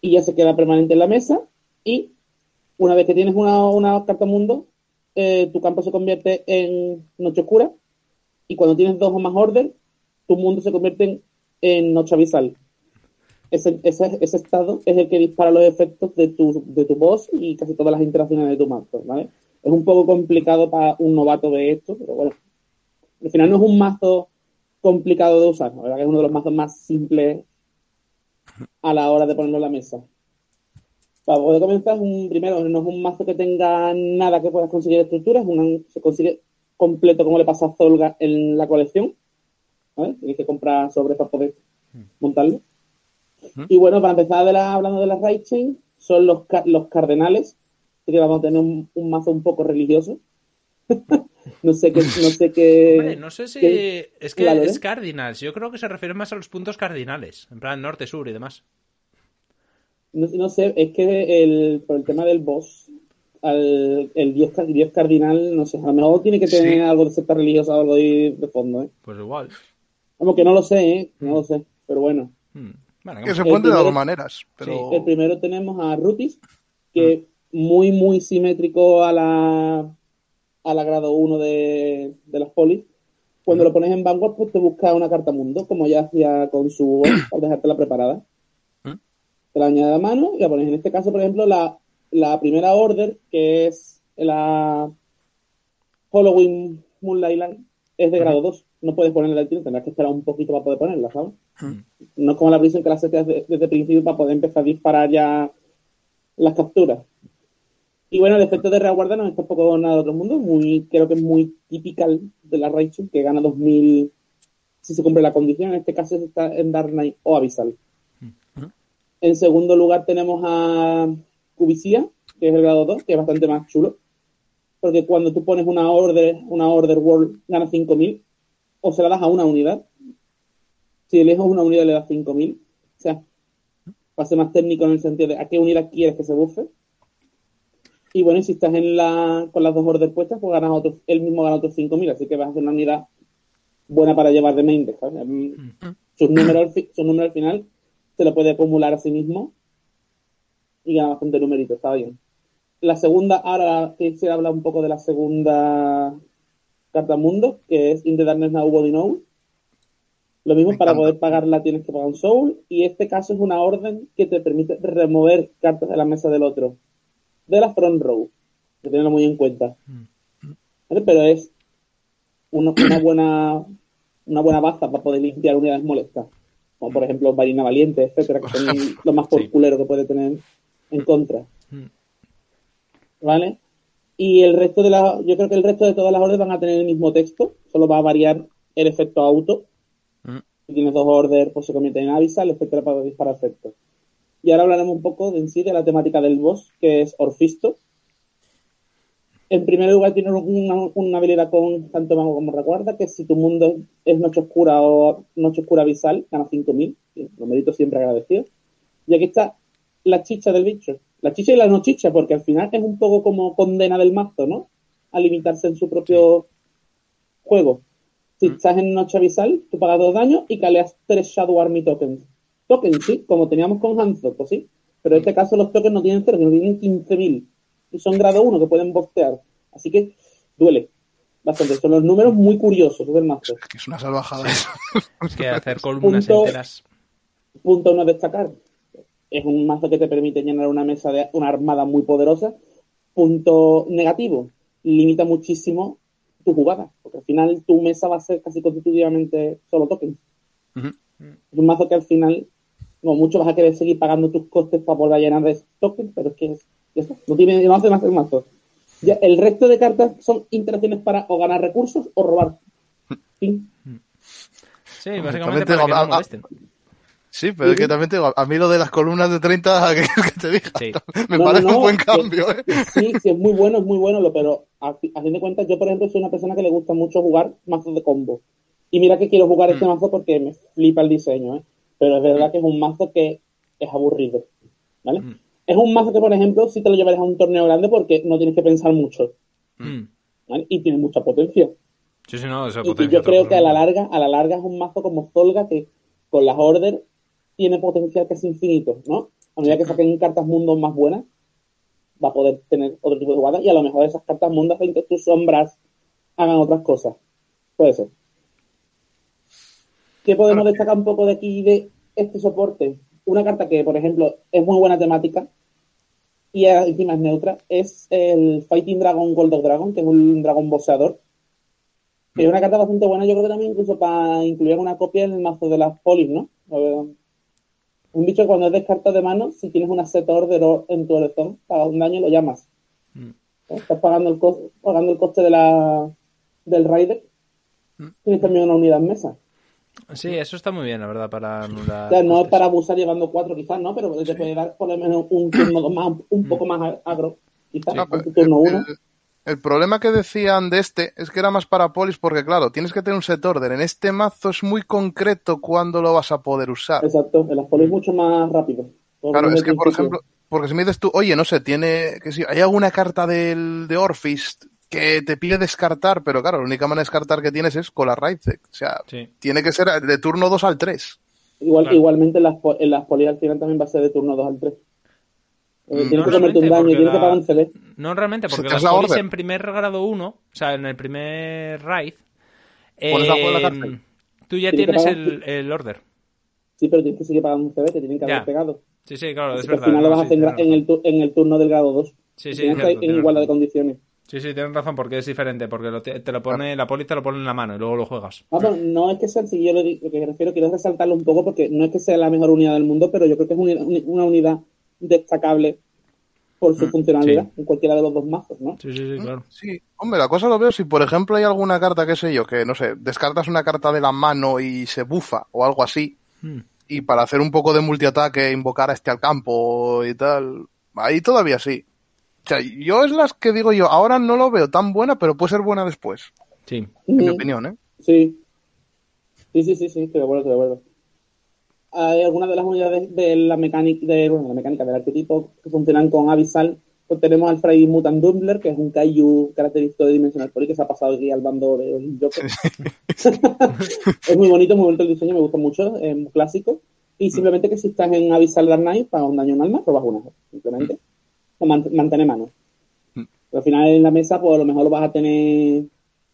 y ya se queda permanente en la mesa y una vez que tienes una, una carta mundo eh, tu campo se convierte en noche oscura y cuando tienes dos o más orden tu mundo se convierte en, noche abisal ese, ese, ese, estado es el que dispara los efectos de tu, de tu boss y casi todas las interacciones de tu mazo, ¿vale? Es un poco complicado para un novato de esto, pero bueno. Al final no es un mazo complicado de usar, la verdad que es uno de los mazos más simples a la hora de ponerlo en la mesa. Para poder comenzar, un, primero, no es un mazo que tenga nada que puedas conseguir estructuras, se consigue completo como le pasa a Zolga en la colección. Tienes que comprar sobres para poder montarlo. Y bueno, para empezar hablando de las right chain, son los, los cardenales, que vamos a tener un, mazo un poco religioso. no sé qué. No sé qué. no sé si. es que es Cardinals. Yo creo que se refiere más a los puntos cardinales. En plan norte, sur y demás. No, sé, es que el, por el tema del boss, al, el dios, cardinal, no sé, a lo mejor tiene que tener algo de secta religiosa o algo de, fondo, ¿eh? Pues igual. Como que no lo sé, ¿eh? No lo sé, pero bueno. Hmm. que se puede de dos maneras. Pero... el primero tenemos a Rutis, que muy, muy simétrico a la, a la grado 1 de, de las polis. Cuando lo pones en Vanguard, pues te busca una carta mundo, como ya hacía con su para dejártela preparada. Te la añade a mano y la pones. En este caso, por ejemplo, la, la primera order, que es la Halloween Moonlight es de grado 2. No puedes ponerla al tiro, tendrás que esperar un poquito para poder ponerla, ¿sabes? No es como la prisión que la seteas desde, desde el principio para poder empezar a disparar ya las capturas. Y bueno, el efecto de reaguarda no es tampoco nada de otro mundo, muy, creo que es muy típico de la Rachel, que gana 2000 si se cumple la condición, en este caso está en Dark Knight o Abyssal. En segundo lugar tenemos a Cubicía, que es el grado 2, que es bastante más chulo, porque cuando tú pones una order, una order world, gana 5000, o se la das a una unidad. Si eliges una unidad le das 5000, o sea, va a ser más técnico en el sentido de a qué unidad quieres que se buffe y bueno, si estás en la, con las dos órdenes puestas, pues ganas otros, él mismo gana otros 5.000, así que vas a hacer una unidad buena para llevar de main deck. Mm. Sus, números, sus números al final se lo puede acumular a sí mismo y gana bastante numerito, está bien. La segunda, ahora quisiera hablar un poco de la segunda carta mundo, que es In the Darkness Now Body Know. Lo mismo, para poder pagarla tienes que pagar un soul, y este caso es una orden que te permite remover cartas de la mesa del otro de la front row, que tenerlo muy en cuenta. Pero es una, buena una buena baza para poder limpiar unidades molestas. Como por ejemplo Marina Valiente, etcétera, que son lo más por culero que puede tener en contra. ¿Vale? Y el resto de la, yo creo que el resto de todas las órdenes van a tener el mismo texto, solo va a variar el efecto auto. Si tienes dos órdenes, pues se convierte en avisal, etcétera, para disparar efectos. Y ahora hablaremos un poco de en sí de la temática del boss, que es Orfisto. En primer lugar, tiene una, habilidad con tanto mago como recuerda, que si tu mundo es noche oscura o noche oscura visal, gana 5000. Lo merito siempre agradecido. Y aquí está la chicha del bicho. La chicha y la no chicha, porque al final es un poco como condena del mazo, ¿no? A limitarse en su propio juego. Si mm. estás en noche visal, tú pagas dos daños y caleas tres Shadow Army tokens tokens, sí, como teníamos con Hanzo, pues sí. Pero en este caso los tokens no tienen cero, sino tienen 15.000. son grado 1 que pueden bostear. Así que duele bastante. Son los números muy curiosos del mazo. Es que es una salvajada eso. Es que hacer columnas Punto- enteras. Punto uno a destacar. Es un mazo que te permite llenar una mesa de una armada muy poderosa. Punto negativo. Limita muchísimo tu jugada. Porque al final tu mesa va a ser casi constitutivamente solo tokens. Es un mazo que al final, como mucho vas a querer seguir pagando tus costes para volver a llenar de tokens, pero es que es, ya está. no tiene no hace más el mazo. Ya, el resto de cartas son interacciones para o ganar recursos o robar. Fin. Sí, básicamente También para que no molesten. Sí, pero es que también te digo, a mí lo de las columnas de 30, que, que te diga, Sí. me No, parece no, un buen que- cambio, ¿eh? Sí, sí, es muy bueno, es muy bueno, lo- pero a, fi- a fin de cuentas, yo, por ejemplo, soy una persona que le gusta mucho jugar mazos de combo. Y mira que quiero jugar este Mm. mazo porque me flipa el diseño, ¿eh? Pero es verdad que es un mazo que es aburrido, ¿vale? Mm. Es un mazo que, por ejemplo, si te lo llevarías a un torneo grande porque no tienes que pensar mucho, Mm. ¿vale? Y tiene mucha potencia. Sí, sí, no, eso Y- Y, potencia yo creo que a la larga, a la larga es un mazo como Zolga que con las orders tiene potencial casi infinito, ¿no? A medida que saquen cartas mundos más buenas, va a poder tener otro tipo de jugadas y a lo mejor esas cartas mundos hacen que tus sombras hagan otras cosas. Puede ser. ¿Qué podemos destacar un poco de aquí de este soporte? Una carta que, por ejemplo, es muy buena temática y encima es neutra, es el Fighting Dragon Gold of Dragon, que es un dragón boxeador. Que es una carta bastante buena, yo creo que también incluso para incluir una copia en el mazo de las polis, ¿no? Un bicho que cuando es descartado de mano, si tienes una set order en tu elección, pagas un daño y lo llamas. Mm. ¿Eh? Estás pagando el, cos- pagando el coste de la, del Raider. Tienes también una unidad en mesa. Sí, eso está muy bien, la verdad, para anular. O sea, no es para abusar llevando cuatro quizás, ¿no? Pero te puede dar por lo menos un turno más, un poco más agro, quizás, turno el- uno. el, el problema que decían de este es que era más para polis porque, claro, tienes que tener un set order. En este mazo es muy concreto cuándo lo vas a poder usar. Exacto, en las polis mucho más rápido. Claro, es que, por ejemplo, porque si me dices tú, oye, no sé, tiene, que si hay alguna carta del, de Orphist que te pide descartar, pero claro, la única manera de descartar que tienes es con la Raidec. O sea, Sí. tiene que ser de turno 2 al 3. Igual, Claro. Igualmente en las, en las polis al final también va a ser de turno 2 al 3. Mm, tienes no que un realmente, daño, porque tienes que la- pagar un CD. No realmente, porque las la polis orden. en primer grado 1, o sea, en el primer raid, la eh, cárcel. tú ya Tienes que tienes pagar. el, el order. Sí, pero tienes que seguir pagando un CD, te tienen que haber Ya. pegado. Sí, sí, claro, es Así que al verdad. final lo no, vas a sí, hacer en, gra- tienes en el, en el turno del grado 2. Sí, sí, tienes que cierto, en igualdad de condiciones. Sí, sí, tienes razón, porque es diferente, porque lo te, te lo pone, la poli te lo pone en la mano y luego lo juegas. Vamos, no es que sea así, yo lo, lo que refiero, quiero resaltarlo un poco porque no es que sea la mejor unidad del mundo, pero yo creo que es una, una unidad destacable por su funcionalidad sí. en cualquiera de los dos mazos, ¿no? Sí, sí, sí, claro. Sí, hombre, la cosa lo veo si, por ejemplo, hay alguna carta, qué sé yo, que, no sé, descartas una carta de la mano y se bufa o algo así, Mm. y para hacer un poco de multiataque invocar a este al campo y tal, ahí todavía sí. O sea, yo es las que digo yo, ahora no lo veo tan buena, pero puede ser buena después, Sí. en mi opinión, ¿eh? Sí. Sí, sí, sí, sí, estoy de acuerdo, estoy de acuerdo. Hay algunas de las unidades de la mecánica, de, bueno, la mecánica del arquetipo que funcionan con Abyssal. Pues tenemos al Fray Mutant Dumbler, que es un Kaiju característico de Dimensional Poly, que se ha pasado aquí al bando de los Joker. es muy bonito, muy bonito el diseño, me gusta mucho, es muy clásico. Y simplemente que si estás en Abyssal Dark Knight, pagas un daño en alma, robas una, simplemente. O mant- mantén mano. Pero al final en la mesa, pues a lo mejor lo vas a tener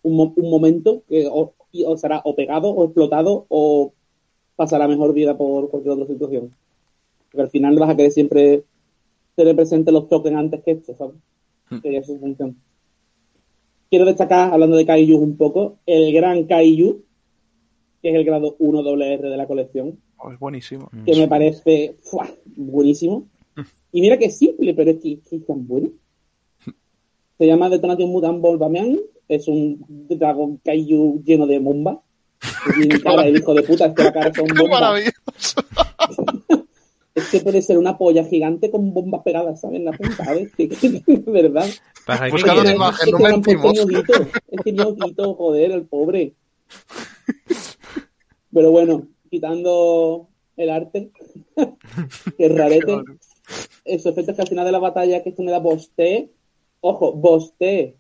un, mo- un momento que o, y- o será o pegado o explotado o pasará mejor vida por cualquier otra situación. Porque al final vas a querer siempre tener presente los tokens antes que esto, ¿sabes? Que ya es su función. Quiero destacar, hablando de Kaiju un poco, el gran Kaiju, que es el grado 1 WR de la colección, Oh, es buenísimo. que me parece ¡fua! buenísimo. Y mira que es simple, pero es que, que es tan bueno. Se llama Detonation Mutant Volvamean. Es un dragón kaiju lleno de bombas. Que tiene cara el hijo de puta, es que la cara son ¡Qué bombas. maravilloso! Es que puede ser una polla gigante con bombas pegadas, ¿sabes? En la punta, ¿sabes? Que, que- de verdad. Que Buscando la imagen, es no que mentimos. ñoquito. Es que ñoquito, joder, el pobre. Pero bueno, quitando el arte, que es rarete, esos efectos que al final de la batalla que esto me da boste, ojo, boste,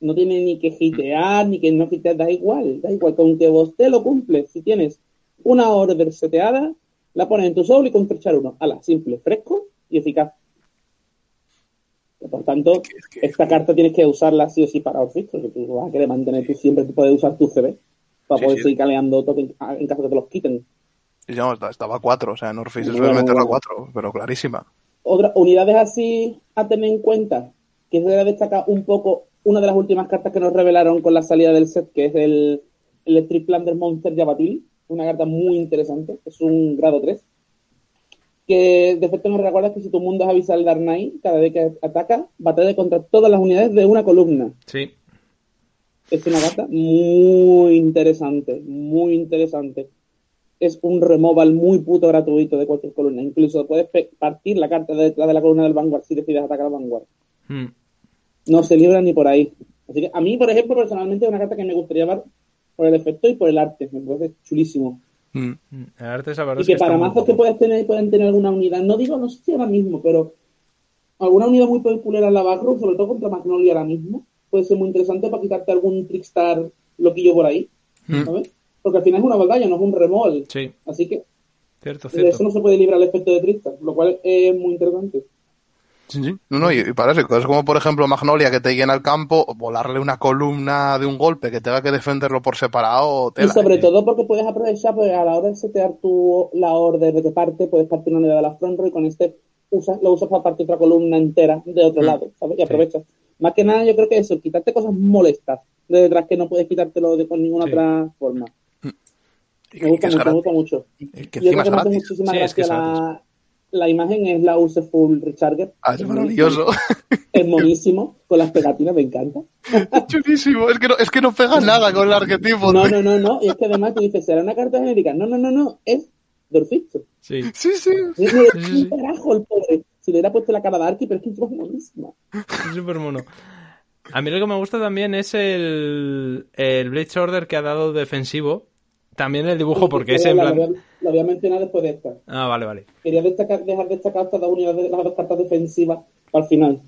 no tiene ni que hitear, ni que no hitear, da igual, da igual, con que boste lo cumple. Si tienes una order seteada, la pones en tu soul y con trechar uno. Ala, simple, fresco y eficaz. Por tanto, esta carta tienes que usarla sí o sí para Orfisto, que tú vas a querer mantener, tú siempre puedes usar tu CB para Sí, poder sí. seguir caleando token en caso de que te los quiten. Y no, esta- estaba a 4, o sea, Norface Bueno, suele meterlo a bueno. 4, pero clarísima. Otras unidades así a tener en cuenta, que se debe destacar un poco una de las últimas cartas que nos revelaron con la salida del set, que es el Electric Plunder Monster Yavatil, una carta muy interesante, es un grado 3, que de efecto nos recuerda que si tu mundo es Abyssal Dark Knight, cada vez que ataca, batalla contra todas las unidades de una columna. Sí. Es una carta muy interesante, muy interesante. Es un removal muy puto gratuito de cualquier columna. Incluso puedes partir la carta de detrás de la columna del Vanguard si decides atacar al Vanguard. Mm. No se libra ni por ahí. Así que a mí, por ejemplo, personalmente es una carta que me gustaría llevar por el efecto y por el arte. Me parece chulísimo. Mm. Mm. El arte, esa verdad Y es que para mazos que puedes tener, pueden tener alguna unidad. No digo, no sé si ahora mismo, pero alguna unidad muy popular en la backroom, sobre todo contra Magnolia ahora mismo, puede ser muy interesante para quitarte algún Trickstar loquillo por ahí. Mm. Porque al final es una batalla, no es un remol. Sí, Así que cierto, de eso cierto. no se puede librar el efecto de Trickstar, lo cual es muy interesante. Sí, sí. No, no, y, y para eso, cosas como por ejemplo Magnolia que te llena el campo, volarle una columna de un golpe que tenga que defenderlo por separado, Y tela. sobre eh. todo porque puedes aprovechar, pues a la hora de setear tu, la orden de que parte, puedes partir una unidad de la front row y con este usas, lo usas para partir otra columna entera de otro Mm. lado, ¿sabes? Y aprovechas. Más que nada, yo creo que eso, quitarte cosas molestas de detrás que no puedes quitártelo de, con ninguna Sí. otra forma. Me gusta es mucho, me gratis. gusta mucho. Y que Y encima es que me hace gratis. muchísima Sí, es que es la, la imagen es la Full Recharger. Ah, es maravilloso. Es monísimo, con las pegatinas, me encanta. Es chulísimo. Es que, no, es que no pega nada con el arquetipo. No, no, no, no. Y es que además tú dices, ¿será una carta genérica? No, no, no, no. Es Dorfixo. Sí. Sí, sí. No sí, sí. un carajo el pobre. Si le hubiera puesto la cara de Arky, pero es que es monísima. Es súper mono. A mí lo que me gusta también es el, el Blade Order que ha dado defensivo. También el dibujo, porque es en la, plan... la, voy a- la voy a mencionar después de esta. Ah, vale, vale. Quería destacar, dejar destacar estas dos unidades, las dos cartas defensivas para el final.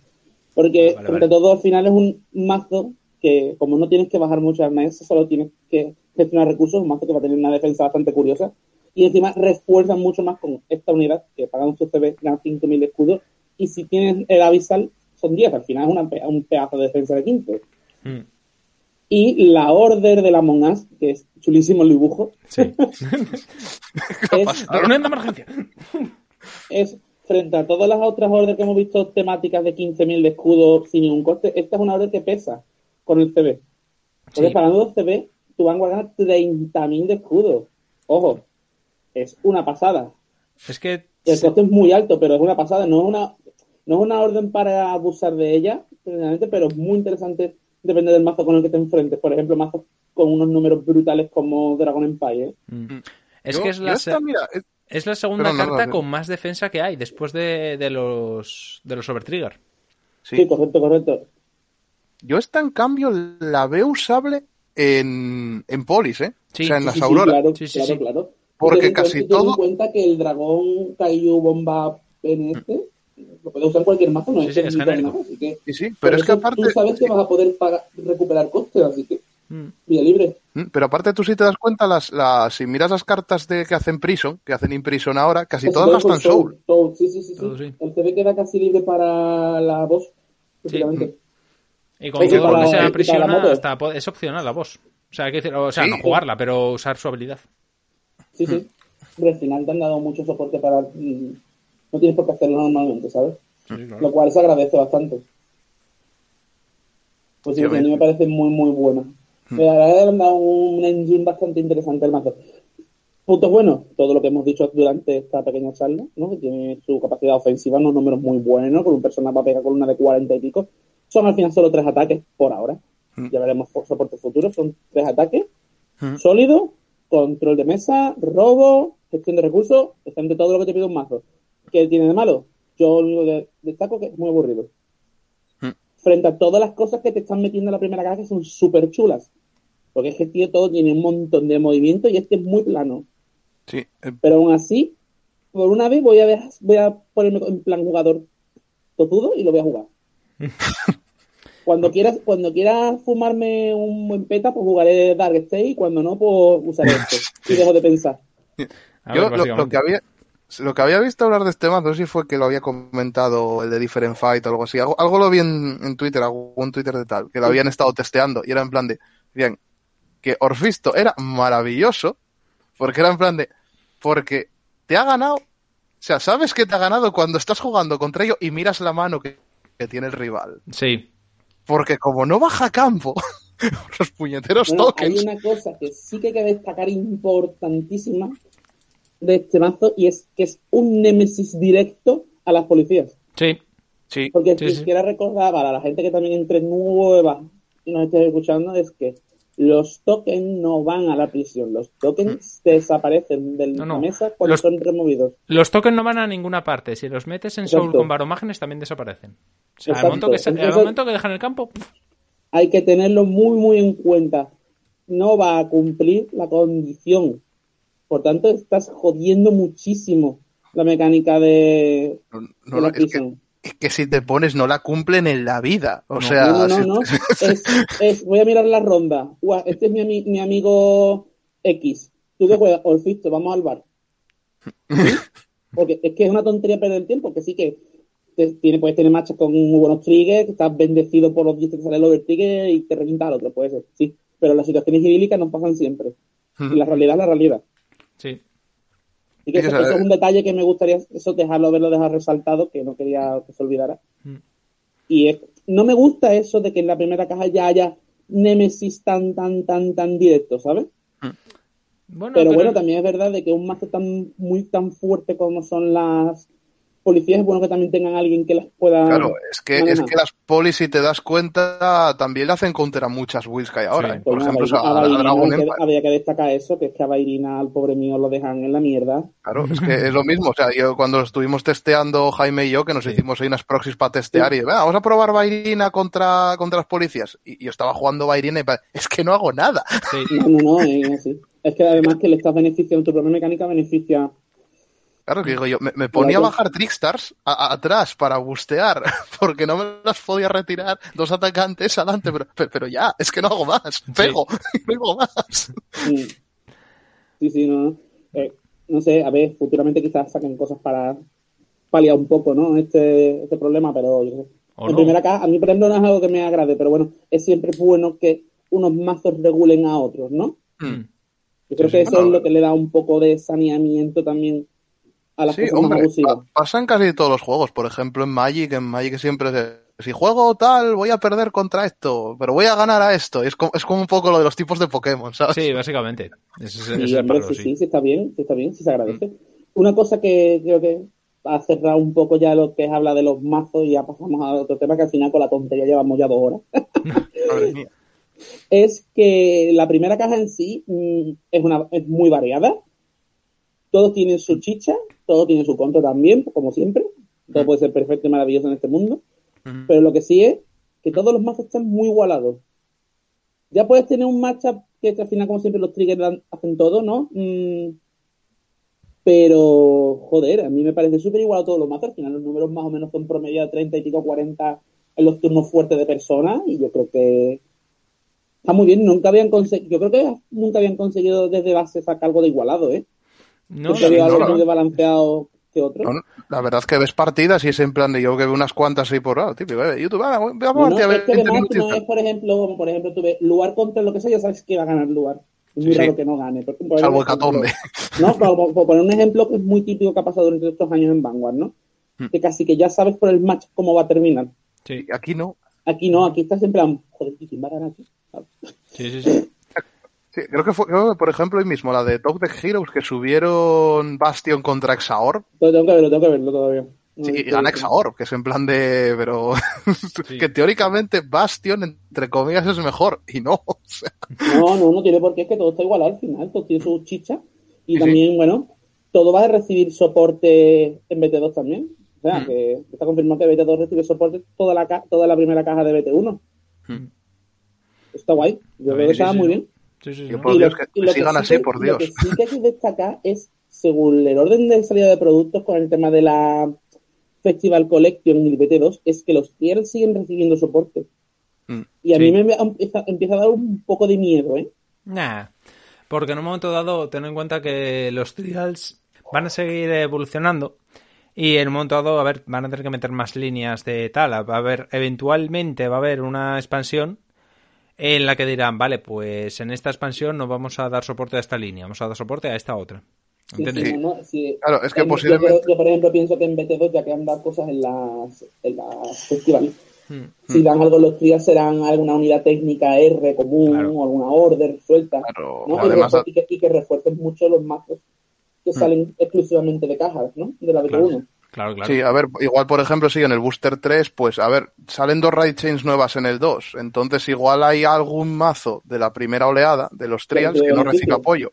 Porque, Ah, vale, entre vale. todo, al final es un mazo que, como no tienes que bajar mucho armas, solo tienes que gestionar recursos, un mazo que va a tener una defensa bastante curiosa. Y encima refuerzan mucho más con esta unidad, que pagan su CB, ganan 5.000 de escudos. Y si tienes el avisal, son 10. Al final es una un pedazo de defensa de 15. Mm. Y la Order de la Among Us, que es chulísimo el dibujo, Sí. es, de emergencia. es frente a todas las otras orders que hemos visto temáticas de 15.000 de escudo sin ningún coste, esta es una order que pesa con el CB. Porque Sí. pagando dos CB, tu Vanguard gana 30.000 de escudo. Ojo, es una pasada. Es que... El coste es muy alto, pero es una pasada. No es una, no es una orden para abusar de ella, pero es muy interesante depende del mazo con el que te enfrentes. Por ejemplo, mazos con unos números brutales como Dragon Empire. Mm. Es Yo- que es la, esta, mira, es- es la segunda Pero no, carta no, con más defensa que hay después de, de los de los Overtrigger. Sí, sí. correcto, correcto. Yo esta, en cambio, la veo usable en, en Polis, ¿eh? Sí, o sea, en sí, las Auroras. claro, Sí, sí, claro, sí. claro. Porque casi cuenta- ten todo- en cuenta que el dragón Kaiju Bomba en este lo puede usar cualquier mazo, no Sí, es sí, es genérico. así que Sí, sí, pero es que aparte... tú sabes que vas a poder pagar- recuperar costes, así que Mm. vía libre. Mm, Pero aparte tú si te das cuenta, las, las, si miras las cartas de que hacen Prison, que hacen Imprison ahora, casi Casi todas gastan Soul. Soul, Sí, sí, sí, sí. Sí. El CB queda casi libre para la voz, prácticamente. Y con Oye, que para- se y para aprisiona, la moto. hasta es opcional la voz. O sea, hay que decir, o sea, Sí. no jugarla, pero usar su habilidad. Sí, sí. Pero al final te han dado mucho soporte para... No tienes por qué hacerlo normalmente, ¿sabes? Sí, claro. Lo cual se agradece bastante. Pues sí, a mí me parece muy, muy buena. Hmm. La verdad han dado un engine bastante interesante al mazo. Puntos buenos, todo lo que hemos dicho durante esta pequeña charla, ¿no? Que tiene su capacidad ofensiva, unos números muy buenos, con un personaje para pegar con una de 40 y pico. Son al final solo tres ataques por ahora. Hmm. Ya veremos por soporte futuro. Son tres ataques. Hmm. Sólido, control de mesa, robo, gestión de recursos, de todo lo que te pide un mazo. ¿Qué tiene de malo? Yo lo único que destaco que es muy aburrido. Hmm. Frente a todas las cosas que te están metiendo en la primera caja que son súper chulas. Porque es que tío, todo tiene un montón de movimiento y este es muy plano. Sí, eh, Pero aún así, por una vez voy a, ver- voy a ponerme en plan jugador totudo y lo voy a jugar. Cuando quieras, cuando quiera fumarme un buen peta, pues jugaré Dark State y cuando no, pues usaré esto. Y dejo de pensar. Yo ver, lo, que había... Lo que había visto hablar de este mazo, no sé si fue que lo había comentado el de Different Fight o algo así. Algo, algo lo vi en, en Twitter, algún Twitter de tal, que lo habían estado testeando y era en plan de, bien, que Orfisto era maravilloso, porque era en plan de, porque te ha ganado, o sea, sabes que te ha ganado cuando estás jugando contra ello y miras la mano que, que tiene el rival. Sí. Porque como no baja campo, los puñeteros Bueno, tokens. hay una cosa que sí que hay que destacar importantísima de este mazo y es que es un némesis directo a las policías. Sí. Sí, Porque Sí, si sí. quiera recordar para la gente que también entre nueva y nos esté escuchando es que los tokens no van a la prisión, los tokens desaparecen de Mm. No, la no. mesa cuando Los- son removidos. Los tokens no van a ninguna parte. Si los metes en Soul con baromágenes también desaparecen. O sea, al momento, que, al momento que dejan el campo, Hay que tenerlo muy, muy en cuenta. No va a cumplir la condición. Por tanto, estás jodiendo muchísimo la mecánica de, no, de no, la es que, prisión. es que si te pones no la cumplen en la vida. O No. sea, No, no, no, si- no. Es, es- voy a mirar la ronda. Ua, este es mi, ami- mi amigo X. ¿Tú qué juegas? Orfisto, vamos al bar. ¿Sí? Porque es que es una tontería perder el tiempo, que sí que te- tiene, puedes tener matches con muy buenos triggers, que estás bendecido por los 10 que sale el over trigger y te revienta al otro, puede ser, sí. Pero las situaciones idílicas no pasan siempre. Y la realidad es la realidad. Sí. Así que eso, es un detalle que me gustaría eso dejarlo, haberlo dejado resaltado, que no quería que se olvidara. Mm. Y es- no me gusta eso de que en la primera caja ya haya Nemesis tan, tan, tan, tan directo, ¿sabes? Bueno, pero, pero- bueno, también es verdad de que un mazo tan muy tan fuerte como son las policías, es bueno que también tengan alguien que las pueda... Claro, es que, es que las polis, si te das cuenta, también le hacen counter a muchas hay ahora. Sí. ¿eh? Por Coño, ejemplo, a a, a a Dragon había que- Empire. había que destacar eso, que es que a Bairina, al pobre mío, lo dejan en la mierda. Claro, es que es lo mismo. O sea, yo cuando estuvimos testeando, Jaime y yo, que nos hicimos ahí unas proxies para testear, y "Venga, vamos a probar Bairina contra, contra las policías. Y yo estaba jugando Bairina y es que no hago nada. sí. No, no, no, es así. Es que además que le estás beneficiando, tu propia mecánica beneficia Claro, que digo yo, me, me ponía a bajar Trickstars a- a- atrás para bustear, porque no me las podía retirar dos atacantes adelante, pero, pero, pero ya, es que no hago más. Pego, no hago más. Mm. Sí, sí, no. no. Eh, no sé, a ver, futuramente quizás saquen cosas para paliar un poco, ¿no? Este, este problema, pero yo qué sé. O en no. primera caja, a mí, por ejemplo, no es algo que me agrade, pero bueno, es siempre bueno que unos mazos regulen a otros, ¿no? Mm. Yo creo Sí, que sí. eso es lo que le da un poco de saneamiento también a las Sí, cosas más hombre, abusivas. pa- pasa en casi todos los juegos. Por ejemplo, en Magic, en Magic siempre es, si juego tal, voy a perder contra esto, pero voy a ganar a esto. Y es como, es como un poco lo de los tipos de Pokémon, ¿sabes? Sí, básicamente. Es, es Sí, el hombre, palo, sí, sí. está bien, sí está bien, sí se agradece. Una cosa que creo que ha cerrado un poco ya lo que es habla de los mazos y ya pasamos a otro tema que al final con la tontería llevamos ya dos horas. Madre mía. es que la primera caja en sí mm, es, una, es muy variada. Todos tienen su chicha, todo tiene su contra también, como siempre. Todo puede ser perfecto y maravilloso en este mundo. Pero lo que sí es que todos los mazos están muy igualados. Ya puedes tener un matchup que al final, como siempre, los triggers hacen todo, ¿no? Mm, pero, joder, a mí me parece súper igual a todos los mazos. Al final, los números más o menos son promedio de 30 y pico, 40 en los turnos fuertes de personas. Y yo creo que está muy bien. Nunca habían conseguido, yo creo que nunca habían conseguido desde base sacar algo de igualado, ¿eh? No, Siempre la- había no, algo no. más desbalanceado que otro. No, no, la verdad es que ves partidas y es en plan de yo que veo unas cuantas ahí por lado, típico, eh, YouTube, ah, voy a No, no, partida, es que 20 además no es, por ejemplo, como por ejemplo, tú ves lugar contra lo que sea, ya sabes que va a ganar lugar. Es muy Sí, raro sí. que no gane. Por, por Salvo ejemplo, Hecatombe. No, pero por, por poner un ejemplo que es muy típico que ha pasado durante estos años en Vanguard, ¿no? Mm. Que casi que ya sabes por el match cómo va a terminar. sí, Aquí no. Aquí no, aquí estás en plan, joder, ¿y quién va a ganar aquí? sí, sí, sí. Sí, creo que fue, creo que, por ejemplo, hoy mismo, la de Top Deck Heroes, que subieron Bastion contra Exaor, tengo que verlo, tengo que verlo todavía. Sí, y gana Exaor, que es en plan de, pero, Sí. que teóricamente Bastion, entre comillas, es mejor, y no, o sea, No, no, no tiene por qué, es que todo está igualado al final, todo tiene su chicha. Y Sí, también, bueno, todo va a recibir soporte en BT2 también. O sea, Mm. que está confirmado que BT2 recibe soporte toda la, ca- toda la primera caja de BT1. Mm. Está guay. Yo creo que está sí, muy sí. bien. Sí, sí, sí, Yo ¿no? por Y Dios, lo- que- y lo por Lo que Dios. sí que hay que destacar es, según el orden de salida de productos con el tema de la Festival Collection y el BT2, es que los tiers siguen recibiendo soporte. Mm. Y a Sí. mí me me empieza, empieza a dar un poco de miedo, ¿eh? Nah, porque en un momento dado, ten en cuenta que los trials van a seguir evolucionando y en un momento dado, a ver, van a tener que meter más líneas de tal. Va a haber, eventualmente va a haber una expansión en la que dirán, vale, pues en esta expansión no vamos a dar soporte a esta línea, vamos a dar soporte a esta otra. Sí, ¿Entiendes? sí, no, no, sí. Claro, es que En- posiblemente- Yo, yo, por ejemplo, pienso que en BT2, ya que han dado cosas en las, en las festivales, Hmm. si dan algo los trials serán alguna unidad técnica R común Claro. o alguna order suelta. Claro, ¿no? Y, además- refu- y que, y que refuercen mucho los mazos que salen exclusivamente de cajas, ¿no? De la BT1. Claro, claro. Sí, a ver, igual por ejemplo, sí, en el Booster 3, pues a ver, salen dos raid chains nuevas en el 2, entonces igual hay algún mazo de la primera oleada de los trials que no recibe apoyo.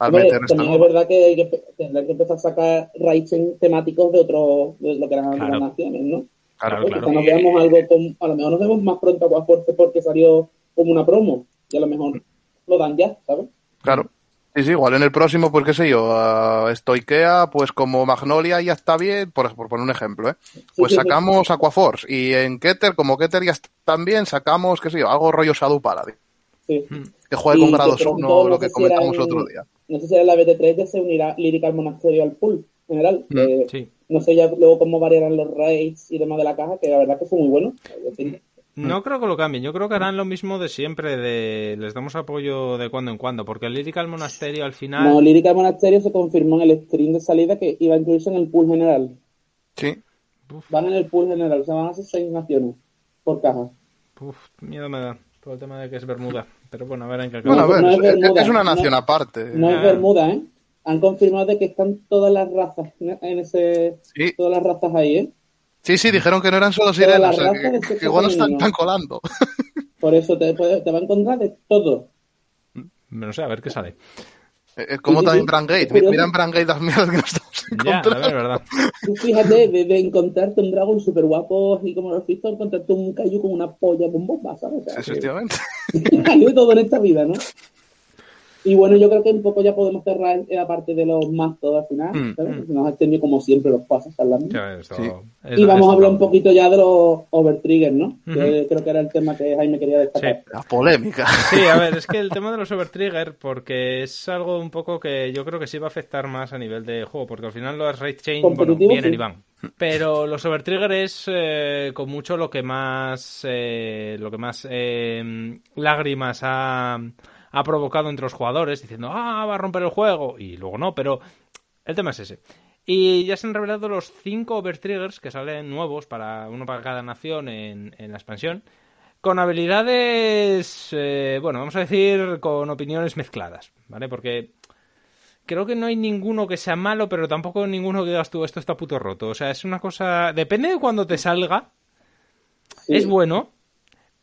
Al Hombre, meter esta también es verdad que hay que tendrá que empezar a sacar raids temáticos de otro de lo que eran Claro. las naciones, ¿no? Claro, Pues claro. quizá nos veamos algo con, a lo mejor nos vemos más pronto a Guaforte porque salió como una promo y a lo mejor lo dan ya, ¿sabes? Claro. Sí, sí, igual en el próximo, pues qué sé yo, a Stoikea, pues como Magnolia ya está bien, por, por poner un ejemplo, ¿eh? Pues sacamos Aquaforce y en Keter, como Keter ya está bien, sacamos, qué sé yo, algo rollo Shadow Paladin, Sí. que juegue Y con grados pronto, 1, no lo que comentamos el en- otro día. No sé si era en la BT3 ya se unirá Lyrical Monasterio al pool general. Mm, Eh, Sí. No sé ya luego cómo variarán los raids y demás de la caja, que la verdad que fue muy bueno. No creo que lo cambien, yo creo que harán lo mismo de siempre, de les damos apoyo de cuando en cuando, porque el Lyrical Monasterio al final... No, Lyrical Monasterio se confirmó en el stream de salida que iba a incluirse en el pool general. Sí. Van en el pool general, o sea, van a ser seis naciones por caja. Uf, miedo me da, por el tema de que es Bermuda. Pero bueno, a ver en qué Bueno, a ver, no es Bermuda, es una no- nación aparte. No Ah. es Bermuda, ¿eh? Han confirmado de que están todas las razas en ese... Sí. Todas las razas ahí, ¿eh? Sí, sí, dijeron que no eran solo sirenas, o sea, razas de que, que sexo igual no están tan colando. Por eso te, puede- te va a encontrar de todo. No sé, a ver qué sale. Es como Sí, sí, también sí. Brangate. Mira en Brangate las mierdas que nos estamos Ya, encontrando. ver, verdad. Tú fíjate, de, de encontrarte un dragón súper guapo y como lo has visto, encontrarte un kaiju con una polla bombomba, ¿sabes? O sea, que- Efectivamente. hay de todo en esta vida, ¿no? Y bueno, yo creo que un poco ya podemos cerrar la parte de los mazos al final, Mm, ¿sabes? Nos ha extendido como siempre los pasos hablando. Sí. Y vamos a hablar un poquito ya de los overtrigger, ¿no? Que creo que era el tema que Jaime quería destacar. La polémica. Sí, a ver, es que el tema de los overtrigger, porque es algo un poco que yo creo que sí va a afectar más a nivel de juego, porque al final los raid chain, bueno, Competitivo, vienen sí. y van. Pero los overtrigger es eh, con mucho lo que más, eh, lo que más eh, lágrimas ha, ha provocado entre los jugadores, diciendo, ah, va a romper el juego, y luego no, pero el tema es ese. Y ya se han revelado los cinco overtriggers que salen nuevos, para uno para cada nación en, en la expansión, con habilidades, eh, bueno, vamos a decir con opiniones mezcladas, ¿vale? Porque creo que no hay ninguno que sea malo, pero tampoco ninguno que digas tú, esto está puto roto. O sea, es una cosa, depende de cuando te salga, Sí. es bueno,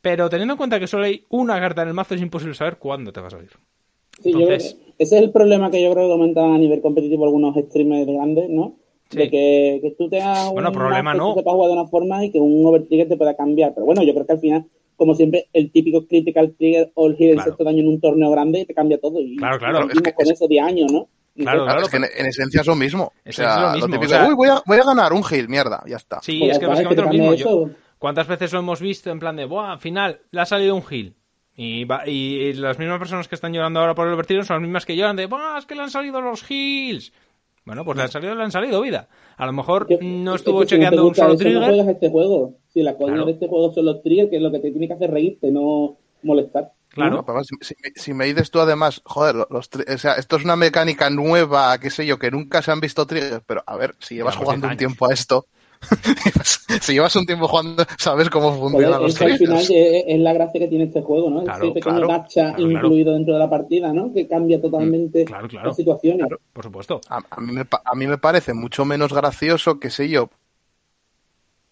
pero teniendo en cuenta que solo hay una carta en el mazo, es imposible saber cuándo te va a salir. Sí, yo Entonces- ese es el problema que yo creo que comentaban a nivel competitivo algunos streamers grandes, ¿no? Sí. De que, que tú tengas Bueno, un problema no. que sepas jugar de una forma y que un overtrigger te pueda cambiar. Pero bueno, yo creo que al final, como siempre, el típico critical trigger o el hidden Claro. sexto daño en un torneo grande te cambia todo. Y, Claro, claro, y es que con es- eso 10 años, ¿no? Y Claro, Claro, es que en, en esencia es lo mismo. Es o sea, lo mismo, típico o sea- de, uy, voy a, voy a ganar un heal, mierda, ya está. Sí, Pues es que básicamente es lo que te mismo. Yo. ¿Cuántas veces lo hemos visto en plan de, Buah, al final le ha salido un heal? Y, va- y las mismas personas que están llorando ahora por el vertido son las mismas que lloran de, Buah, es que le han salido los heals. Bueno, pues le han salido, le han salido vida. A lo mejor no es estuvo si no chequeando un solo No trigger. juegas este juego. Si la coña Claro. de este juego son los triggers, que es lo que te tiene que hacer reírte, no molestar. Claro. No, si, si- si me dices tú además, joder, los, o sea, esto es una mecánica nueva, qué sé yo, que nunca se han visto triggers, pero a ver, si llevas Llevamos jugando un 10 años. tiempo a esto, si llevas un tiempo jugando, sabes cómo funcionan los es que al final triggers. es, es la gracia que tiene este juego, ¿no? Claro, Ese pequeño claro, gacha claro, claro. incluido dentro de la partida, ¿no? Que cambia totalmente Claro, claro. las situaciones. Por supuesto. A, a mí me, pa- a mí me parece mucho menos gracioso, qué sé yo,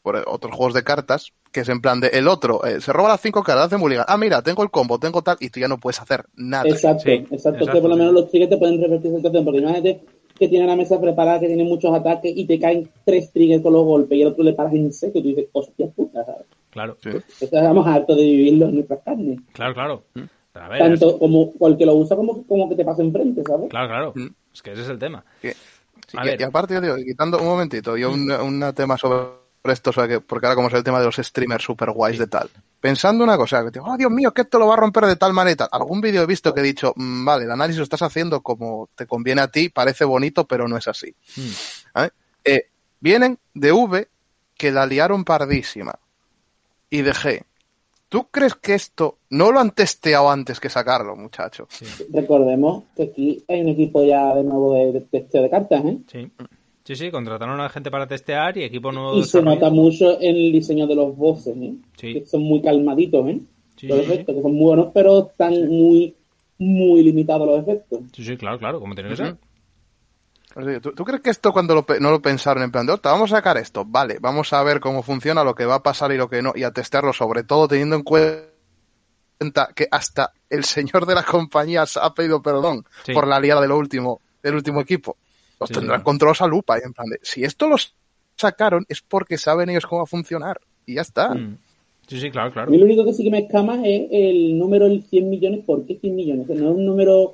por otros juegos de cartas, que es en plan de el otro, eh, se roba las cinco cartas, hace mulligan. Ah, mira, tengo el combo, tengo tal, y tú ya no puedes hacer nada. Exacto, Sí, exacto, exacto, Que por lo menos los triggers te pueden revertir esa situación, porque imagínate que tiene la mesa preparada, que tiene muchos ataques y te caen tres triggers con los golpes y el otro le paras en seco y tú dices, hostia puta, ¿sabes? Claro, Sí. Estamos hartos de vivirlo en nuestras carnes. claro, claro. A ver, Tanto como que lo usa como, como que te pasa enfrente, ¿sabes? claro, claro. Mm. Es que ese es el tema. Que- sí, A y, ver. y aparte, yo digo, quitando un momentito, yo un, un tema sobre esto, o sea, que, porque ahora como es el tema de los streamers super guays de tal. Pensando una cosa, que digo, oh Dios mío, que esto lo va a romper de tal manera. Algún vídeo he visto que he dicho, mm, vale, el análisis lo estás haciendo como te conviene a ti, parece bonito, pero no es así. ¿Vale? Eh, vienen de V que la liaron pardísima y de G. ¿Tú crees que esto no lo han testeado antes que sacarlo, muchachos? Recordemos que aquí hay un equipo ya de nuevo de, de testeo de cartas, ¿eh? Sí. Sí, sí, contrataron a gente para testear y equipo nuevo Y de se nota mucho en el diseño de los bosses, ¿eh? Sí. Que son muy calmaditos, ¿eh? Sí, los sí, sí. efectos, que son muy buenos, pero están muy, muy limitados los efectos. Sí, sí, claro, claro, como tiene que ser. Sea, ¿Tú, tú crees que esto cuando lo no lo pensaron en plan de, "Ota, vamos a sacar esto? Vale, vamos a ver cómo funciona, lo que va a pasar y lo que no, y a testearlo, sobre todo teniendo en cuenta que hasta el señor de la compañía se ha pedido perdón Sí. por la liada del último, del último equipo. Los Sí, tendrán sí. controlados a lupa, y en plan de, si esto los sacaron es porque saben ellos cómo va a funcionar. Y ya está. Mm. Sí, sí, claro, A claro. mí lo único que sí que me escama es el número del 100 millones. ¿Por qué 100 millones? No es un número...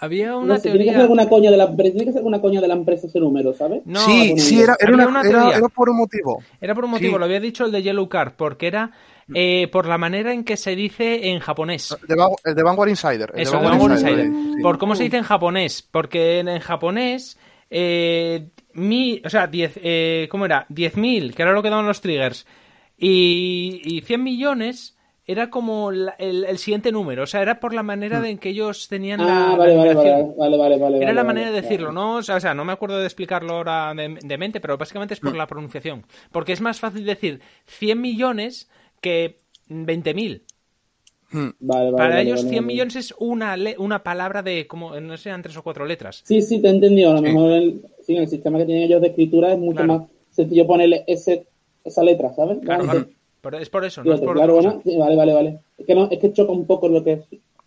Había No una sé, tiene que ser teoría... alguna coña de la empresa, tiene que ser alguna coña de la empresa ese número, ¿sabes? No, sí, sí, era, era, una una- era- teoría. era por un motivo. Era por un motivo, Sí. lo había dicho el de Yellow Card, porque era eh, por la manera en que se dice en japonés. El de, Van- el de Vanguard Insider. el Eso, de de Vanguard Vanguard Insider, Insider. sí. Por cómo se dice en japonés. Porque en, en japonés, eh, mi, o sea, 10, eh, ¿cómo era? 10.000, que era lo que daban los triggers. Y, y 100 millones era como la- el, el siguiente número. O sea, era por la manera de en que ellos tenían la, Ah, la vale, vale, vale, vale, vale, vale. Era la manera de decirlo, ¿no? O sea, o sea, no me acuerdo de explicarlo ahora de, de mente, pero básicamente es por la pronunciación. Porque es más fácil decir 100 millones que 20.000. Vale, vale, Para vale, ellos vale, 100 vale. millones es una, le- una palabra de, como, no sé, eran tres o cuatro letras. Sí, sí, te he entendido. A lo Sí. mejor el, sí, en el sistema que tienen ellos de escritura es mucho Claro. más sencillo ponerle ese, esa letra, ¿sabes? Claro, claro. Pero es por eso, no es por claro, bueno, sí, vale, vale, vale. Es que, no, es que choca un poco lo que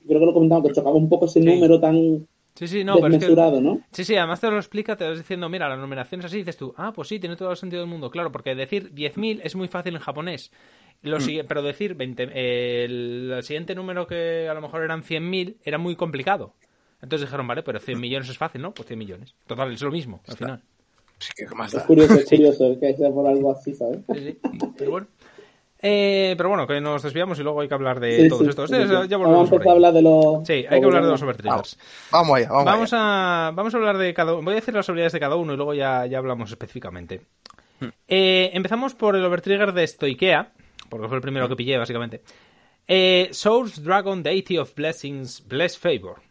creo que lo comentamos, que chocaba un poco ese Sí. número tan Sí, sí, no, pero es que... ¿no? Sí, sí, además te lo explica, te vas diciendo, mira, la numeración es así, dices tú, ah, pues sí, tiene todo el sentido del mundo, claro, porque decir 10.000 es muy fácil en japonés, lo Mm. sigue- pero decir 20, eh, el, el siguiente número que a lo mejor eran 100.000 era muy complicado. Entonces dijeron, vale, pero 100 millones es fácil, ¿no? Pues 100 millones. Total, es lo mismo, al final. Sí, que más Es da. curioso, es curioso que sea por algo así, ¿sabes? Sí, sí, pero bueno. Eh, pero bueno, que nos desviamos y luego hay que hablar de Sí, todos sí, estos. sí, sí. ya Vamos volvemos empezar a hablar de los... Sí, hay que hablar de los overtriggers. Vamos allá, vamos, Vamos allá. a, vamos a hablar de cada uno. Voy a decir las habilidades de cada uno y luego ya, ya hablamos específicamente. Eh, empezamos por el overtrigger de Stoikea, porque fue el primero que pillé, básicamente. Eh, Source Dragon Deity of Blessings, Bless Favor.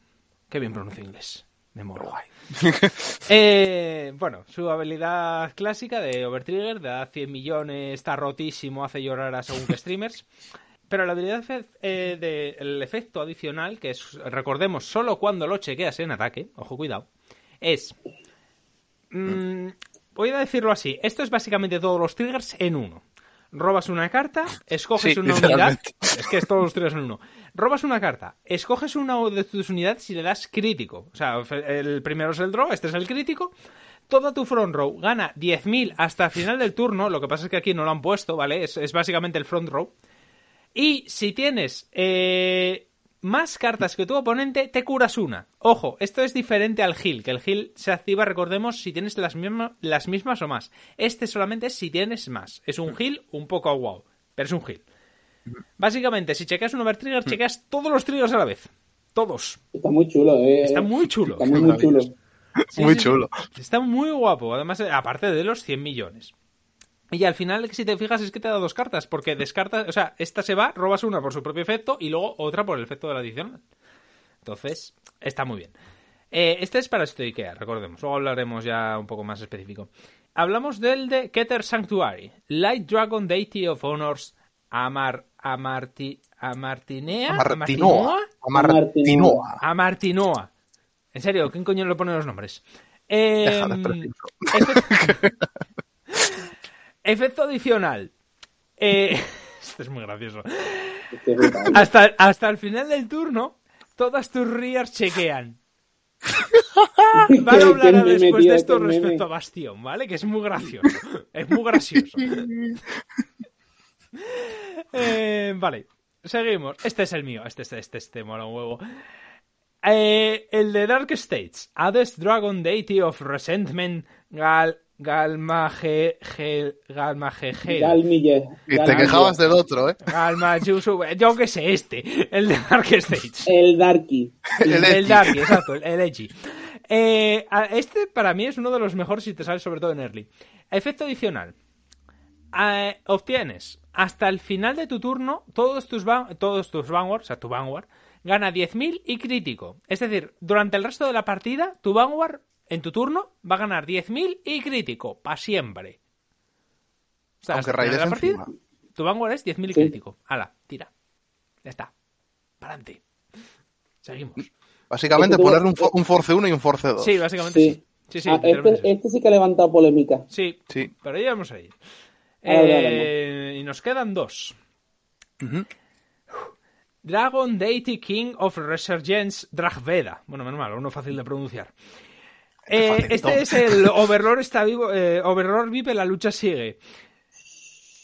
Qué bien pronuncio inglés. Me mola. Eh, bueno, su habilidad clásica de Overtrigger, da 100 millones, está rotísimo, hace llorar a según qué streamers. Pero la habilidad eh, de- el efecto adicional, que es, recordemos, solo cuando lo chequeas en ataque, ojo, cuidado, es... mm, voy a decirlo así, esto es básicamente todos los triggers en uno. Robas una carta, escoges Sí, una unidad. Es que es todos los triggers en uno. Robas una carta, escoges una de tus unidades y le das crítico. O sea, el primero es el draw, este es el crítico. Toda tu front row gana 10.000 hasta el final del turno. Lo que pasa es que aquí no lo han puesto, ¿vale? Es, es básicamente el front row. Y si tienes eh, más cartas que tu oponente, te curas una. Ojo, esto es diferente al heal, que el heal se activa, recordemos, si tienes las, misma- las mismas o más. Este solamente es si tienes más. Es un heal un poco wow, pero es un heal. Básicamente, si chequeas un overtrigger, chequeas todos los triggers a la vez. Todos. Está muy chulo, ¿eh? Está muy chulo. Está muy, muy chulo. Sí, Muy sí, sí. chulo. Está muy guapo, además, aparte de los 100 millones. Y al final, si te fijas, es que te da dos cartas, porque descartas, o sea, esta se va, robas una por su propio efecto y luego otra por el efecto de la adicional. Entonces, está muy bien. Eh, este es para Stoikea, recordemos. Luego hablaremos ya un poco más específico. Hablamos del de Keter Sanctuary. Light Dragon Deity of Honors Amar... Amarti... Amartinea... Amartinoa. Amartinoa. Amartinoa. En serio, ¿quién coño le pone los nombres? Eh, preciso. efecto... adicional. Eh, Esto es muy gracioso. Es es. Hasta, hasta el final del turno, todas tus rears chequean. Van a hablar después de esto respecto a Bastión, ¿vale? Que es muy gracioso. Es muy gracioso. Eh, vale, seguimos. Este es el mío. Este, este, este, este mola un huevo. Eh, el de Dark States. Hades Dragon Deity of Resentment Gal Galmaje, Gel- Galmajegel, Galmille. Y te quejabas del otro, ¿eh? Galmajusu, yo qué sé, este, el de Dark Stage. El Darky. El. Darky, exacto, el, el Edgy. Eh, este para mí es uno de los mejores si te sale sobre todo en early. Efecto adicional. Eh, obtienes hasta el final de tu turno todos tus, van- todos tus Vanguard, o sea, tu Vanguard, gana 10.000 y crítico. Es decir, durante el resto de la partida, tu Vanguard en tu turno va a ganar 10.000 y crítico, para siempre. O sea, Aunque la partida, tu Vanguard es 10.000 y Sí. crítico. Hala, tira. Ya está. Para adelante. Seguimos. Básicamente Es que tú- ponerle un, fo- un Force 1 y un Force 2. Sí, básicamente sí. Sí. Sí, sí, Ah, este, sí. este sí que ha levantado polémica. Sí, Sí. pero ya vamos a ir. Eh, y nos quedan dos. Dragon Deity King of Resurgence Dragveda. Bueno, menos mal, uno fácil de pronunciar. Eh, este es el Overlord está vivo, eh, Overlord vive, la lucha sigue.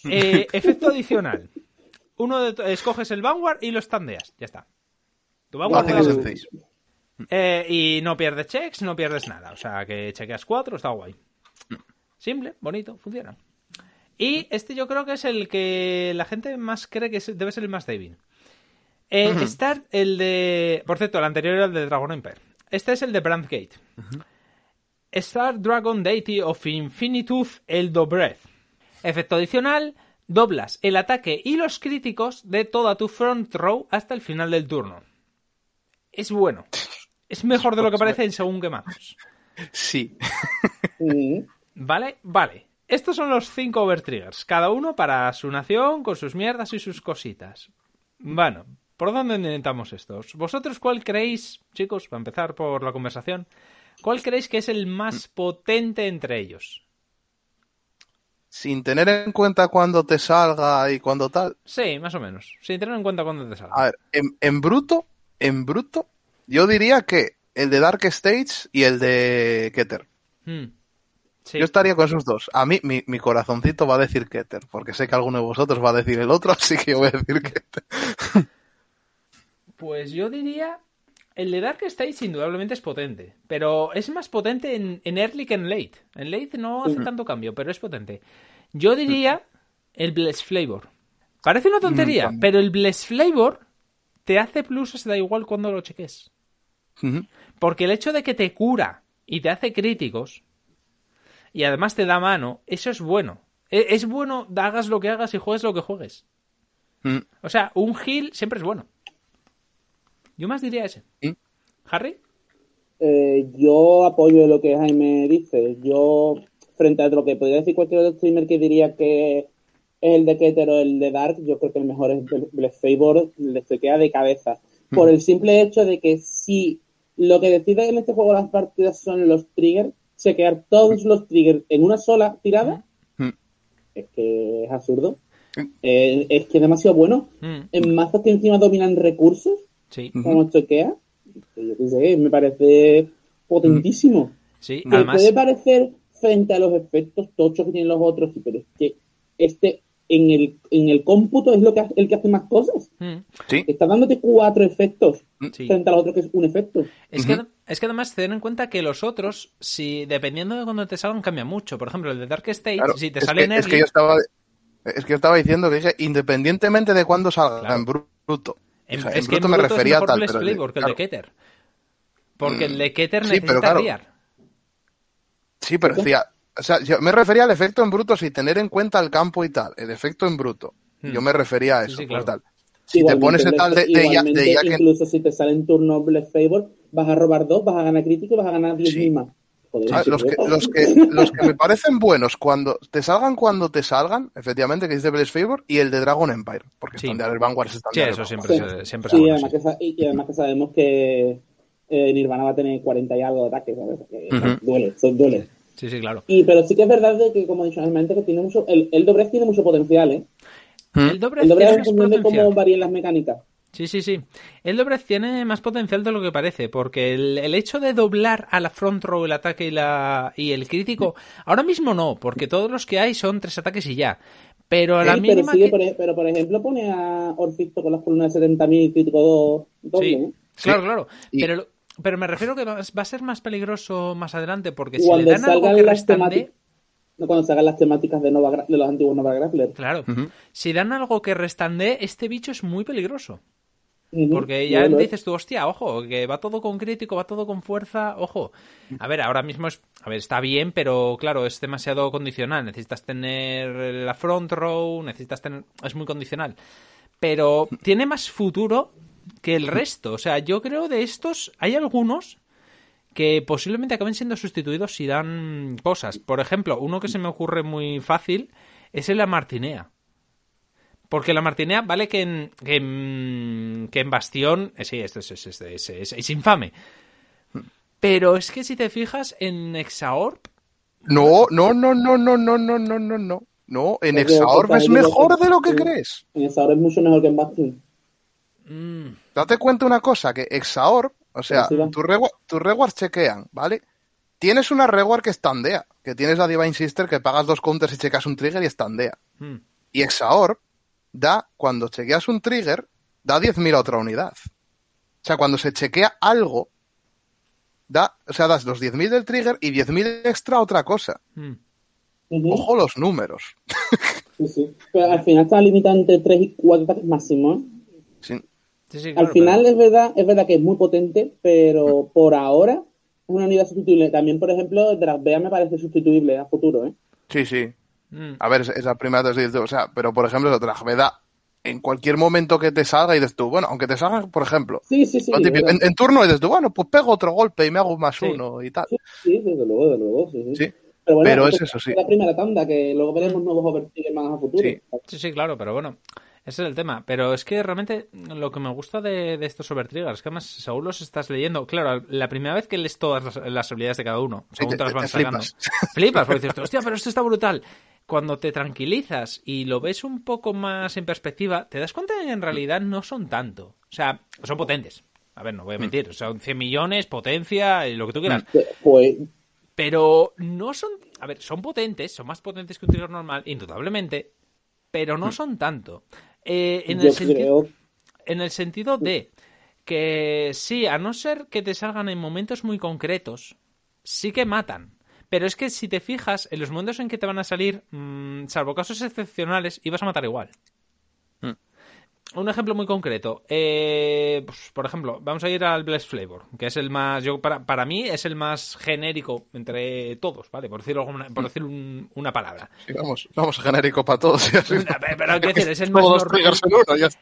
Eh, efecto adicional. Uno de escoges el Vanguard y lo standeas. Ya está. Tu Vanguard sencillo. eh, y no pierdes checks, no pierdes nada. O sea, que chequeas cuatro, está guay. Simple, bonito, funciona. Y este yo creo que es el que la gente más cree que debe ser el más débil. Eh, Start, el de... Por cierto, el anterior era el de Dragon Empire. Este es el de Brandgate. Star Dragon Deity of Infinitude Eldo Breath. Efecto adicional, doblas el ataque y los críticos de toda tu front row hasta el final del turno. Es bueno. Es mejor de lo que parece en según qué mazos. Sí. ¿Vale? Vale. Estos son los cinco overtriggers. Cada uno para su nación, con sus mierdas y sus cositas. Bueno, ¿por dónde intentamos estos? ¿Vosotros cuál creéis, chicos, para empezar por la conversación, cuál creéis que es el más potente entre ellos? Sin tener en cuenta cuándo te salga y cuándo tal. Sí, más o menos. Sin tener en cuenta cuándo te salga. A ver, en, en bruto, en bruto, yo diría que el de Dark Stage y el de Keter. Hmm. Sí. Yo estaría con esos dos. A mí, mi, mi corazoncito va a decir Keter, porque sé que alguno de vosotros va a decir el otro, así que yo voy a decir Keter. Pues yo diría. El de Dark Stage indudablemente es potente, pero es más potente en, en early que en late. En late no hace tanto cambio, pero es potente. Yo diría el Bless Flavor. Parece una tontería, Mm, pero el Bless Flavor te hace pluses, da igual cuando lo cheques. Porque el hecho de que te cura y te hace críticos y además te da mano, eso es bueno. E- Es bueno, hagas lo que hagas y juegues lo que juegues. Mm. O sea, un heal siempre es bueno. Yo más diría ese. ¿Mm? ¿Harry? Eh, yo apoyo lo que Jaime dice. Yo, frente a lo que podría decir cualquier otro streamer que diría que es el de Keter o el de Dark, yo creo que el mejor es Bless Favor, le se queda de cabeza. Por el simple hecho de que si lo que decide en este juego las partidas son los triggers, chequear todos los triggers en una sola tirada, Mm. es que es absurdo. Mm. Eh, es que es demasiado bueno. Mm, En mazos que encima dominan recursos, sí, como chequea, yo qué sé, me parece potentísimo. sí. Me Además, puede parecer frente a los efectos tochos que tienen los otros, sí, pero es que este en el, en el cómputo es lo que hace- el que hace más cosas. mm, Sí. Está dándote cuatro efectos sí. frente al otro que es un efecto. Es, que, es que además ten en cuenta que los otros, si dependiendo de cuando te salgan, cambia mucho. Por ejemplo, el de Dark Stage, Claro, si te es, sale que, en es early, que yo estaba es que yo estaba diciendo que dije, independientemente de cuándo salga Claro. en bruto. En- O sea, es en que en bruto me bruto es refería a mejor tal, pero el de- Flavor que el de Keter. Porque el de Keter Sí, necesita pero claro. riar. Sí, pero decía, o sea, yo me refería al efecto en bruto sin tener en cuenta el campo y tal, el efecto en bruto. Hmm. Yo me refería a eso, sí, claro. tal. Si te pones el tal de, ya, igualmente, de ya que incluso si te sale en turno Bless Favor, vas a robar dos, vas a ganar crítico y vas a ganar 10 Sí. más. Joder, Ah, los, que, los, que, los que me parecen buenos cuando te salgan cuando te salgan, efectivamente, que dice Blaze Favor, y el de Dragon Empire, porque Sí. standear el Vanguard es Sí, eso siempre, Sí. se- siempre Sí, es bueno, además que y, y además que sabemos que eh, Nirvana va a tener 40 y algo de ataques, ¿sabes? Que. Duele, duele. Sí, sí, claro. Y, pero sí que es verdad de que, como he dicho antes, que tiene mucho, el, el tiene mucho potencial, ¿eh? El Dobrecht El tiene es de potencial. varían las mecánicas. Sí, sí, sí. El Dobrecht tiene más potencial de lo que parece, porque el, el hecho de doblar a la front row el ataque y, la, y el crítico, ahora mismo no, porque todos los que hay son tres ataques y ya. Pero a la Sí, pero, mínima sigue que- por, e- pero, por ejemplo, pone a Orfisto con las columnas de 70.000 y crítico 2 doble, Sí, ¿eh? claro, claro. Y- Pero, pero me refiero que va va a ser más peligroso más adelante, porque si Cuando le dan algo que ¿no? cuando se hagan las temáticas de, Nova, Gra- de los antiguos Nova Grappler. Claro. Ujú. Si dan algo que restandee, este bicho es muy peligroso. Porque ya dices tú, hostia, ojo, que va todo con crítico, va todo con fuerza, ojo. A ver, ahora mismo es, a ver, está bien, pero claro, es demasiado condicional. Necesitas tener la front row, necesitas tener, es muy condicional. Pero tiene más futuro que el resto. O sea, yo creo de estos, hay algunos que posiblemente acaben siendo sustituidos si dan cosas. Por ejemplo, uno que se me ocurre muy fácil es el la Martinea. Porque la Martinea, vale que en, que en, que en Bastión, eh, sí, esto es, es, es, es- es- es infame. Pero es que si te fijas en Exaorb, No, no, no, no, no, no, no, no, no, no. No, en otra es mejor de lo que crees. En esa hora es mucho mejor que en Bastion. mm, Date cuenta una cosa, que Exaorb, o sea, tus rewar- tus rewards chequean, ¿vale? Tienes una reward que estandea, que tienes la Divine Sister que pagas dos counters y checas un trigger y estandea. mm. Y Exaorb da, cuando chequeas un trigger, da 10.000 a otra unidad. O sea, cuando se chequea algo, da, o sea, das los 10.000 del trigger y 10.000 extra a otra cosa. mm. Ujú, Ojo los números. sí, sí. Pero al final está limitado entre 3 y 4 ataques máximos. ¿eh? Sí. Sí, sí, Al final pero- es verdad, es verdad que es muy potente, pero por ahora es una unidad sustituible. También, por ejemplo, Dragbea me parece sustituible a futuro, ¿eh? Sí, sí. Mm. A ver, es- es la primera vez que o sea, pero por ejemplo, otra da en cualquier momento que te salga y dices tú, bueno, aunque te salga, por ejemplo, Sí, sí, sí. lo típico, verdad. en, en turno y dices tú, bueno, pues pego otro golpe y me hago más Sí. uno y tal. Sí, sí, desde luego, desde luego, sí, sí. Sí. Pero, bueno, Pero es eso, sí. La primera tanda, que luego veremos nuevos Overtickers más a futuro. Sí. Sí, sí, claro, pero bueno, ese es el tema. Pero es que realmente lo que me gusta de, de estos overtriggers es que además según los estás leyendo, claro, la primera vez que lees todas las, las habilidades de cada uno, Sí, según te- te las te van sacando, flipas. flipas, porque dices, hostia, pero esto está brutal. Cuando te tranquilizas y lo ves un poco más en perspectiva, te das cuenta de que en realidad no son tanto. O sea, son potentes. A ver, no voy a mentir, son 100 millones, potencia, y lo que tú quieras. Pues Pero no son. A ver, son potentes, son más potentes que un trigger normal, indudablemente, pero no son tanto. Eh, en, el sentido, creo en el sentido de que sí, a no ser que te salgan en momentos muy concretos, sí que matan. Pero es que si te fijas, en los momentos en que te van a salir, mm, salvo casos excepcionales, ibas a matar igual. Mm. Un ejemplo muy concreto. eh, pues, por ejemplo, vamos a ir al Blessed Flavor, que es el más. Yo, para, para mí es el más genérico entre todos, ¿vale? Por decirlo, alguna- por decir un- una palabra. Sí, vamos, vamos genérico para todos. y así. Pero, decir, es el más uno,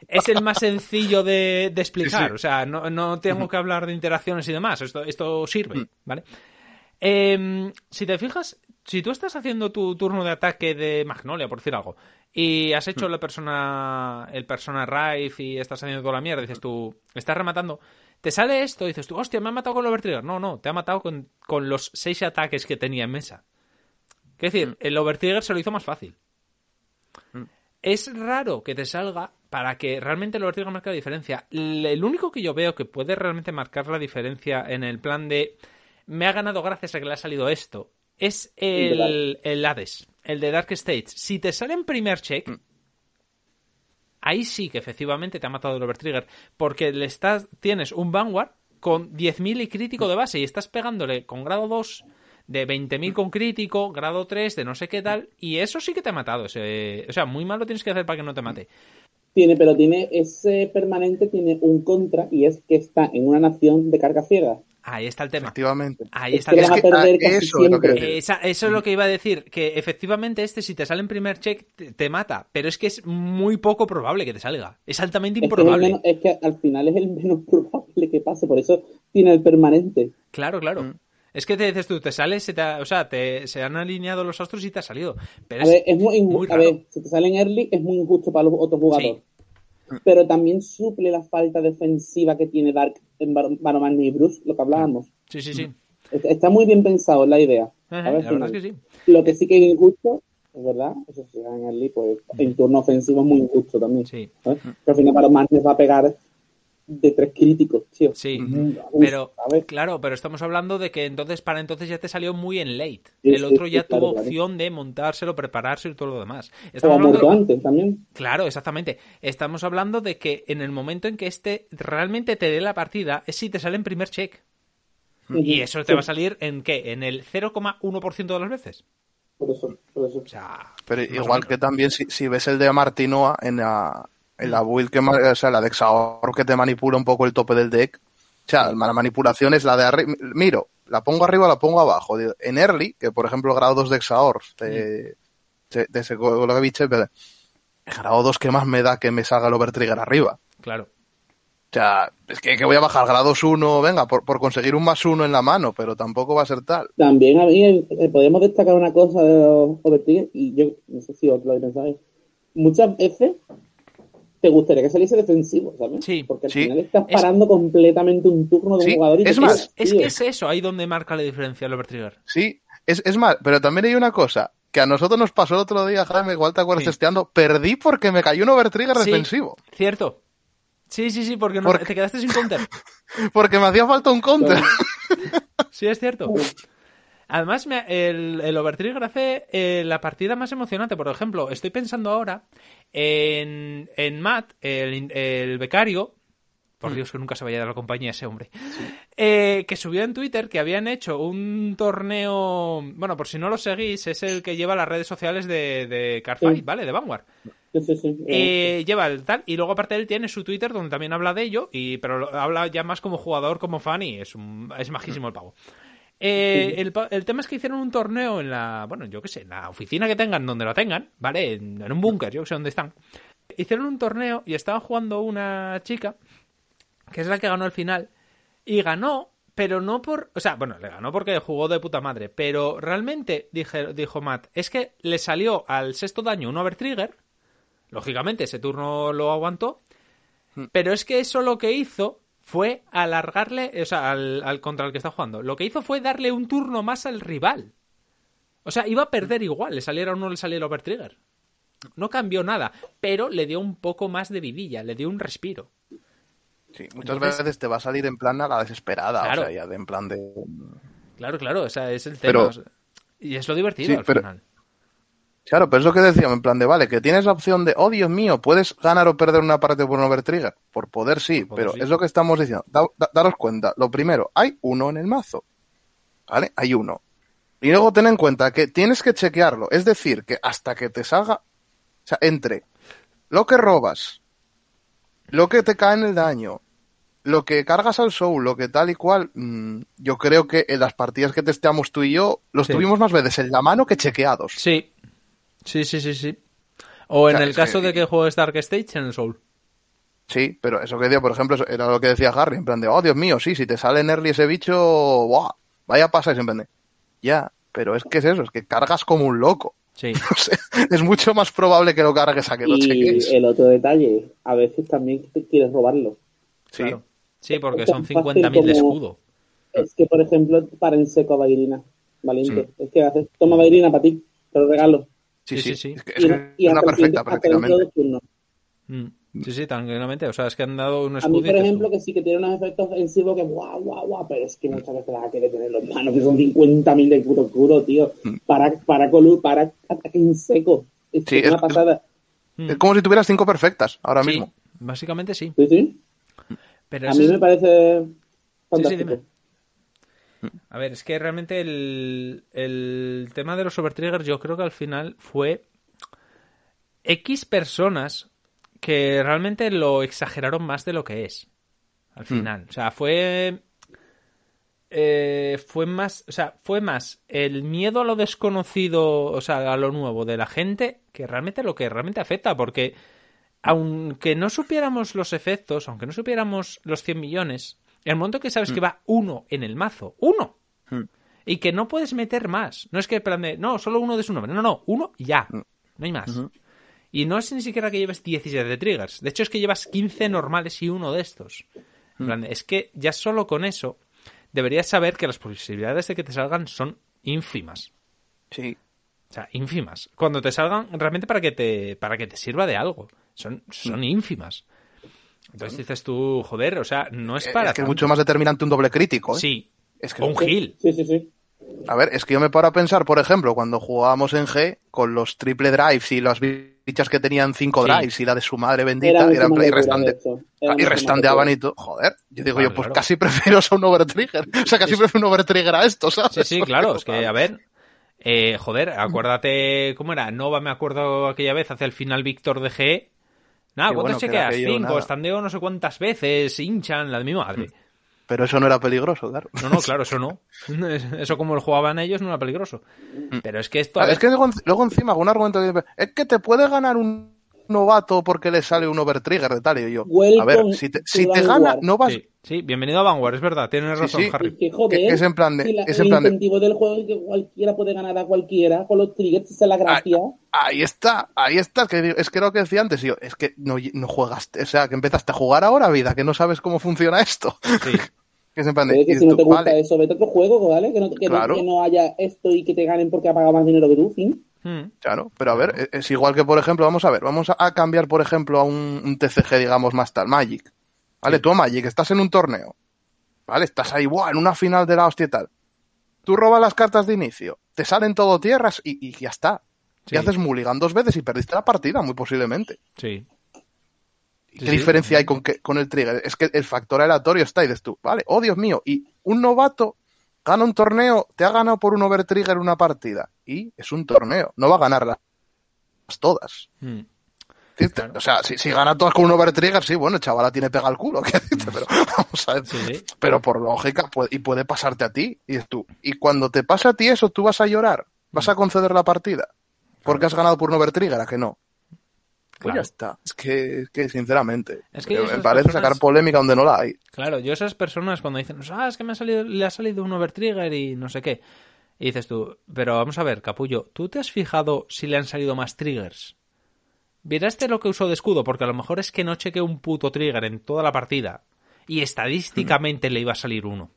es el sencillo de, de explicar. Sí, sí. O sea, no, no tengo que hablar de interacciones y demás. Esto, esto sirve, Mm. Em, si te fijas, si tú estás haciendo tu turno de ataque de Magnolia, por decir algo, y has hecho la persona, el persona Rife y estás haciendo toda la mierda, dices tú, estás rematando, te sale esto y dices tú, hostia, me ha matado con el Overtrigger. No, no, te ha matado con, con los seis ataques que tenía en mesa. Es decir, Mm. el Overtrigger se lo hizo más fácil. Es raro que te salga para que realmente el Overtrigger marque la diferencia. El único que yo veo que puede realmente marcar la diferencia en el plan de me ha ganado gracias a que le ha salido esto es el, el Hades, el de Dark Stage. Si te sale en primer check, ahí sí que efectivamente te ha matado el Overtrigger, porque le estás, tienes un Vanguard con 10.000 y crítico de base y estás pegándole con grado 2 de 20.000 con crítico, grado 3 de no sé qué tal, y eso sí que te ha matado. Ese, o sea, muy mal lo tienes que hacer para que no te mate. tiene, pero tiene ese permanente tiene un contra y es que está en una nación de carga ciega. Ahí está el tema. Efectivamente. Ahí Es está que el tema. eso es lo que. Esa- eso es lo que iba a decir, que efectivamente este si te sale en primer check te, te mata, pero es que es muy poco probable que te salga. Es altamente improbable. menos- es que al final es el menos probable que pase, por eso tiene el permanente. Claro, claro. Mm. Es que te dices tú, te sales, se te ha- o sea, te, se han alineado los astros y te ha salido. Pero A es, ver, es muy, muy a ver, si te sale en early es muy injusto para los otros jugadores. Sí. Pero también suple la falta defensiva que tiene Dark en Bar- Baroman y Bruce, lo que hablábamos. Sí, sí, sí. Está- muy bien pensado la idea. Ajá, A ver, la verdad es que sí. Lo que sí que es injusto, es verdad, eso sí, en early, pues en turno ofensivo es muy injusto también. Sí, ¿sabes? Pero al final Baroman les va a pegar de tres críticos, tío. sí. Pero, claro, pero estamos hablando de que entonces, para entonces ya te salió muy en late. Sí, El sí, otro sí, ya tuvo claro. opción de montárselo, prepararse y todo lo demás. Estamos ha hablando de- antes también. Claro, exactamente. Estamos hablando de que en el momento en que este realmente te dé la partida es si te sale en primer check. Y eso te Sí. va a salir en qué? En el 0,1% de las veces. Por eso, por eso. O sea, Pero igual que también si, si ves el de Martinoa en la, en la build que o sea, la de Exaor que te manipula un poco el tope del deck. O sea, la manipulación es la de arriba. Miro, la pongo arriba, la pongo abajo. En early, que por ejemplo grado 2 de Exaor, de, de, de ese biche, grado 2 que más me da que me salga el overtrigger arriba. Claro. O sea, es que, que voy a bajar grados 1, venga, por, por conseguir un más uno en la mano, pero tampoco va a ser tal. También a mí eh, podemos destacar una cosa de los Overtrigger, y yo no sé si os lo pensáis. Muchas veces te gustaría que saliese defensivo, ¿sabes? Sí, Porque al sí. final estás Es- parando completamente un turno de un Sí, jugador y es más, quedas, Es que es eso, ahí donde marca la diferencia el overtrigger. Sí, es, es más, pero también hay una cosa, que a nosotros nos pasó el otro día, Jaime, igual te acuerdas Sí. testeando, perdí porque me cayó un overtrigger Sí. defensivo, Cierto. Sí, sí, sí, porque no, Porque- te quedaste sin counter. porque me hacía falta un counter. Sí, es cierto. Además, me- el, el Overtrigger hace eh, la partida más emocionante. Por ejemplo, estoy pensando ahora en, en Matt, el, el becario. Por Dios, que nunca se vaya de la compañía ese hombre. Eh, que subió en Twitter que habían hecho un torneo. Bueno, por si no lo seguís, es el que lleva las redes sociales de, de Carfight, Sí. ¿vale? De Vanguard. Sí, sí, sí. Eh, lleva el tal y luego aparte él tiene su Twitter donde también habla de ello y pero habla ya más como jugador como fan y es un, es majísimo el pavo Eh, el, tema es que hicieron un torneo en la bueno yo qué sé en la oficina que tengan donde lo tengan vale en, en un búnker yo que sé dónde están. Hicieron un torneo y estaba jugando una chica que es la que ganó al final y ganó pero no por o sea bueno le ganó porque jugó de puta madre pero realmente dije, dijo Matt es que le salió al sexto daño un overtrigger Lógicamente, ese turno lo aguantó. Pero es que eso lo que hizo fue alargarle, o sea, al, al contra el que está jugando. Lo que hizo fue darle un turno más al rival. O sea, iba a perder igual, le saliera o no le saliera el overtrigger. No cambió nada, pero le dio un poco más de vidilla, le dio un respiro. Sí, muchas Entonces- veces te va a salir en plan a la desesperada, Claro. o sea, ya de en plan de... Claro, claro, o sea, es el tema. Pero- o sea, y es lo divertido Sí, al pero- final. Claro, pero es lo que decíamos, en plan de, vale, que tienes la opción de, oh Dios mío, puedes ganar o perder una parte por un overtrigger. Por poder sí, Por pero sí. es lo que estamos diciendo. Da- da- daros cuenta, lo primero, hay uno en el mazo. ¿Vale? Hay uno. Y luego ten en cuenta que tienes que chequearlo. Es decir, que hasta que te salga, o sea, entre lo que robas, lo que te cae en el daño, lo que cargas al soul, lo que tal y cual, mm, yo creo que en las partidas que testeamos tú y yo, los Sí. tuvimos más veces en la mano que chequeados. Sí, sí, sí, sí, sí. O en O sea, el caso que- de que juegues Dark Stage en el Soul. Sí, pero eso que decía, por ejemplo, era lo que decía Harry, en plan de, oh Dios mío, sí, si te sale en early ese bicho, ¡buah! vaya pasa y en plan de, ya, pero es que es eso, es que cargas como un loco. Sí. Es mucho más probable que lo cargues a que lo Y cheques. el otro detalle, a veces también te quieres robarlo. Sí, Claro. Sí, porque Es son fácil 50.000 de como- escudo. Es que, por ejemplo, para en seco a Bairina, valiente. Sí. Es que haces, toma Bairina para ti, te lo regalo. Sí, Sí, sí, sí, sí. Es, que, es Y, que y es una perfecta de prácticamente. turnos. Mm. Sí, sí, tranquilamente. O sea, es que han dado un A escudo. mí, por ejemplo, que sí que tiene unos efectos ofensivos que guau, guau, guau, pero es que muchas veces las quiere tener los manos, que son 50.000 de puto oscuro, tío. Para, para colu, para ataque en seco. Es que Mm. Sí, es una es- pasada. Es como si tuvieras cinco perfectas ahora Sí, mismo. básicamente sí. Sí, sí. Pero A mí es- me parece Sí, sí, fantástico. dime. A ver, es que realmente el, el tema de los overtriggers yo creo que al final fue X personas que realmente lo exageraron más de lo que es. Al final. O sea, fue... eh, fue más, o sea, fue más el miedo a lo desconocido, o sea, a lo nuevo de la gente, que realmente lo que realmente afecta, porque aunque no supiéramos los efectos, aunque no supiéramos los 100 millones, el momento que sabes que va uno en el mazo, uno, Mm. y que no puedes meter más, no es que plan de, no, solo uno de su nombre, no, no, uno ya, no hay más. Y no es ni siquiera que lleves 17 triggers, de hecho es que llevas 15 normales y uno de estos. En plan de, es que ya solo con eso deberías saber que las posibilidades de que te salgan son ínfimas. Sí. O sea, ínfimas. Cuando te salgan, realmente para que te, para que te sirva de algo. Son, son ínfimas. Entonces dices tú, joder, o sea, no es Es para. que es mucho más determinante un doble crítico. ¿eh? Sí. Es que o un heal. Sí, sí, sí. A ver, es que yo me paro a pensar, por ejemplo, cuando jugábamos en G con los triple drives y las bichas que tenían cinco Sí. drives y la de su madre bendita, eran play restante. Era y locura. y todo. Joder, yo digo Claro, yo, pues claro. casi prefiero a un overtrigger. O sea, casi prefiero un overtrigger a esto, ¿sabes? Sí, sí, claro. Es que, a ver. Eh, joder, acuérdate, ¿cómo era? Nova, me acuerdo aquella vez, hacia el final Víctor de GE. Nada, Qué ¿cuántos bueno, chequeas? Cinco, nada. estandeo no sé cuántas veces, hinchan, la de mi madre. Pero eso no era peligroso, claro. No, no, claro, eso no. Eso como lo jugaban ellos no era peligroso. Pero es que esto... es que luego, luego encima, algún argumento que es que te puede ganar un novato porque le sale un overtrigger de tal. Y yo, a ver, si te, si te gana, no vas. Sí, sí, bienvenido a Vanguard, es verdad, tienes razón, sí. Harry. Es que, joder, Que- que es en plan de- si la- es el plan de- incentivo del juego es que cualquiera puede ganar a cualquiera con los triggers, esa es la gracia. Ahí está, ahí está. Que es que lo que decía antes, yo, es que no, no juegas, o sea, que empezaste a jugar ahora, vida, que no sabes cómo funciona esto. Sí. que es en plan de, Pero es que si no tú, te gusta vale, eso, vete a otro juego, ¿vale? Que no, que, no- que no haya esto y que te ganen porque ha pagado más dinero que tú, fin. Hmm. Claro, pero a ver, es igual que, por ejemplo, vamos a ver, vamos a, cambiar, por ejemplo, a un, un TCG, digamos, más tal, Magic. ¿Vale? Tú, Magic, estás en un torneo. ¿Vale? Estás ahí, ¡buah! en una final de la hostia y tal. Tú robas las cartas de inicio, te salen todo tierras y, y ya está. Sí. Y haces mulligan dos veces y perdiste la partida, muy posiblemente. Sí. ¿Y ¿Qué sí. diferencia hay con, que, con el trigger? Es que el factor aleatorio está y dices tú, vale, oh Dios mío, y un novato gana un torneo, te ha ganado por un overtrigger una partida. Y es un torneo, no va a ganarlas todas. Hmm. Sí, Claro. O sea, si, si gana todas con un overtrigger, sí, bueno, el chaval la tiene pega al culo, ¿qué dices? pero vamos a ver. Sí. Pero por lógica, puede, y puede pasarte a ti, y es tú. Y cuando te pasa a ti eso, tú vas a llorar, vas Mm. a conceder la partida, porque has ganado por un overtrigger, ¿a que no? Pues Claro. ya está. Es que, es que sinceramente, Es que me parece personas- sacar polémica donde no la hay. Claro, yo esas personas cuando dicen, ah, es que me ha salido, le ha salido un overtrigger y no sé qué. Y dices tú, pero vamos a ver, capullo, ¿tú te has fijado si le han salido más triggers? ¿Viraste lo que usó de escudo? Porque a lo mejor es que no chequeé un puto trigger en toda la partida y estadísticamente le iba a salir uno.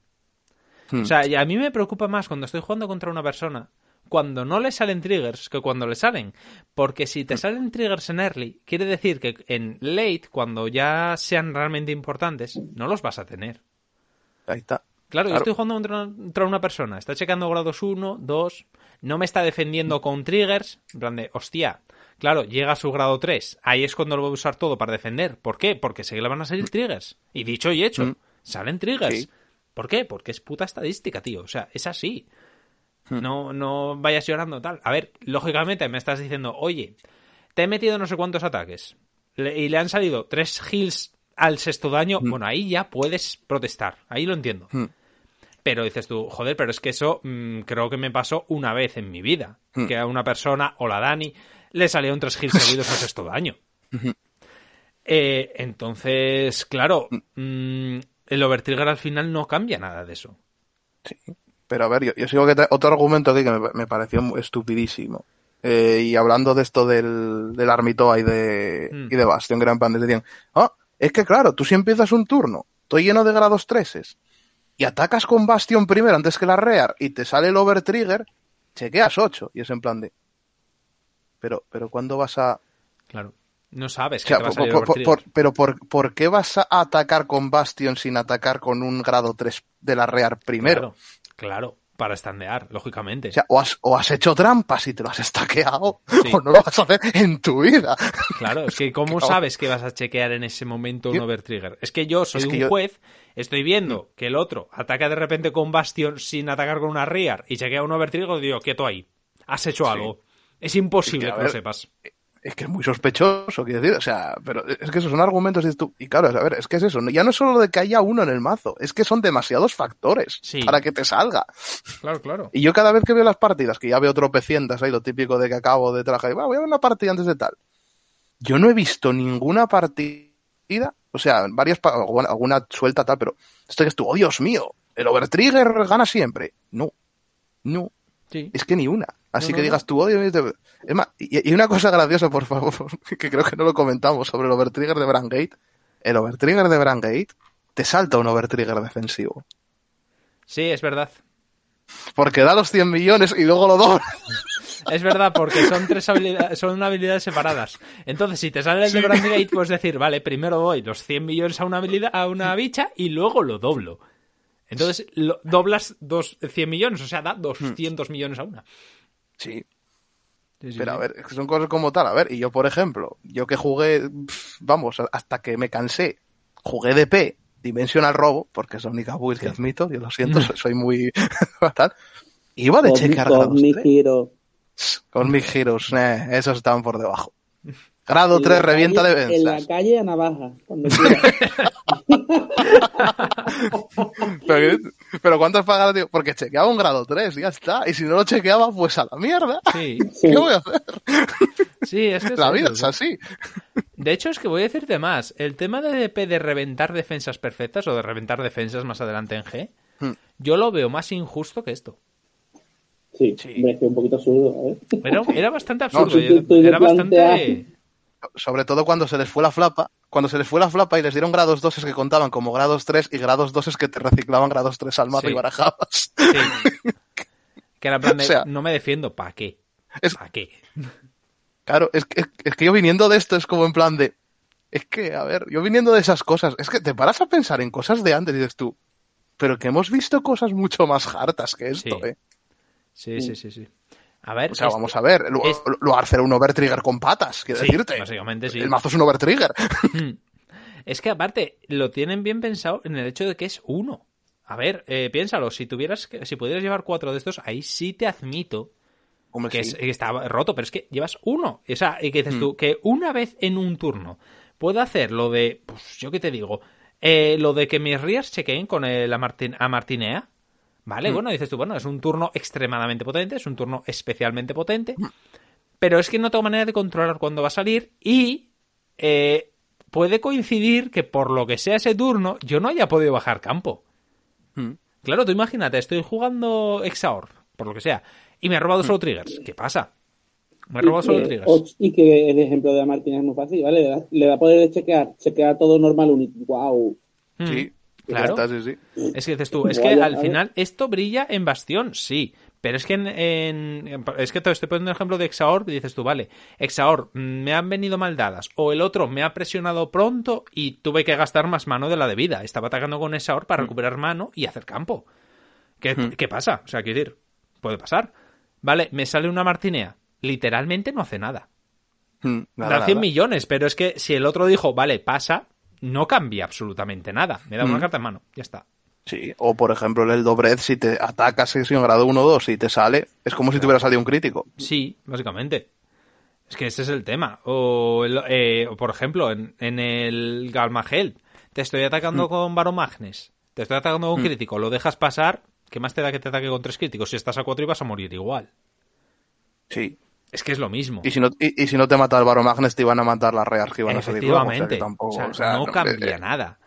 Hmm. O sea, y a mí me preocupa más cuando estoy jugando contra una persona cuando no le salen triggers que cuando le salen. Porque si te salen triggers en early, quiere decir que en late, cuando ya sean realmente importantes, no los vas a tener. Ahí está. Claro, yo estoy jugando contra, contra una persona, está checando grados 1, 2, no me está defendiendo con triggers, en plan de, hostia, claro, llega a su grado 3, ahí es cuando lo voy a usar todo para defender. ¿Por qué? Porque sé que le van a salir triggers. Y dicho y hecho, Mm. salen triggers. Sí. ¿Por qué? Porque es puta estadística, tío. O sea, es así. Hmm. No, no vayas llorando tal. A ver, lógicamente me estás diciendo, oye, te he metido no sé cuántos ataques y le han salido tres heals al sexto daño. Bueno, ahí ya puedes protestar. Ahí lo entiendo. Hmm. Pero dices tú, joder, pero es que eso mm, creo que me pasó una vez en mi vida. Hmm. Que a una persona, o la Dani, le salieron tres heals seguidos al sexto daño. Eh, entonces, claro, mm, el overtrigger al final no cambia nada de eso. Sí. Pero a ver, yo, yo sigo que otro argumento aquí que me, me pareció estupidísimo. Eh, y hablando de esto del, del Armitoa y de, Mm. y de Bastion, Gran Pan, decían, ah, es que claro, tú si empiezas un turno, estoy lleno de grados treses, y atacas con Bastion primero antes que la Rear, y te sale el Overtrigger, chequeas 8, y es en plan de, pero, pero ¿cuándo vas a, Claro. No sabes o que sea, te va a por- salir por- por- overtrigger. por- pero por, ¿por qué vas a atacar con Bastion sin atacar con un grado 3 de la Rear primero? Claro, claro, para estandear, lógicamente. O sea, o has, o has hecho trampas y te lo has estaqueado, Sí. o no lo vas a hacer en tu vida. Claro, es que ¿cómo Claro. sabes que vas a chequear en ese momento un overtrigger? Es que yo soy Es que un yo- Mm. juez, estoy viendo que el otro ataca de repente con Bastion sin atacar con una Rear y chequea un overtrigger digo, quieto ahí, has hecho algo. Es imposible Es que, que, lo sepas. Es que es muy sospechoso, quiero decir, o sea, pero es que esos son argumentos y, tú, y claro, a ver, es que es eso, ya no es solo de que haya uno en el mazo, es que son demasiados factores Sí. para que te salga. Claro, claro. Y yo cada vez que veo las partidas, que ya veo tropecientas ahí, lo típico de que acabo de trabajar, y, "Va, voy a ver una partida antes de tal. Yo no he visto ninguna partida, o sea, varias, alguna, alguna suelta tal, pero esto que estuvo, oh Dios mío, el overtrigger gana siempre. No, no, Sí. es que ni una. Así No, que no, digas tú, odio. Es más, y, y una cosa graciosa, por favor, que creo que no lo comentamos sobre el overtrigger de Brangate. El overtrigger de Brangate te salta un overtrigger defensivo. Sí, es verdad. Porque da los 100 millones y luego lo dobla. Es verdad, porque son tres habilidades, son habilidades separadas. Entonces, si te sale el de Brandgate, puedes decir, vale, primero doy los 100 millones a una habilidad, a una bicha y luego lo doblo. Entonces, lo- doblas dos, 100 millones, o sea, da 200 millones a una. Sí, Sí, sí, pero a ver, es que son cosas como tal. A ver, y yo, por ejemplo, yo que jugué, vamos, hasta que me cansé, jugué de P, Dimensional Robo, porque es la única build que admito, yo lo siento, soy- soy muy fatal. Iba de grados Cosmic 3. Hero. Con mis giros, eh, esos estaban por debajo. Grado En 3 la revienta calle- de En la calle a navaja, cuando quiera. Pero, pero ¿cuántas pagadas? tío? Porque chequeaba un grado 3, ya está. Y si no lo chequeaba, pues a la mierda. Sí, Sí. ¿Qué voy a hacer? sí, es que es La vida eso, es sí. así. De hecho, es que voy a decirte más. El tema de DP de reventar defensas perfectas o de reventar defensas más adelante en G, Hmm. yo lo veo más injusto que esto. Sí, Sí. que un poquito absurdo, ¿eh? Era, era bastante absurdo. tú era te bastante. Sobre todo cuando se les fue la flapa. Cuando se les fue la flapa y les dieron grados 2 que contaban como grados 3 y grados 2 que te reciclaban grados 3 al mazo Sí. y barajabas. Sí. Que era plan de, O sea- no me defiendo, ¿para qué? ¿Para qué? Claro, es que, es que yo viniendo de esto es como en plan de. Es que, a ver, yo viniendo de esas cosas, es que te paras a pensar en cosas de antes y dices tú, pero que hemos visto cosas mucho más hartas que esto, Sí. ¿eh? Sí, sí, sí, sí. A ver, O sea, este- vamos a ver, lo, es- lo hacer un overtrigger con patas, quiero Sí, decirte. básicamente sí. El mazo es un overtrigger. Es que aparte, lo tienen bien pensado en el hecho de que es uno. A ver, eh, piénsalo, si tuvieras que- si pudieras llevar cuatro de estos, ahí sí te admito Hombre, que, sí. es- que está roto, pero es que llevas uno. O sea, y que Mm. dices tú, que una vez en un turno puedo hacer lo de, pues yo qué te digo, eh, lo de que mis Rears chequeen con el Amartin- Amartinea. Mm. Vale, bueno, dices tú, bueno, es un turno extremadamente potente, es un turno especialmente potente, Mm. pero es que no tengo manera de controlar cuándo va a salir y eh, puede coincidir que por lo que sea ese turno yo no haya podido bajar campo. Mm. Claro, tú imagínate, estoy jugando Exaor, por lo que sea, y me ha robado solo triggers. ¿Qué pasa? Me ha robado Y solo que- triggers. Y que el ejemplo de Martínez es muy fácil, ¿vale? Le da, le da poder de chequear, chequear todo normal único. ¡Wow! Mm, Sí, claro. está, sí, sí. Es que dices tú, es que al final esto brilla en Bastión, sí. Pero es que en, en- es que te estoy poniendo el ejemplo de Exaor y dices tú, vale, Exaor, mm, me han venido mal dadas. O el otro me ha presionado pronto y tuve que gastar más mano de la debida. Estaba atacando con Exaor para recuperar mano y hacer campo. ¿Qué, Mm. qué pasa? O sea, quiero decir, puede pasar. Vale, me sale una Martinea. Literalmente no hace nada. Mm, nada, da 100 nada. millones, pero es que si el otro dijo, vale, pasa, no cambia absolutamente nada. Me da una Mm. carta en mano, ya está. Sí, o por ejemplo el Dobred, si te atacas en grado 1 o 2 y te sale, es como si te hubiera salido un crítico. Sí, básicamente. Es que ese es el tema. O, el- eh, o, por ejemplo, en, en el Galmagel, te estoy atacando Mm. con Baromagnes, te estoy atacando con un crítico, lo dejas pasar, ¿qué más te da que te ataque con tres críticos? Si estás a cuatro y vas a morir igual. Sí. Es que es lo mismo. Y si no, y, y si no te mata el Baromagnes, te iban a matar las Rears que iban a salir luego. O sea, que tampoco, O sea, o sea, no no, cambia eh, nada.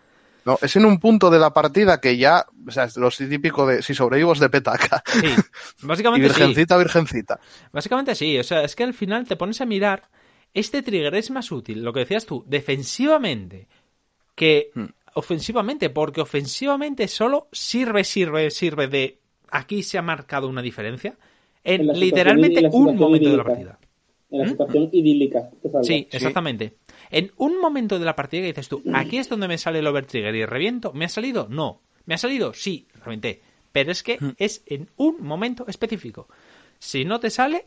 No, es en un punto de la partida que ya, o sea, es lo típico de si sobrevivo es de petaca. Sí, Y básicamente sí. virgencita, virgencita. Básicamente sí, o sea, es que al final te pones a mirar, este trigger es más útil, lo que decías tú, defensivamente que Hmm. ofensivamente, porque ofensivamente solo sirve, sirve, sirve de aquí se ha marcado una diferencia en, literalmente un momento de la partida. En la situación idílica. Sí, exactamente. En un momento de la partida que dices tú, aquí es donde me sale el overtrigger y reviento, ¿me ha salido? No. ¿Me ha salido? Sí, reventé. Pero es que es en un momento específico. Si no te sale,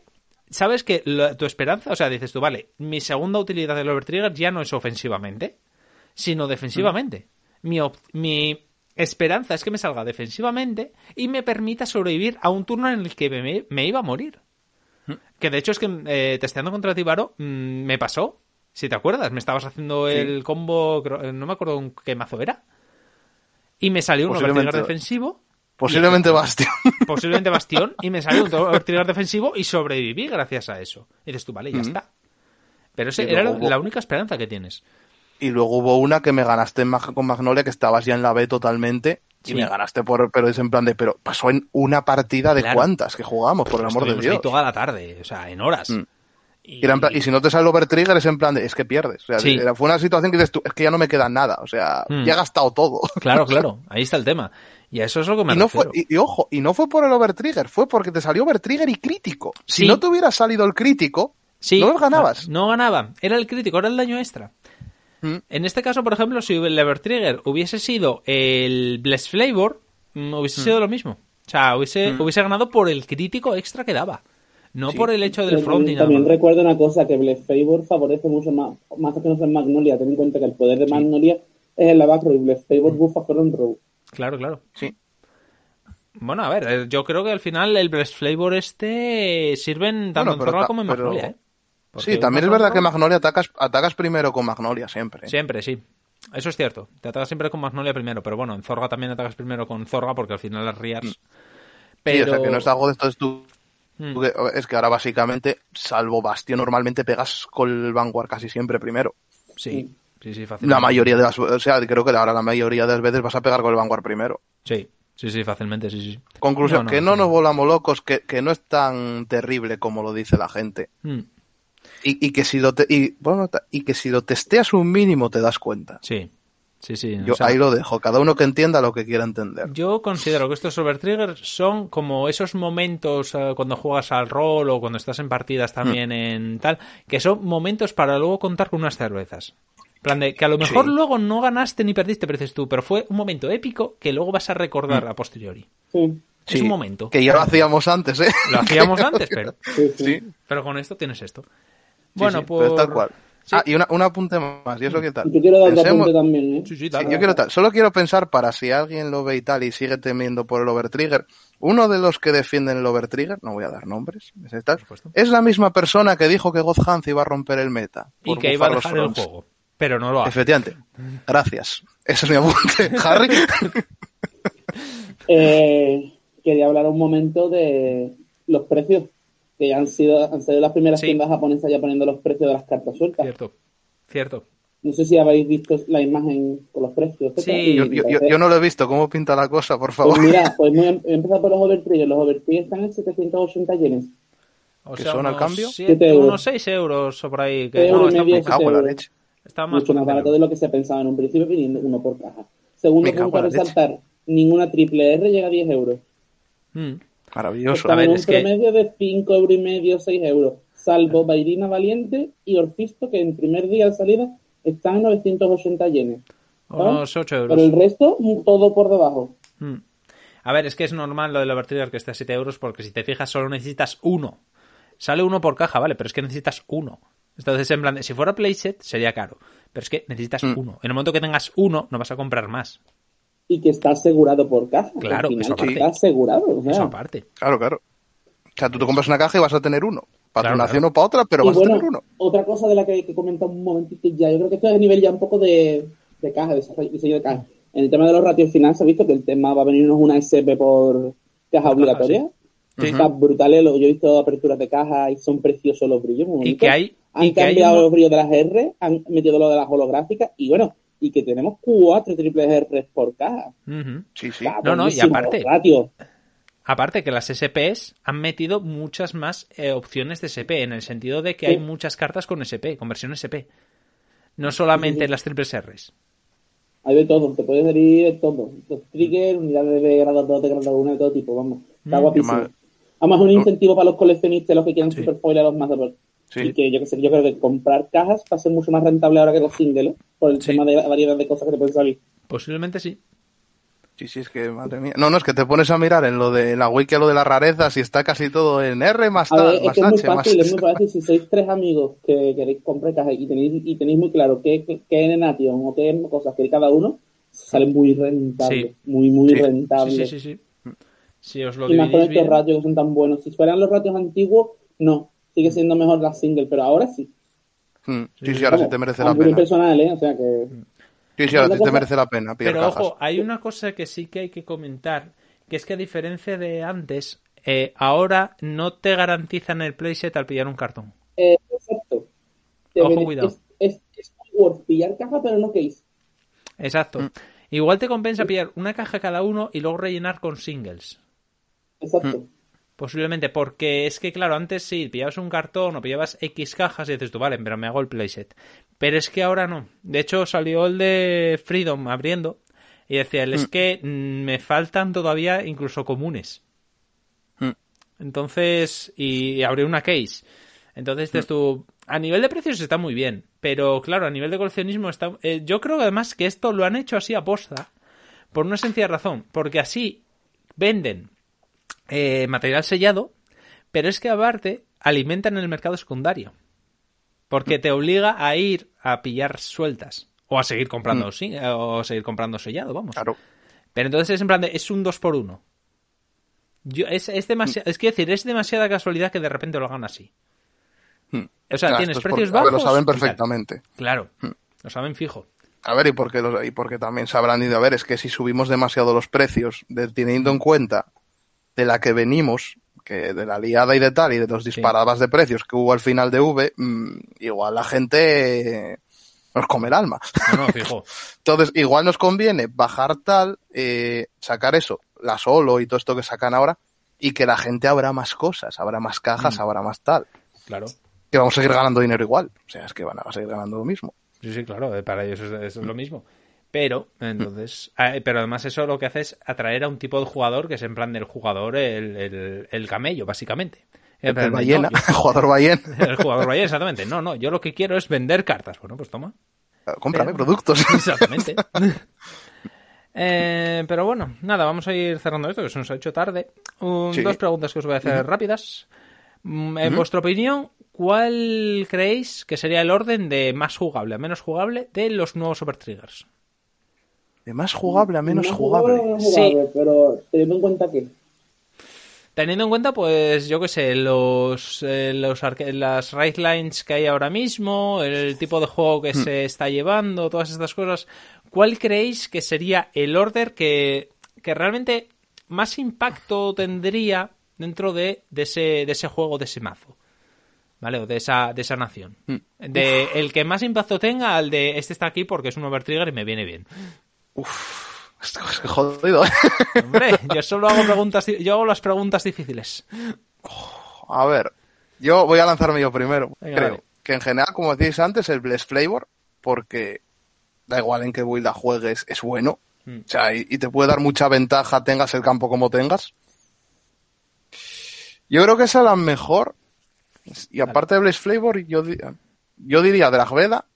sabes que tu esperanza, o sea, dices tú, vale, mi segunda utilidad del overtrigger ya no es ofensivamente, sino defensivamente. Mi, op- mi esperanza es que me salga defensivamente y me permita sobrevivir a un turno en el que me, me iba a morir. Que de hecho es que eh, testeando contra Tibaro mm, me pasó. Si te acuerdas, me estabas haciendo el combo, creo- no me acuerdo en qué mazo era. Y me salió un overtrigger defensivo, Posiblemente Bastion. posiblemente Bastión, y me salió un overtrigger defensivo y sobreviví gracias a eso. Y dices tú, vale, ya está. Pero esa era la única esperanza que tienes. Y luego hubo una que me ganaste en Mag- con Magnolia, que estabas ya en la B totalmente. Y me ganaste por, pero es en plan de, pero pasó en una partida de Claro. cuántas que jugamos, por el amor de ahí Dios. toda la tarde, o sea, en horas. Mm. Y, plan- si no te sale el overtrigger es en plan de, es que pierdes. O sea, Sí. fue una situación que dices tú, es que ya no me queda nada. O sea, Mm. ya he gastado todo. Claro, claro, ahí está el tema. Y a eso es lo que me y no fue, y, y ojo, y no fue por el overtrigger, fue porque te salió overtrigger y crítico. Si no te hubiera salido el crítico, Sí, no ganabas. No, no ganaba. Era el crítico, era el daño extra. Mm. En este caso, por ejemplo, si el Evertrigger hubiese sido el Bless Flavor, mm, hubiese sido lo mismo. O sea, hubiese, hubiese ganado por el crítico extra que daba. No Sí. por el hecho del front también, nada. también recuerdo una cosa, que Bless Favor favorece mucho más, más que no sea Magnolia. Ten en cuenta que el poder de Magnolia es en la back row y Bless Favor buffa front row. Claro, claro. Sí. Bueno, a ver, eh, yo creo que al final el Breast Flavor este sirven tanto Bueno, en Zorra como en pero- Magnolia, ¿eh? Sí, también es verdad que Magnolia atacas, atacas primero con Magnolia siempre. Siempre, sí. Eso es cierto. Te atagas siempre con Magnolia primero, pero bueno, en Zorga también atacas primero con Zorga porque al final las rías. Mm. Sí, Pero... o sea que no es algo de esto, es tú. Mm. Es que ahora básicamente, salvo Bastion, normalmente pegas con el Vanguard casi siempre primero. Sí, sí, sí, fácilmente. La mayoría de las, o sea, creo que ahora la mayoría de las veces vas a pegar con el Vanguard primero. Sí, sí, sí, fácilmente, sí, sí. Conclusión, No, no, que no sí. nos volamos locos, que, que no es tan terrible como lo dice la gente. Mm, Y, y que si lo te- y, bueno, y que si lo testeas un mínimo te das cuenta. Sí, sí, sí. Yo o sea, ahí lo dejo, cada uno que entienda lo que quiera entender. Yo considero que estos Overtriggers son como esos momentos eh, cuando juegas al rol o cuando estás en partidas también en tal, que son momentos para luego contar con unas cervezas. Plan de que a lo mejor Sí. luego no ganaste ni perdiste, pero dices tú, pero fue un momento épico que luego vas a recordar a posteriori. Sí, Es un momento. Que ya lo hacíamos antes, ¿eh? Lo hacíamos antes, pero, sí, sí. Sí. pero con esto tienes esto. Bueno, sí, pues. pero tal cual. Sí. Ah, y una, un apunte más, y eso qué tal. Yo quiero dar Pensemos- apunte también, ¿eh? Sí, sí, Sí, dale. yo quiero tal. Solo quiero pensar para si alguien lo ve y tal y sigue temiendo por el overtrigger. Uno de los que defienden el overtrigger, no voy a dar nombres, es, tal, es la misma persona que dijo que God Hans iba a romper el meta. Y que iba a dejar el juego. Pero no lo hace. Efectivamente. Gracias. Ese es mi apunte. Harry. Eh, quería hablar un momento de los precios, que han sido, han sido las primeras Sí. tiendas japonesas ya poniendo los precios de las cartas sueltas. Cierto. Cierto. No sé si habéis visto la imagen con los precios. Sí, y yo, yo- yo- parece- yo no lo he visto. ¿Cómo pinta la cosa, por Pues favor? mira, pues voy a he empezado por los overtriggers. Los overtriggers están en 780 yenes. O ¿Que sea, son al cambio? siete- Siete euros. unos 6 euros o por ahí. Que, no, está, medio, euros. leche. está más Mucho más barato de lo que se pensaba en un principio, viniendo uno por caja. Segundo punto a resaltar, ninguna triple R llega a 10 euros. Mm. Maravilloso. Están A ver, en un es que- promedio de 5 euros y medio, 6 euros. Salvo Bairina Valiente y Orfisto, que en primer día de salida están en 980 yenes. Unos 8 euros. Pero el resto, todo por debajo. Mm. A ver, es que es normal lo del Overtrigger que esté a 7 euros porque si te fijas solo necesitas uno. Sale uno por caja, vale, pero es que necesitas uno. Entonces, en plan, de- si fuera playset sería caro, pero es que necesitas Mm. uno. En el momento que tengas uno, no vas a comprar más. Y que está asegurado por caja. Claro, Al final eso aparte. está asegurado. o sea. Eso aparte. Claro, claro. O sea, tú te compras una caja y vas a tener uno. Para Claro, una acción claro. o para otra, pero y vas bueno, a tener uno. otra cosa de la que hay que comentar un momentito ya, yo creo que esto es a nivel ya un poco de, de caja, de diseño de caja. En el tema de los ratios finales, se ha visto que el tema va a venirnos una SP por caja obligatoria. Sí. Está brutal, ¿eh? Yo he visto aperturas de caja y son preciosos los brillos. muy Y que hay. Han y que hay cambiado uno- los brillos de las R, han metido lo de las holográficas y bueno, y que tenemos cuatro triples R por caja. Sí, sí. Está No, no, y aparte- los ratios. Aparte que las SPs han metido muchas más eh, opciones de SP, en el sentido de que hay Sí. muchas cartas con SP, con versión SP. No solamente las triples Rs. Hay de todo, te puedes salir de todo. Los triggers, unidades de grado 2, de grado 1, de todo tipo, vamos. Está Mm, guapísimo. Además, un incentivo para los coleccionistas, los que quieran Sí. super foil a los mazos. Sí. Y que yo que sé, yo creo que comprar cajas va a ser mucho más rentable ahora que los singles, ¿eh? por el Sí. tema de la variedad de cosas que te pueden salir. Posiblemente sí. Sí, sí, es que, madre mía. No, no, es que te pones a mirar en lo de la wiki, lo de las rarezas y está casi todo en R más A ver, tal, es más que es muy H, más... fácil, es muy fácil. Si sois tres amigos que queréis comprar cajas y tenéis, y tenéis muy claro qué, qué, qué Nation o qué cosas queréis cada uno, sale muy rentable. Sí. Muy, muy Sí. rentable. Sí, sí, sí, sí. Si os lo y más con estos bien. ratios que son tan buenos. Si fueran los ratios antiguos, no. Sigue siendo mejor la single, pero ahora sí. Mm, Sí, sí, ahora sí te merece la pena. personal, ¿eh? O sea que... Sí, sí, ahora sí te merece la pena Pero cajas. ojo, hay una cosa que sí que hay que comentar, que es que a diferencia de antes, eh, ahora no te garantizan el playset al pillar un cartón. Eh, exacto. Te Ojo, cuidado. Es, es, es muy worth pillar caja, pero no case. Exacto. Mm. Igual te compensa pillar una caja cada uno y luego rellenar con singles. Exacto. Mm. Posiblemente, porque es que, claro, antes sí, pillabas un cartón o pillabas X cajas y dices tú, vale, pero me hago el playset. Pero es que ahora no. De hecho, salió el de Freedom abriendo y decía, es Mm. que mm, me faltan todavía incluso comunes. Mm. Entonces, y, y abrió una case. Entonces Mm. tú, a nivel de precios está muy bien, pero claro, a nivel de coleccionismo está... eh, yo creo que además que esto lo han hecho así a posta, por una sencilla razón, porque así venden eh, material sellado, pero es que aparte alimentan el mercado secundario. Porque te obliga a ir a pillar sueltas. O a seguir comprando, Mm. sí, o seguir comprando sellado, vamos. Claro. Pero entonces es en plan de, es un 2 por 1 Yo, es, es, demasiado, es que decir, es demasiada casualidad que de repente lo hagan así. O sea, Claro, tienes precios ver, bajos. Lo saben perfectamente. Claro, lo saben fijo. A ver, y porque, lo- y porque también sabrán ido a ver, es que si subimos demasiado los precios, de- teniendo en cuenta de la que venimos, que de la liada y de tal, y de los disparadas de precios que hubo al final de V, mm, igual la gente eh, nos come el alma. No, no, fijo. Entonces, igual nos conviene bajar tal, eh, sacar eso, la solo y todo esto que sacan ahora, y que la gente habrá más cosas, habrá más cajas, Mm. habrá más tal. Claro. Que vamos a seguir ganando dinero igual. O sea, es que van a seguir ganando lo mismo. Sí, sí, claro, eh, para ellos es, es lo mismo. Pero, entonces, eh, pero además eso lo que hace es atraer a un tipo de jugador que es en plan del jugador el, el, el camello, básicamente. En El ballena, no, el jugador ballena. yo- el jugador ballena, exactamente. No, no, yo lo que quiero es vender cartas. Bueno, pues toma. Cómprame Pero- productos. Exactamente. Eh, pero bueno, nada, vamos a ir cerrando esto, que se nos ha hecho tarde. Un- Sí. Dos preguntas que os voy a hacer rápidas. Mm, En vuestra opinión, ¿cuál creéis que sería el orden de más jugable a menos jugable de los nuevos Super Triggers? De más jugable a menos No jugable. Sí. pero teniendo en cuenta que Teniendo en cuenta, pues, yo qué sé, los, eh, los las right lines que hay ahora mismo, el tipo de juego que se está llevando, todas estas cosas, ¿cuál creéis que sería el order que, que realmente más impacto tendría dentro de, de, ese, de ese juego, de ese mazo? ¿Vale? O de esa, de esa nación. De el que más impacto tenga al de este está aquí porque es un overtrigger y me viene bien. Esto es jodido. ¿eh? Hombre, yo solo hago preguntas, yo hago las preguntas difíciles. A ver, yo voy a lanzarme yo primero. Venga, creo que en general, como decíais antes, el Bless Flavor, porque da igual en qué build la juegues, es bueno. Mm. O sea, y, y te puede dar mucha ventaja, tengas el campo como tengas. Yo creo que esa es la mejor. Y aparte de Blaze Flavor, yo, yo diría Dragveda,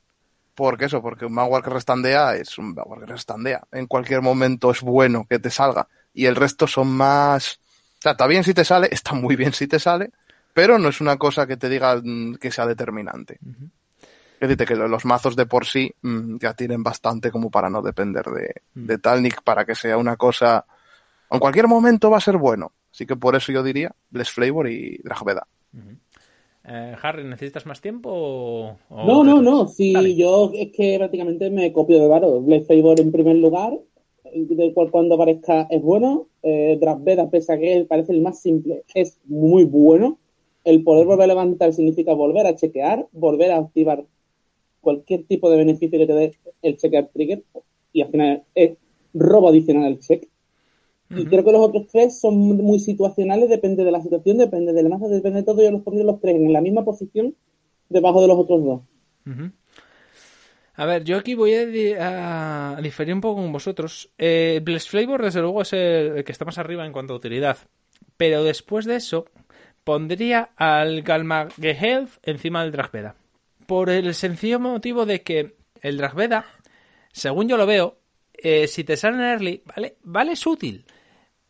porque eso, porque un Magwar que restandea es un Magwar que restandea. En cualquier momento es bueno que te salga. Y el resto son más. O sea, está bien si te sale, está muy bien si te sale, pero no es una cosa que te diga mm, que sea determinante. Es decir, que los mazos de por sí mm, ya tienen bastante como para no depender de, de tal, ni para que sea una cosa. En cualquier momento va a ser bueno. Así que por eso yo diría Bless Flavor y Dragveda. Eh, Harry, ¿necesitas más tiempo o- o- No, no, no. Si yo es que prácticamente me copio de Varo. Blade Favor en primer lugar, del cual cuando aparezca es bueno. Eh, Drasveda, pese a que parece el más simple, es muy bueno. El poder volver a levantar significa volver a chequear, volver a activar cualquier tipo de beneficio que te dé el chequear trigger. Y al final es robo adicional al check. Y creo que los otros tres son muy situacionales, depende de la situación, depende del mazo, depende de todo. Yo los pondría los tres en la misma posición debajo de los otros dos. A ver, yo aquí voy a, di- a diferir un poco con vosotros. Eh, Bless Flavor, desde luego, es el, el que está más arriba en cuanto a utilidad. Pero después de eso, pondría al Galmagehealth encima del Dragveda. Por el sencillo motivo de que el Dragveda, según yo lo veo, eh, si te sale en early, vale, vale es útil.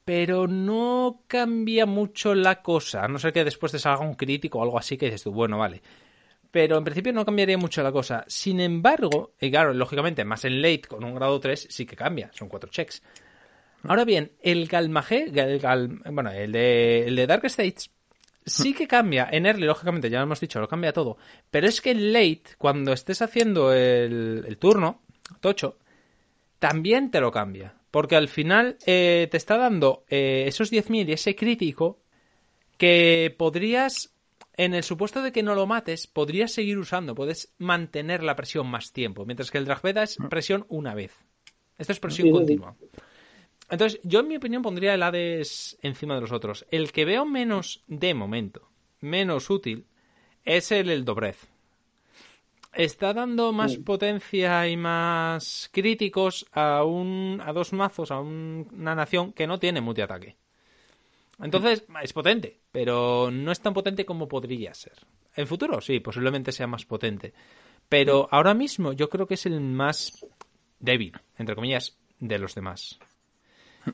Pero no cambia mucho la cosa. A no ser que después te salga un crítico o algo así que dices tú, bueno, vale. Pero en principio no cambiaría mucho la cosa. Sin embargo, y claro, lógicamente, más en late con un grado 3 sí que cambia, son cuatro checks. Ahora bien, el Galmage, el bueno, el de, el de Dark States sí que cambia. En early, lógicamente, ya lo hemos dicho, lo cambia todo. Pero es que en late, cuando estés haciendo el turno, tocho, también te lo cambia. Porque al final eh, te está dando eh, esos 10.000 y ese crítico que podrías, en el supuesto de que no lo mates, podrías seguir usando, puedes mantener la presión más tiempo, mientras que el Dragveda es presión una vez. Esto es presión Sí, continua. Entonces, yo en mi opinión pondría el Hades encima de los otros. El que veo menos, de momento, menos útil, es el, el Dobrez. Está dando más Sí. potencia y más críticos a un a dos mazos, a un- una nación que no tiene multiataque. Entonces, es potente, pero no es tan potente como podría ser. En futuro, sí, posiblemente sea más potente. Pero ahora mismo yo creo que es el más débil, entre comillas, de los demás.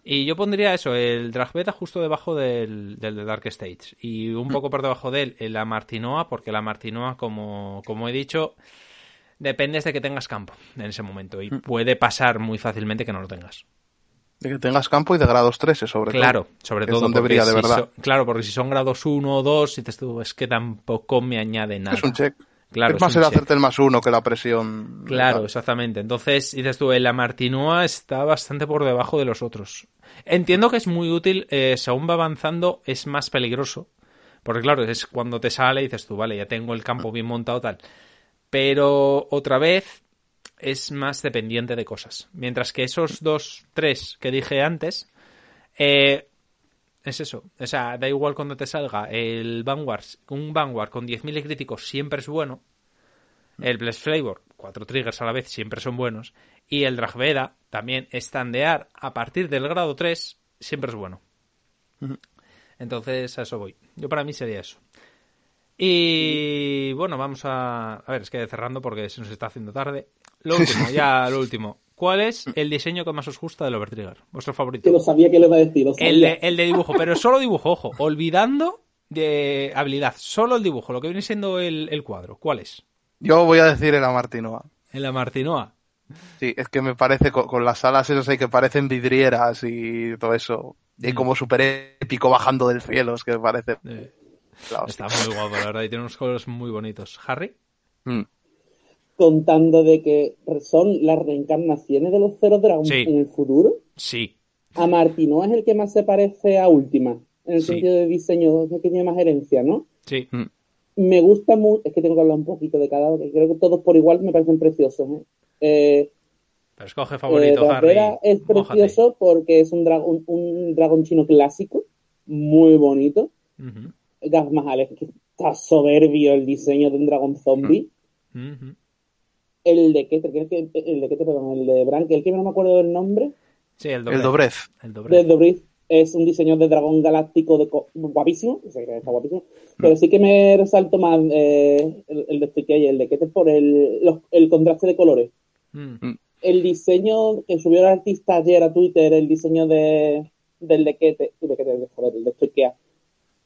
Y yo pondría eso, el Dragbeta justo debajo del, del de Dark Stage. Y un poco por debajo de él, la Martinoa, porque la Martinoa, como, como he dicho, dependes de que tengas campo en ese momento. Y puede pasar muy fácilmente que no lo tengas. De que tengas campo y de grados 13, sobre Claro, todo. sobre Es todo. donde porque brilla de si verdad. claro, porque si son grados 1 o 2, dices tú, es que tampoco me añade nada. Es un check. Claro, es más el hacerte el más uno que la presión. Claro, exactamente. Entonces, dices tú, el Martinoa está bastante por debajo de los otros. Entiendo que es muy útil, eh, según va avanzando, es más peligroso. Porque claro, es cuando te sale y dices tú, vale, ya tengo el campo bien montado, tal. Pero otra vez es más dependiente de cosas. Mientras que esos dos, tres que dije antes, eh, es eso. O sea, da igual cuando te salga el Vanguard, un Vanguard con 10.000 críticos siempre es bueno. El Bless Flavor, cuatro triggers a la vez, siempre son buenos. Y el Dragveda, también estandear a partir del grado 3, siempre es bueno. Entonces, a eso voy. Yo para mí sería eso. Y bueno, vamos a... A ver, es que cerrando porque se nos está haciendo tarde. Lo último, ya lo último. ¿Cuál es el diseño que más os gusta del Overtrigger? ¿Vuestro favorito? Que lo sabía que lo iba a decir. Lo sabía. El de, el de dibujo, pero solo dibujo, ojo, olvidando de habilidad, solo el dibujo, lo que viene siendo el, el cuadro. ¿Cuál es? Yo voy a decir el Amartinoa. En la Martinoa. Sí, es que me parece con, con las alas esas ahí que parecen vidrieras y todo eso. Y Mm. como súper épico bajando del cielo, es que me parece. Eh, está muy guapo, la verdad, y tiene unos colores muy bonitos. ¿Harry? Mm. Contando de que son las reencarnaciones de los Zero Dragons Sí. en el futuro. Sí. A Martino es el que más se parece a Última. En el Sí. sentido de diseño, es el que tiene más herencia, ¿no? Sí. Me gusta mucho, es que tengo que hablar un poquito de cada uno, que creo que todos por igual me parecen preciosos. ¿eh? Eh, Pero escoge eh, favorito, Harry. Dragvera es Mójate. precioso porque es un, dragón un, dragón chino clásico, muy bonito. Ujú, Gaz Mahal, que está soberbio el diseño de un dragón zombie. ujú. El de Keter, que es que- el de Keter, perdón, el de Brank, el que no me acuerdo del nombre, Sí, el doble. El Dobrez. El de doble. Dobrith, es un diseño de dragón galáctico de guapísimo, o sea, que está guapísimo, pero sí que me resalto más eh, el, el de Sticky y el de Keter por el, los- el contraste de colores. Mm, El diseño que subió el artista ayer a Twitter, el diseño de, del de Keter, de Keter, de- joder, el de Sticky,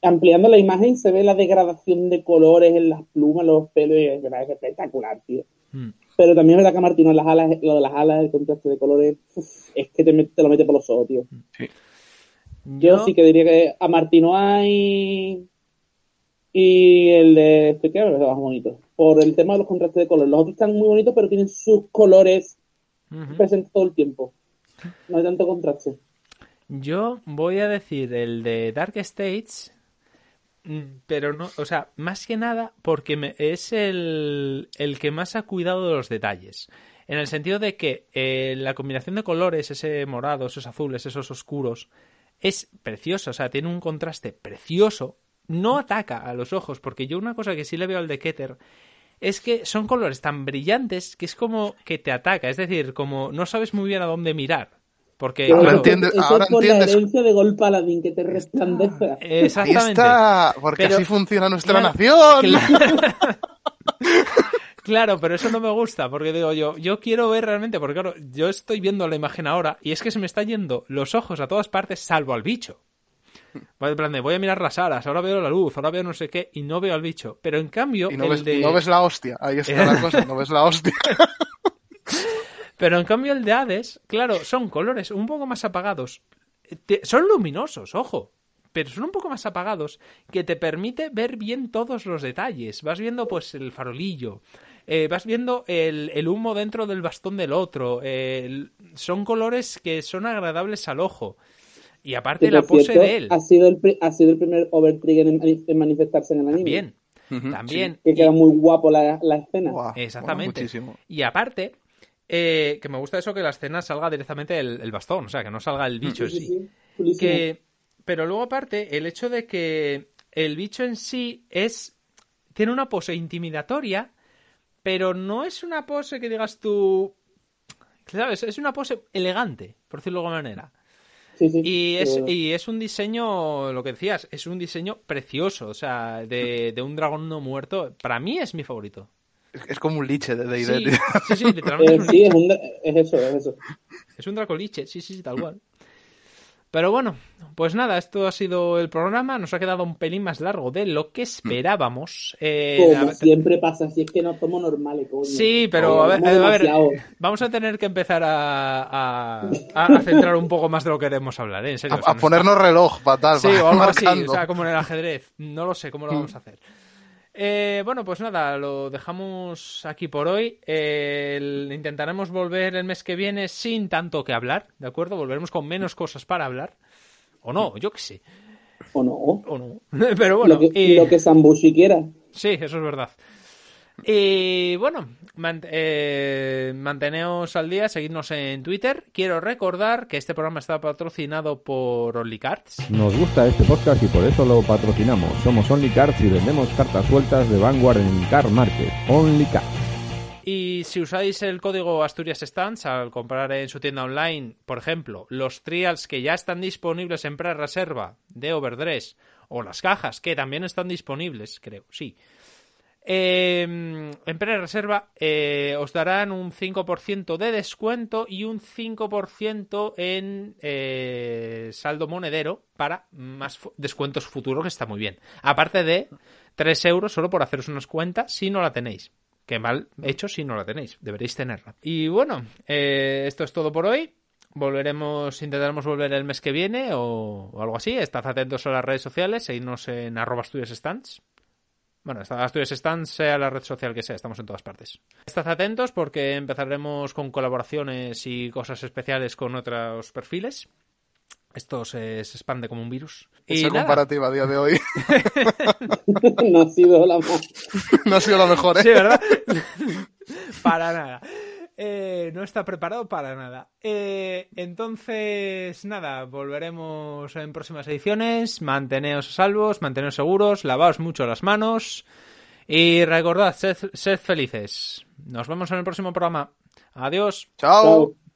ampliando la imagen se ve la degradación de colores en las plumas, los pelos, y parece espectacular, tío. mm. Pero también es verdad que Martino, las alas, lo de las alas, el contraste de colores, es que te, lo mete por los ojos, tío. Yo, Yo, sí que diría que a Martino hay y el de este que es más bonito. Por el tema de los contrastes de colores. Los otros están muy bonitos, pero tienen sus colores Ujú. presentes todo el tiempo. No hay tanto contraste. Yo voy a decir el de Dark States, pero no, o sea, más que nada porque me- es el, el que más ha cuidado de los detalles. En el sentido de que eh, la combinación de colores, ese morado, esos azules, esos oscuros, es preciosa, o sea, tiene un contraste precioso. No ataca a los ojos, porque yo una cosa que sí le veo al de Keter es que son colores tan brillantes que es como que te ataca, es decir, como no sabes muy bien a dónde mirar. Porque, Pero Ahora claro, entiendes- eso ahora es por entiendes- la herencia de Gol Paladín que te resplandece. Ahí Exactamente. está, porque Pero- así funciona nuestra Claro, nación. Claro. Claro, pero eso no me gusta, porque digo yo, yo quiero ver realmente, porque claro, yo estoy viendo la imagen ahora y es que se me están yendo los ojos a todas partes, salvo al bicho. Voy, en plan de, voy a mirar las alas, ahora veo la luz, ahora veo no sé qué, y no veo al bicho. Pero en cambio, Y no el ves, de... y no ves la hostia. Ahí está la cosa, no ves la hostia. Pero en cambio el de Hades, claro, son colores un poco más apagados. Te- Son luminosos, ojo, pero son un poco más apagados que te permite ver bien todos los detalles. Vas viendo pues el farolillo, eh, vas viendo el, el humo dentro del bastón del otro. eh, el- son colores que son agradables al ojo. Y aparte Que, la pose cierto, de él. Ha sido, el, ha sido el primer overtrigger en, en manifestarse en el anime. También, Ujú, también. Que Y- queda muy guapo la, la escena. Buah, Exactamente. muchísimo. Y aparte, eh, que me gusta eso que la escena salga directamente el, el bastón, o sea, que no salga el bicho en Sí, que pero luego aparte el hecho de que el bicho en sí es tiene una pose intimidatoria pero no es una pose que digas tú sabes es una pose elegante por decirlo de alguna manera. Sí, sí, y es, pero- y es un diseño lo que decías es un diseño precioso o sea de, de un dragón no muerto. Para mí es mi favorito Es, como un liche de D&D, sí, sí, sí, literalmente Eh, es un sí, es, un, es eso, es eso. Es un dracoliche, sí, sí, sí, tal cual. Pero bueno, pues nada, esto ha sido el programa. Nos ha quedado un pelín más largo de lo que esperábamos. Eh, Como siempre pasa, si es que no somos normales, coño. Sí, pero a ver, a ver, vamos a tener que empezar a, a- a centrar un poco más de lo que queremos hablar, ¿eh? En serio. A, o sea, a nos- ponernos reloj, fatal. Sí, para ir o algo así, o sea, como en el ajedrez. No lo sé cómo lo vamos a hacer. Eh, bueno, pues nada, lo dejamos aquí por hoy. Eh, el- intentaremos volver el mes que viene sin tanto que hablar, ¿de acuerdo? Volveremos con menos cosas para hablar. O no, yo qué sé. ¿O no? O no. Pero bueno, lo, que, y- lo que Sambushi quiera. sí, eso es verdad. Y bueno, mant- eh, manteneos al día, seguidnos en Twitter. Quiero recordar que este programa está patrocinado por OnlyCards. Nos gusta este podcast y por eso lo patrocinamos. Somos Only Cards y vendemos cartas sueltas de Vanguard en Car Market. Only Cards. Y si usáis el código Asturias Stands al comprar en su tienda online, por ejemplo, los trials que ya están disponibles en pre-reserva de Overdress o las cajas que también están disponibles, creo, sí. Eh, en pre-reserva eh, os darán un 5% de descuento y un 5% en eh, saldo monedero para más descuentos futuros, que está muy bien. Aparte de 3 euros solo por haceros unas cuentas si no la tenéis. Que mal hecho si no la tenéis. Deberéis tenerla. Y bueno, eh, esto es todo por hoy. Volveremos, intentaremos volver el mes que viene o, algo así. Estad atentos a las redes sociales, seguidnos en arroba Stands. Bueno, Asturias Stands, sea la red social que sea, estamos en todas partes. Estad atentos porque empezaremos con colaboraciones y cosas especiales con otros perfiles. Esto se, se expande como un virus. Y Esa nada. comparativa a día de hoy no ha sido la no ha sido la mejor, ¿eh? Sí, ¿verdad? para nada. Eh, no está preparado para nada. Eh, entonces, nada, volveremos en próximas ediciones. Manteneos a salvos, manteneos seguros, lavaos mucho las manos y recordad, sed, sed felices. Nos vemos en el próximo programa. Adiós. Chao. Chao.